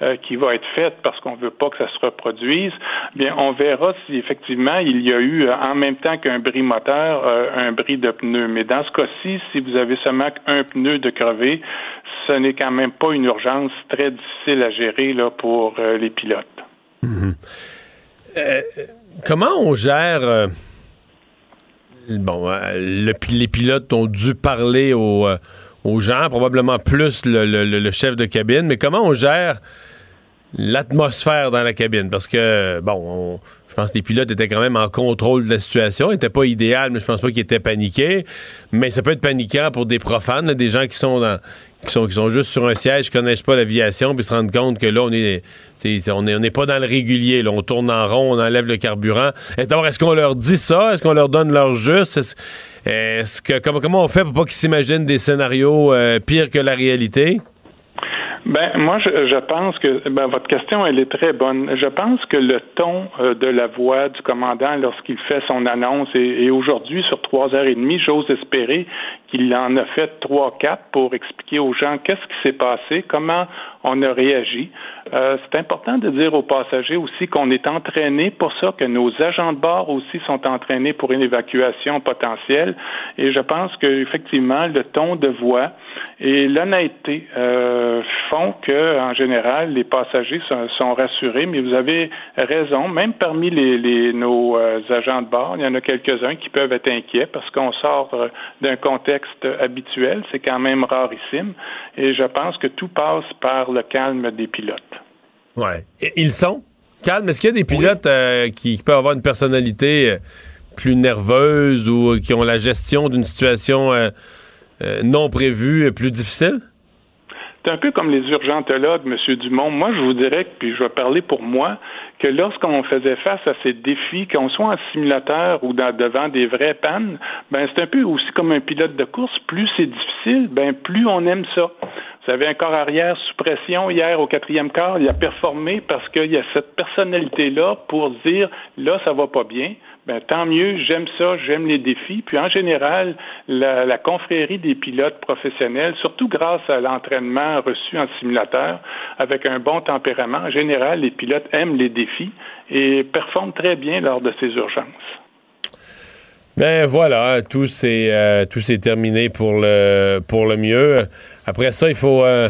euh, qui va être faite parce qu'on ne veut pas que ça se reproduise, bien, on verra si effectivement il y a eu, euh, en même temps qu'un bris moteur, euh, un bris de pneu. Mais dans ce cas-ci, si vous avez seulement un pneu de crevé, ce n'est quand même pas une urgence très difficile à gérer là, pour euh, les pilotes. Euh, comment on gère euh, bon, le- les pilotes ont dû parler aux, gens, probablement plus le- le chef de cabine, mais comment on gère l'atmosphère dans la cabine? Parce que, bon, on- je pense que les pilotes étaient quand même en contrôle de la situation. Ils n'étaient pas idéal, mais je pense pas qu'ils étaient paniqués. Mais ça peut être paniquant pour des profanes, des gens qui sont dans qui sont, qui sont juste sur un siège, qui connaissent pas l'aviation, puis se rendent compte que là, on est, on est, on n'est pas dans le régulier. Là. On tourne en rond, on enlève le carburant. D'abord, est-ce qu'on leur dit ça? Est-ce qu'on leur donne leur juste? Est-ce, que comment, comment on fait pour pas qu'ils s'imaginent des scénarios euh, pires que la réalité? Ben, moi, je, je pense que ben, votre question, elle est très bonne. Je pense que le ton euh, de la voix du commandant lorsqu'il fait son annonce, et, et aujourd'hui, sur trois heures et demie, j'ose espérer qu'il en a fait trois, quatre pour expliquer aux gens qu'est-ce qui s'est passé, comment on a réagi. Euh, c'est important de dire aux passagers aussi qu'on est entraîné pour ça, que nos agents de bord aussi sont entraînés pour une évacuation potentielle. Et je pense qu'effectivement, le ton de voix et l'honnêteté euh, font que, en général, les passagers sont, sont rassurés. Mais vous avez raison, même parmi les, les- nos euh, agents de bord, il y en a quelques-uns qui peuvent être inquiets parce qu'on sort euh, d'un contexte habituel. C'est quand même rarissime. Et je pense que tout passe par le calme des pilotes. Ouais. Ils sont? Calmes. Est-ce qu'il y a des pilotes euh, qui, qui peuvent avoir une personnalité euh, plus nerveuse ou euh, qui ont la gestion d'une situation euh, euh, non prévue plus difficile? C'est un peu comme les urgentologues, M. Dumont. Moi, je vous dirais, puis je vais parler pour moi, que lorsqu'on faisait face à ces défis, qu'on soit en simulateur ou devant des vraies pannes, ben c'est un peu aussi comme un pilote de course. Plus c'est difficile, ben plus on aime ça. Vous savez, un corps arrière sous pression hier au quatrième quart, il a performé parce qu'il y a cette personnalité-là pour dire là, ça va pas bien. Ben, tant mieux, j'aime ça, j'aime les défis. Puis en général, la, confrérie des pilotes professionnels, surtout grâce à l'entraînement reçu en simulateur, avec un bon tempérament, en général, les pilotes aiment les défis et performent très bien lors de ces urgences. Ben voilà, tout s'est euh, terminé pour le pour le mieux. Après ça, il faut euh,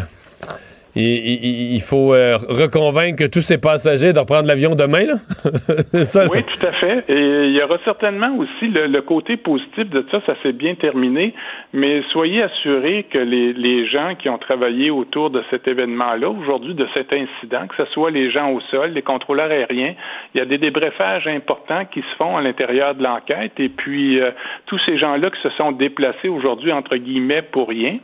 il, il- il faut euh, reconvaincre tous ces passagers de reprendre l'avion demain là? [LAUGHS] Ça? Oui, tout à fait. Et il y aura certainement aussi le, le côté positif de ça, ça s'est bien terminé, mais soyez assurés que les, les gens qui ont travaillé autour de cet événement-là, aujourd'hui, de cet incident, que ce soit les gens au sol, les contrôleurs aériens, il y a des débriefages importants qui se font à l'intérieur de l'enquête, et puis euh, tous ces gens-là qui se sont déplacés aujourd'hui, entre guillemets, pour rien,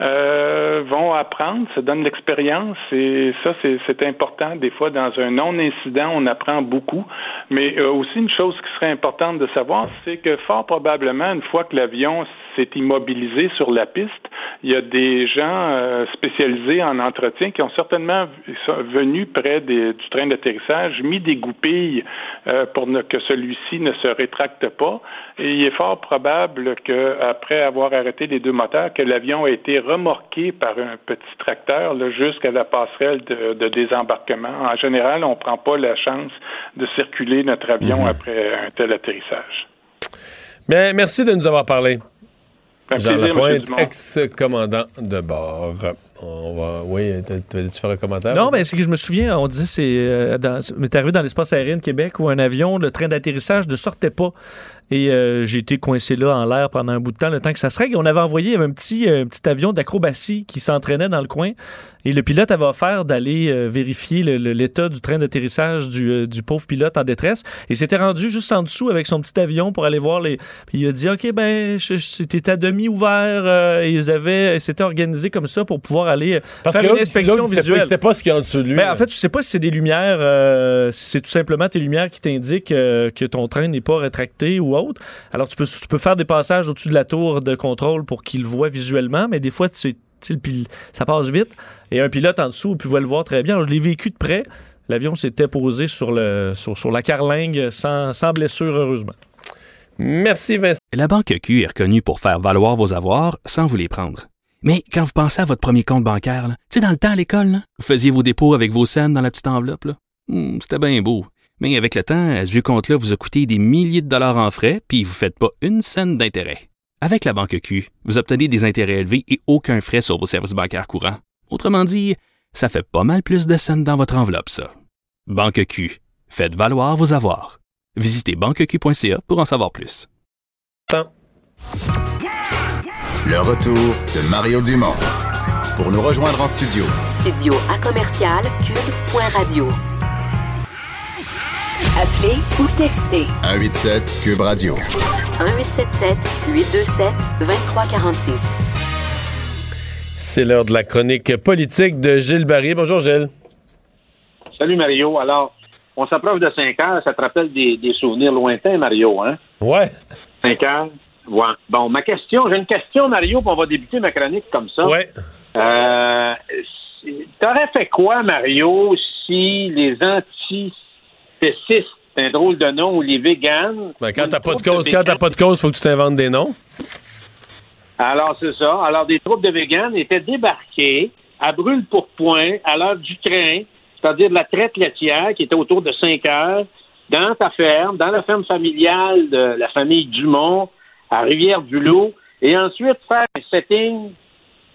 euh, vont apprendre, ça donne l'expérience, et ça, c'est important. Des fois, dans un non-incident, on apprend beaucoup. Mais euh, aussi, une chose qui serait importante de savoir, c'est que fort probablement, une fois que l'avion s'est immobilisé sur la piste, il y a des gens euh, spécialisés en entretien qui ont certainement v- sont venus près des- du train d'atterrissage, mis des goupilles euh, pour que celui-ci ne se rétracte pas. Et il est fort probable qu'après avoir arrêté les deux moteurs, que l'avion a été remorqué par un petit tracteur jusqu'à la passerelle de, de désembarquement. En général, on ne prend pas la chance de circuler notre avion après un tel atterrissage. Ben, merci de nous avoir parlé. Jean. Lapointe, ex-commandant de bord. On va, oui, tu faire un commentaire? Non, mais c'est que je me souviens, on disait, c'est euh, dans- m'est arrivé dans l'espace aérien de Québec où un avion, le train d'atterrissage ne sortait pas. Et euh, j'ai été coincé là en l'air pendant un bout de temps, le temps que ça se règle. On avait envoyé avait un petit, euh, petit avion d'acrobatie qui s'entraînait dans le coin. Et le pilote avait offert d'aller euh, vérifier l'état du train d'atterrissage du, euh, du pauvre pilote en détresse. Et s'était rendu juste en dessous avec son petit avion pour aller voir les. Puis il a dit OK, ben, c'était à demi ouvert. euh, et ils avaient. C'était organisé comme ça pour pouvoir aller euh, Parce faire que une inspection pas- visuelle. pas ce qu'il y a en dessous de lui. Ben, en fait, tu sais pas si c'est des lumières, euh, si c'est tout simplement tes lumières qui t'indiquent euh, que ton train n'est pas rétracté ou Alors, tu peux, faire des passages au-dessus de la tour de contrôle pour qu'il le voit visuellement, mais des fois, ça passe vite. Et un pilote en dessous pouvait le voir très bien. Je l'ai vécu de près. L'avion s'était posé sur, la carlingue sans, blessure, heureusement. Merci, Vincent. La Banque Q est reconnue pour faire valoir vos avoirs sans vous les prendre. Mais quand vous pensez à votre premier compte bancaire, tu dans le temps à l'école, vous faisiez vos dépôts avec vos scènes dans la petite enveloppe. Hmm, C'était bien beau. Mais avec le temps, à ce vieux compte-là vous a coûté des milliers de dollars en frais, puis vous ne faites pas une scène d'intérêt. Avec la Banque Q, vous obtenez des intérêts élevés et aucun frais sur vos services bancaires courants. Autrement dit, ça fait pas mal plus de scènes dans votre enveloppe, ça. Banque Q. Faites valoir vos avoirs. Visitez banqueq.ca pour en savoir plus. Le retour de Mario Dumont. Pour nous rejoindre en studio, Studio à commercial cube.radio. Appelez ou textez 187 Cube Radio. 1877 827 2346. C'est l'heure de la chronique politique de Gilles Barry. Bonjour Gilles. Salut Mario. Alors, on s'approche de 5 heures. Ça te rappelle des, des souvenirs lointains, Mario, hein? Ouais. 5 heures. Ouais. Bon, ma question, j'ai une question, Mario, puis on va débuter ma chronique comme ça. Ouais. Euh, T'aurais fait quoi, Mario, si les c'est un drôle de nom, ou les véganes... Ben, quand t'as pas de cause, quand véganes- t'as pas de cause, faut que tu t'inventes des noms. Alors, c'est ça. Alors, des troupes de véganes étaient débarquées à brûle-pourpoint à l'heure du train, c'est-à-dire de la traite laitière qui était autour de 5 heures, dans ta ferme, dans la ferme familiale de la famille Dumont, à Rivière-du-Loup, et ensuite faire un setting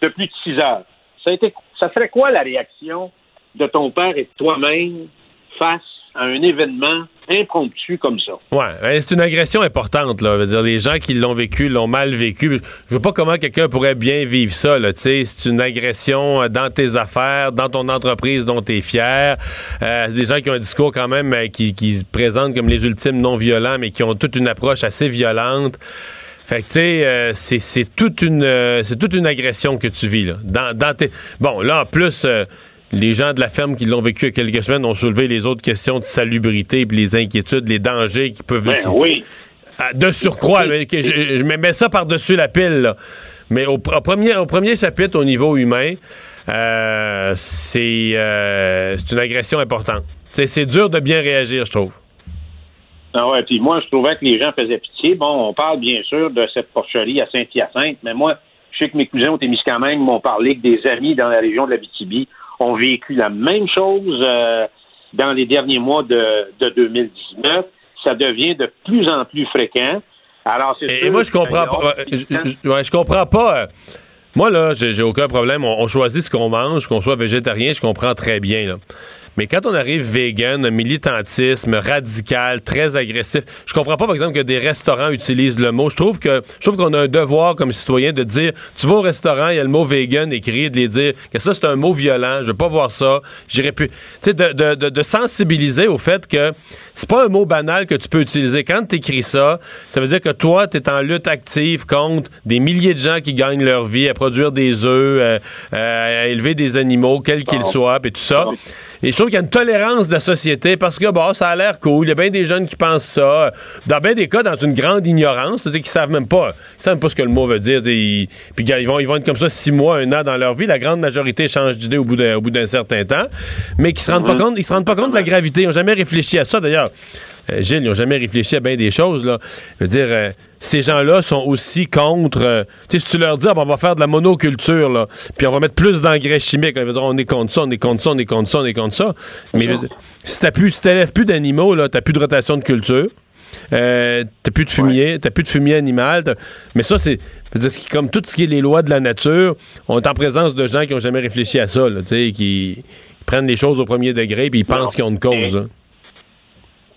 de plus de 6 heures. Ça, a été, ça serait quoi la réaction de ton père et de toi-même face à un événement impromptu comme ça? Ouais, ben, c'est une agression importante là. Je veux dire, les gens qui l'ont vécu l'ont mal vécu. Je vois pas comment quelqu'un pourrait bien vivre ça. Là, tu sais, c'est une agression euh, dans tes affaires, dans ton entreprise dont tu es fier. Euh, c'est des gens qui ont un discours quand même euh, qui, se présentent comme les ultimes non violents, mais qui ont toute une approche assez violente. Fait que tu sais, c'est toute une c'est toute une agression que tu vis là. Dans, dans tes bon là en plus. Les gens de la ferme qui l'ont vécu il y a quelques semaines ont soulevé les autres questions de salubrité puis les inquiétudes, les dangers qui peuvent Ben oui. De surcroît, mais que je, je me mets ça par-dessus la pile. là. Mais au, au premier, au premier chapitre, au niveau humain, euh, c'est euh, une agression importante. C'est dur de bien réagir, je trouve. Ah ouais, puis moi, je trouvais que les gens faisaient pitié. Bon, on parle bien sûr de cette porcherie à Saint-Hyacinthe, mais moi, je sais que mes cousins au Témiscamingue m'ont parlé que des amis dans la région de la BTB ont vécu la même chose euh, dans les derniers mois de, de 2019. Ça devient de plus en plus fréquent. Alors, c'est Et moi, je comprends pas. je, je- ouais, je comprends pas. moi, là, j'ai j'ai aucun problème. On, on choisit ce qu'on mange, qu'on soit végétarien, je comprends très bien. Là. Mais quand on arrive vegan, un militantisme radical, très agressif, je comprends pas, par exemple, que des restaurants utilisent le mot. Je trouve que je trouve qu'on a un devoir comme citoyen de dire tu vas au restaurant, il y a le mot vegan écrit, de les dire que ça, c'est un mot violent, je veux pas voir ça. J'irais plus. Tu sais, de, de, de, de sensibiliser au fait que c'est pas un mot banal que tu peux utiliser. Quand tu écris ça, ça veut dire que toi, tu es en lutte active contre des milliers de gens qui gagnent leur vie à produire des œufs, euh, euh, à élever des animaux, quels qu'ils soient, et tout ça. Et je trouve qu'il y a une tolérance de la société parce que bon, ça a l'air cool. Il y a bien des jeunes qui pensent ça. Dans bien des cas, dans une grande ignorance, c'est-à-dire qu'ils savent même pas, ils savent même pas ce que le mot veut dire. Ils- puis ils vont, ils vont être comme ça six mois, un an dans leur vie. La grande majorité change d'idée au bout d'un, certain temps, mais qui se rendent pas compte, ils se rendent pas compte de la gravité. Ils ont jamais réfléchi à ça d'ailleurs. Euh, Gilles, ils n'ont jamais réfléchi à bien des choses. Là. Je veux dire, euh, ces gens-là sont aussi contre. euh, tu sais, si tu leur dis, Ah, ben, on va faire de la monoculture, là, puis on va mettre plus d'engrais chimiques, on est contre ça, on est contre ça, on est contre ça, on est contre ça. Mais dire, si tu plus, si t'élèves plus d'animaux, là, t'as plus de rotation de culture. Euh, t'as plus de fumier, t'as plus de fumier animal. Mais ça, c'est comme tout ce qui est les lois de la nature, on est en présence de gens qui ont jamais réfléchi à ça, là, qui prennent les choses au premier degré puis ils pensent qu'ils ont une cause. hein.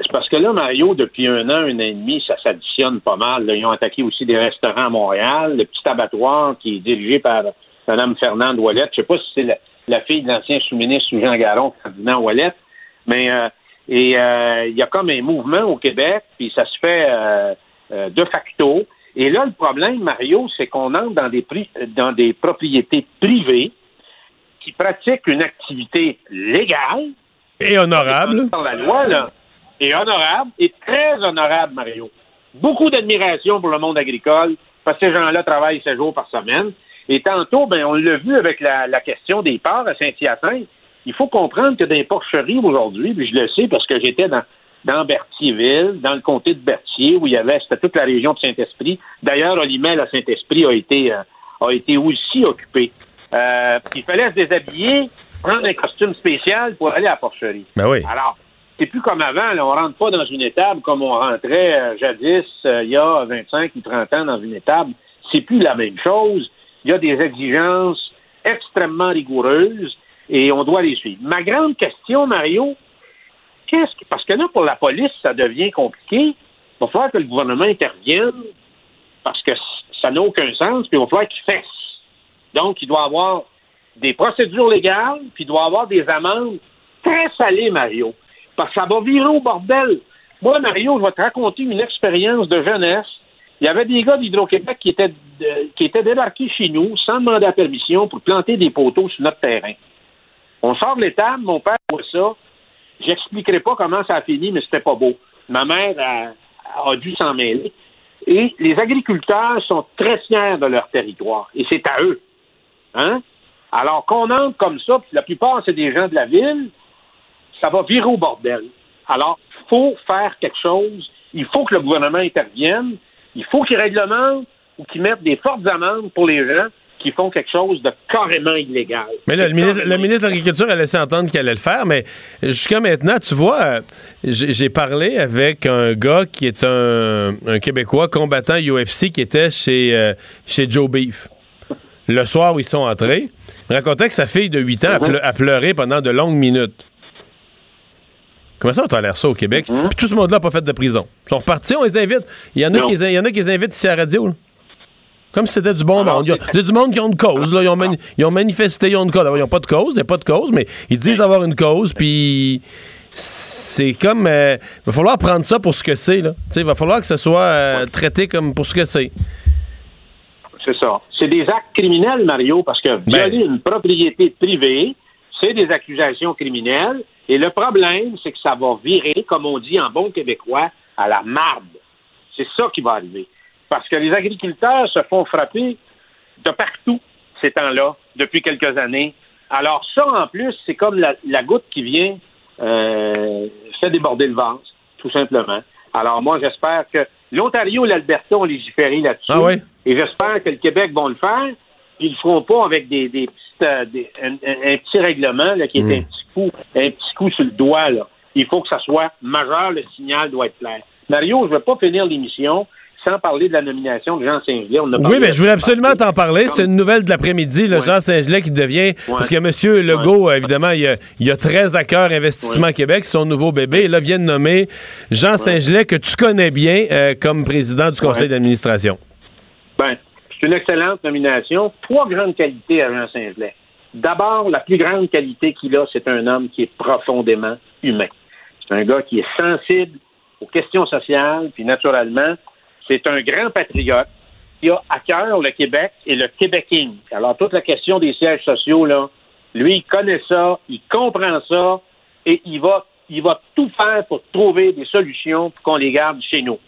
C'est parce que là, Mario, depuis un an, un an et demi, ça s'additionne pas mal. là. Ils ont attaqué aussi des restaurants à Montréal, le petit abattoir qui est dirigé par Mme Fernande Ouellette. Je sais pas si c'est la, la fille de l'ancien sous-ministre Jean Garon, Ferdinand Ouellette, mais euh, et euh, il y a comme un mouvement au Québec, puis ça se fait euh, de facto. Et là, le problème, Mario, c'est qu'on entre dans des, dans des propriétés privées qui pratiquent une activité légale, Et honorable. par la loi, là, et honorable, et très honorable, Mario. Beaucoup d'admiration pour le monde agricole, parce que ces gens-là travaillent 7 jours par semaine. Et tantôt, ben, on l'a vu avec la, la question des porcs à Saint-Hyacinthe. Il faut comprendre que dans les porcheries aujourd'hui, puis je le sais parce que j'étais dans, dans Berthierville, dans le comté de Berthier, où il y avait, c'était toute la région de Saint-Esprit. D'ailleurs, Olimel à Saint-Esprit a été, euh, a été aussi occupé. Euh, il fallait se déshabiller, prendre un costume spécial pour aller à la porcherie. Ben oui. Alors, c'est plus comme avant, là, on rentre pas dans une étable comme on rentrait euh, jadis, euh, il y a 25 ou 30 ans dans une étable. C'est plus la même chose. Il y a des exigences extrêmement rigoureuses et on doit les suivre. Ma grande question, Mario, qu'est-ce que, parce que là, pour la police, ça devient compliqué. Il va falloir que le gouvernement intervienne parce que ça n'a aucun sens, puis il va falloir qu'il fasse. Donc, il doit avoir des procédures légales, puis il doit avoir des amendes très salées, Mario. Ça va virer au bordel. Moi, Mario, je vais te raconter une expérience de jeunesse. Il y avait des gars d'Hydro-Québec qui étaient, de- qui étaient débarqués chez nous sans demander la permission pour planter des poteaux sur notre terrain. On sort de l'étable, mon père voit ça. J'expliquerai pas comment ça a fini, mais c'était pas beau. Ma mère a, a dû s'en mêler. Et les agriculteurs sont très fiers de leur territoire. Et c'est à eux. Hein? Alors qu'on entre comme ça, puis la plupart, c'est des gens de la ville, ça va virer au bordel. Alors, il faut faire quelque chose. Il faut que le gouvernement intervienne. Il faut qu'il réglemente ou qu'il mette des fortes amendes pour les gens qui font quelque chose de carrément illégal. Mais là, le ministre, le ministre de l'Agriculture a laissé entendre qu'il allait le faire, mais jusqu'à maintenant, tu vois, euh, j'ai parlé avec un gars qui est un, un Québécois combattant UFC qui était chez, euh, chez Joe Beef. Le soir où ils sont entrés, il racontait que sa fille de 8 ans a pleuré pendant de longues minutes. Comment ça, on l'air ça au Québec? Puis tout ce monde-là n'a pas fait de prison. Ils sont repartis, on les invite. Il y en a, qui, il y en a qui les invitent ici à la radio. là. Comme si c'était du bon monde. Il y a, du monde qui ont une cause. Là. Ils, ont mani- ils ont manifesté, ils ont une cause. Alors, Ils n'ont pas de cause, il n'y a pas de cause, mais ils disent avoir une cause, puis c'est comme... euh, Il va falloir prendre ça pour ce que c'est. Il va falloir que ça soit euh, traité comme pour ce que c'est. C'est ça. C'est des actes criminels, Mario, parce que violer une propriété privée, c'est des accusations criminelles. Et le problème, c'est que ça va virer, comme on dit en bon québécois, à la marde. C'est ça qui va arriver. Parce que les agriculteurs se font frapper de partout ces temps-là, depuis quelques années. Alors ça, en plus, c'est comme la, la goutte qui vient euh, fait déborder le vase, tout simplement. Alors moi, j'espère que l'Ontario et l'Alberta ont légiféré là-dessus. Ah oui? Et j'espère que le Québec vont le faire. Puis ils le feront pas avec des, des euh, des- un, petit règlement là, qui est Mm. un petit coup, un petit coup sur le doigt. Là. Il faut que ça soit majeur, le signal doit être clair. Mario, je ne vais pas finir l'émission sans parler de la nomination de Jean Saint-Gelais. Oui, mais je voulais absolument t'en parler. C'est une nouvelle de l'après-midi, le Jean Saint-Gelais qui devient. Parce que M. Legault, évidemment, il y, a, il a 13 à cœur Investissement Québec, son nouveau bébé. Et là, vient de nommer Jean Saint-Gelais, que tu connais bien, euh, comme président du conseil d'administration. Ben, c'est une excellente nomination. Trois grandes qualités à Jean Saint-Gelais. D'abord, la plus grande qualité qu'il a, c'est un homme qui est profondément humain. C'est un gars qui est sensible aux questions sociales, puis naturellement, c'est un grand patriote qui a à cœur le Québec et le Québéking. Alors, toute la question des sièges sociaux, là, lui, il connaît ça, il comprend ça, et il va, il va tout faire pour trouver des solutions pour qu'on les garde chez nous.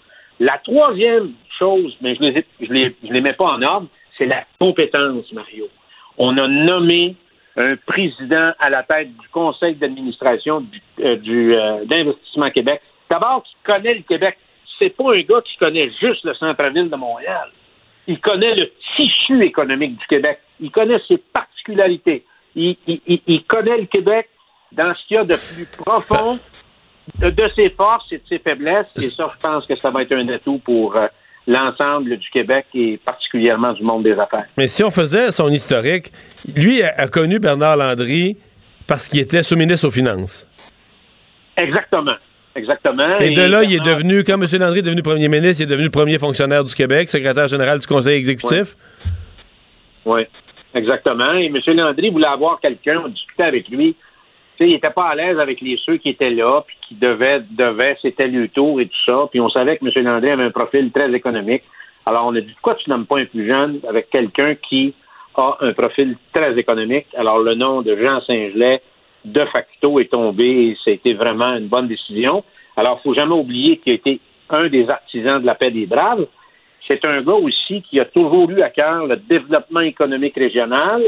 La troisième chose, mais je ne les, je les, je les mets pas en ordre, c'est la compétence, Mario. On a nommé un président à la tête du conseil d'administration du, euh, du, euh, d'Investissement Québec. D'abord, qui connaît le Québec. C'est pas un gars qui connaît juste le centre-ville de Montréal. Il connaît le tissu économique du Québec. Il connaît ses particularités. Il- il- il connaît le Québec dans ce qu'il y a de plus profond de, ses forces et de ses faiblesses. Et ça, je pense que ça va être un atout pour euh, l'ensemble du Québec et particulièrement du monde des affaires. Mais si on faisait son historique, lui a, a connu Bernard Landry parce qu'il était sous-ministre aux Finances. Exactement. Exactement. Et de là, il est devenu, quand M. Landry est devenu premier ministre, il est devenu le premier fonctionnaire du Québec, secrétaire général du conseil exécutif. Oui, exactement. Et M. Landry voulait avoir quelqu'un, on discutait avec lui. Sais, il n'était pas à l'aise avec les ceux qui étaient là, puis qui devaient, devaient c'était le tour et tout ça. Puis on savait que M. Landry avait un profil très économique. Alors on a dit, pourquoi tu nommes pas un plus jeune avec quelqu'un qui a un profil très économique? Alors le nom de Jean Saint-Gelais, de facto, est tombé et c'était vraiment une bonne décision. Alors, faut jamais oublier qu'il a été un des artisans de la paix des braves. C'est un gars aussi qui a toujours eu à cœur le développement économique régional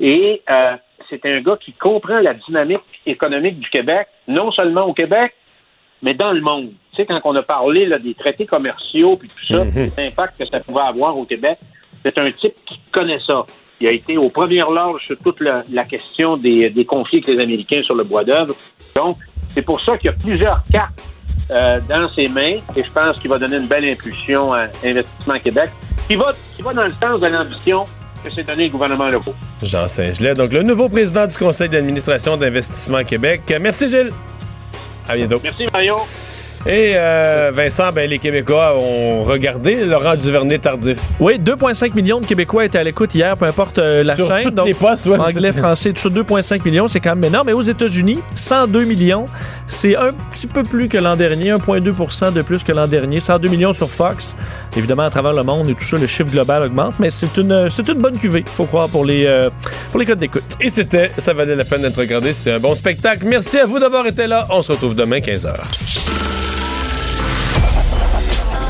et euh, c'est un gars qui comprend la dynamique économique du Québec, non seulement au Québec, mais dans le monde. Tu sais, quand on a parlé là, des traités commerciaux puis tout ça, Mhm. l'impact que ça pouvait avoir au Québec, c'est un type qui connaît ça. Il a été aux premières loges sur toute la, la question des, des conflits avec les Américains sur le bois d'œuvre. Donc, c'est pour ça qu'il y a plusieurs cartes euh, dans ses mains et je pense qu'il va donner une belle impulsion à Investissement Québec qui va, qui va dans le sens de l'ambition que s'est donné le gouvernement Legault. Jean Saint-Gelais, donc le nouveau président du conseil d'administration d'Investissement Québec. Merci Gilles. À bientôt. Merci Mario. Et euh, Vincent, ben, les Québécois ont regardé Laurent Duvernay tardif. Oui, 2,5 millions de Québécois étaient à l'écoute hier, peu importe euh, la Sur chaîne. toutes donc, les postes, ouais. anglais, français, tout ça, 2,5 millions, c'est quand même énorme. Mais aux États-Unis, 102 millions, c'est un petit peu plus que l'an dernier, 1,2% de plus que l'an dernier. 102 millions sur Fox. Évidemment, à travers le monde et tout ça, le chiffre global augmente, mais c'est une, c'est une bonne cuvée, faut croire, pour les, euh, pour les codes d'écoute. Et c'était, ça valait la peine d'être regardé. C'était un bon spectacle. Merci à vous d'avoir été là. On se retrouve demain 15h.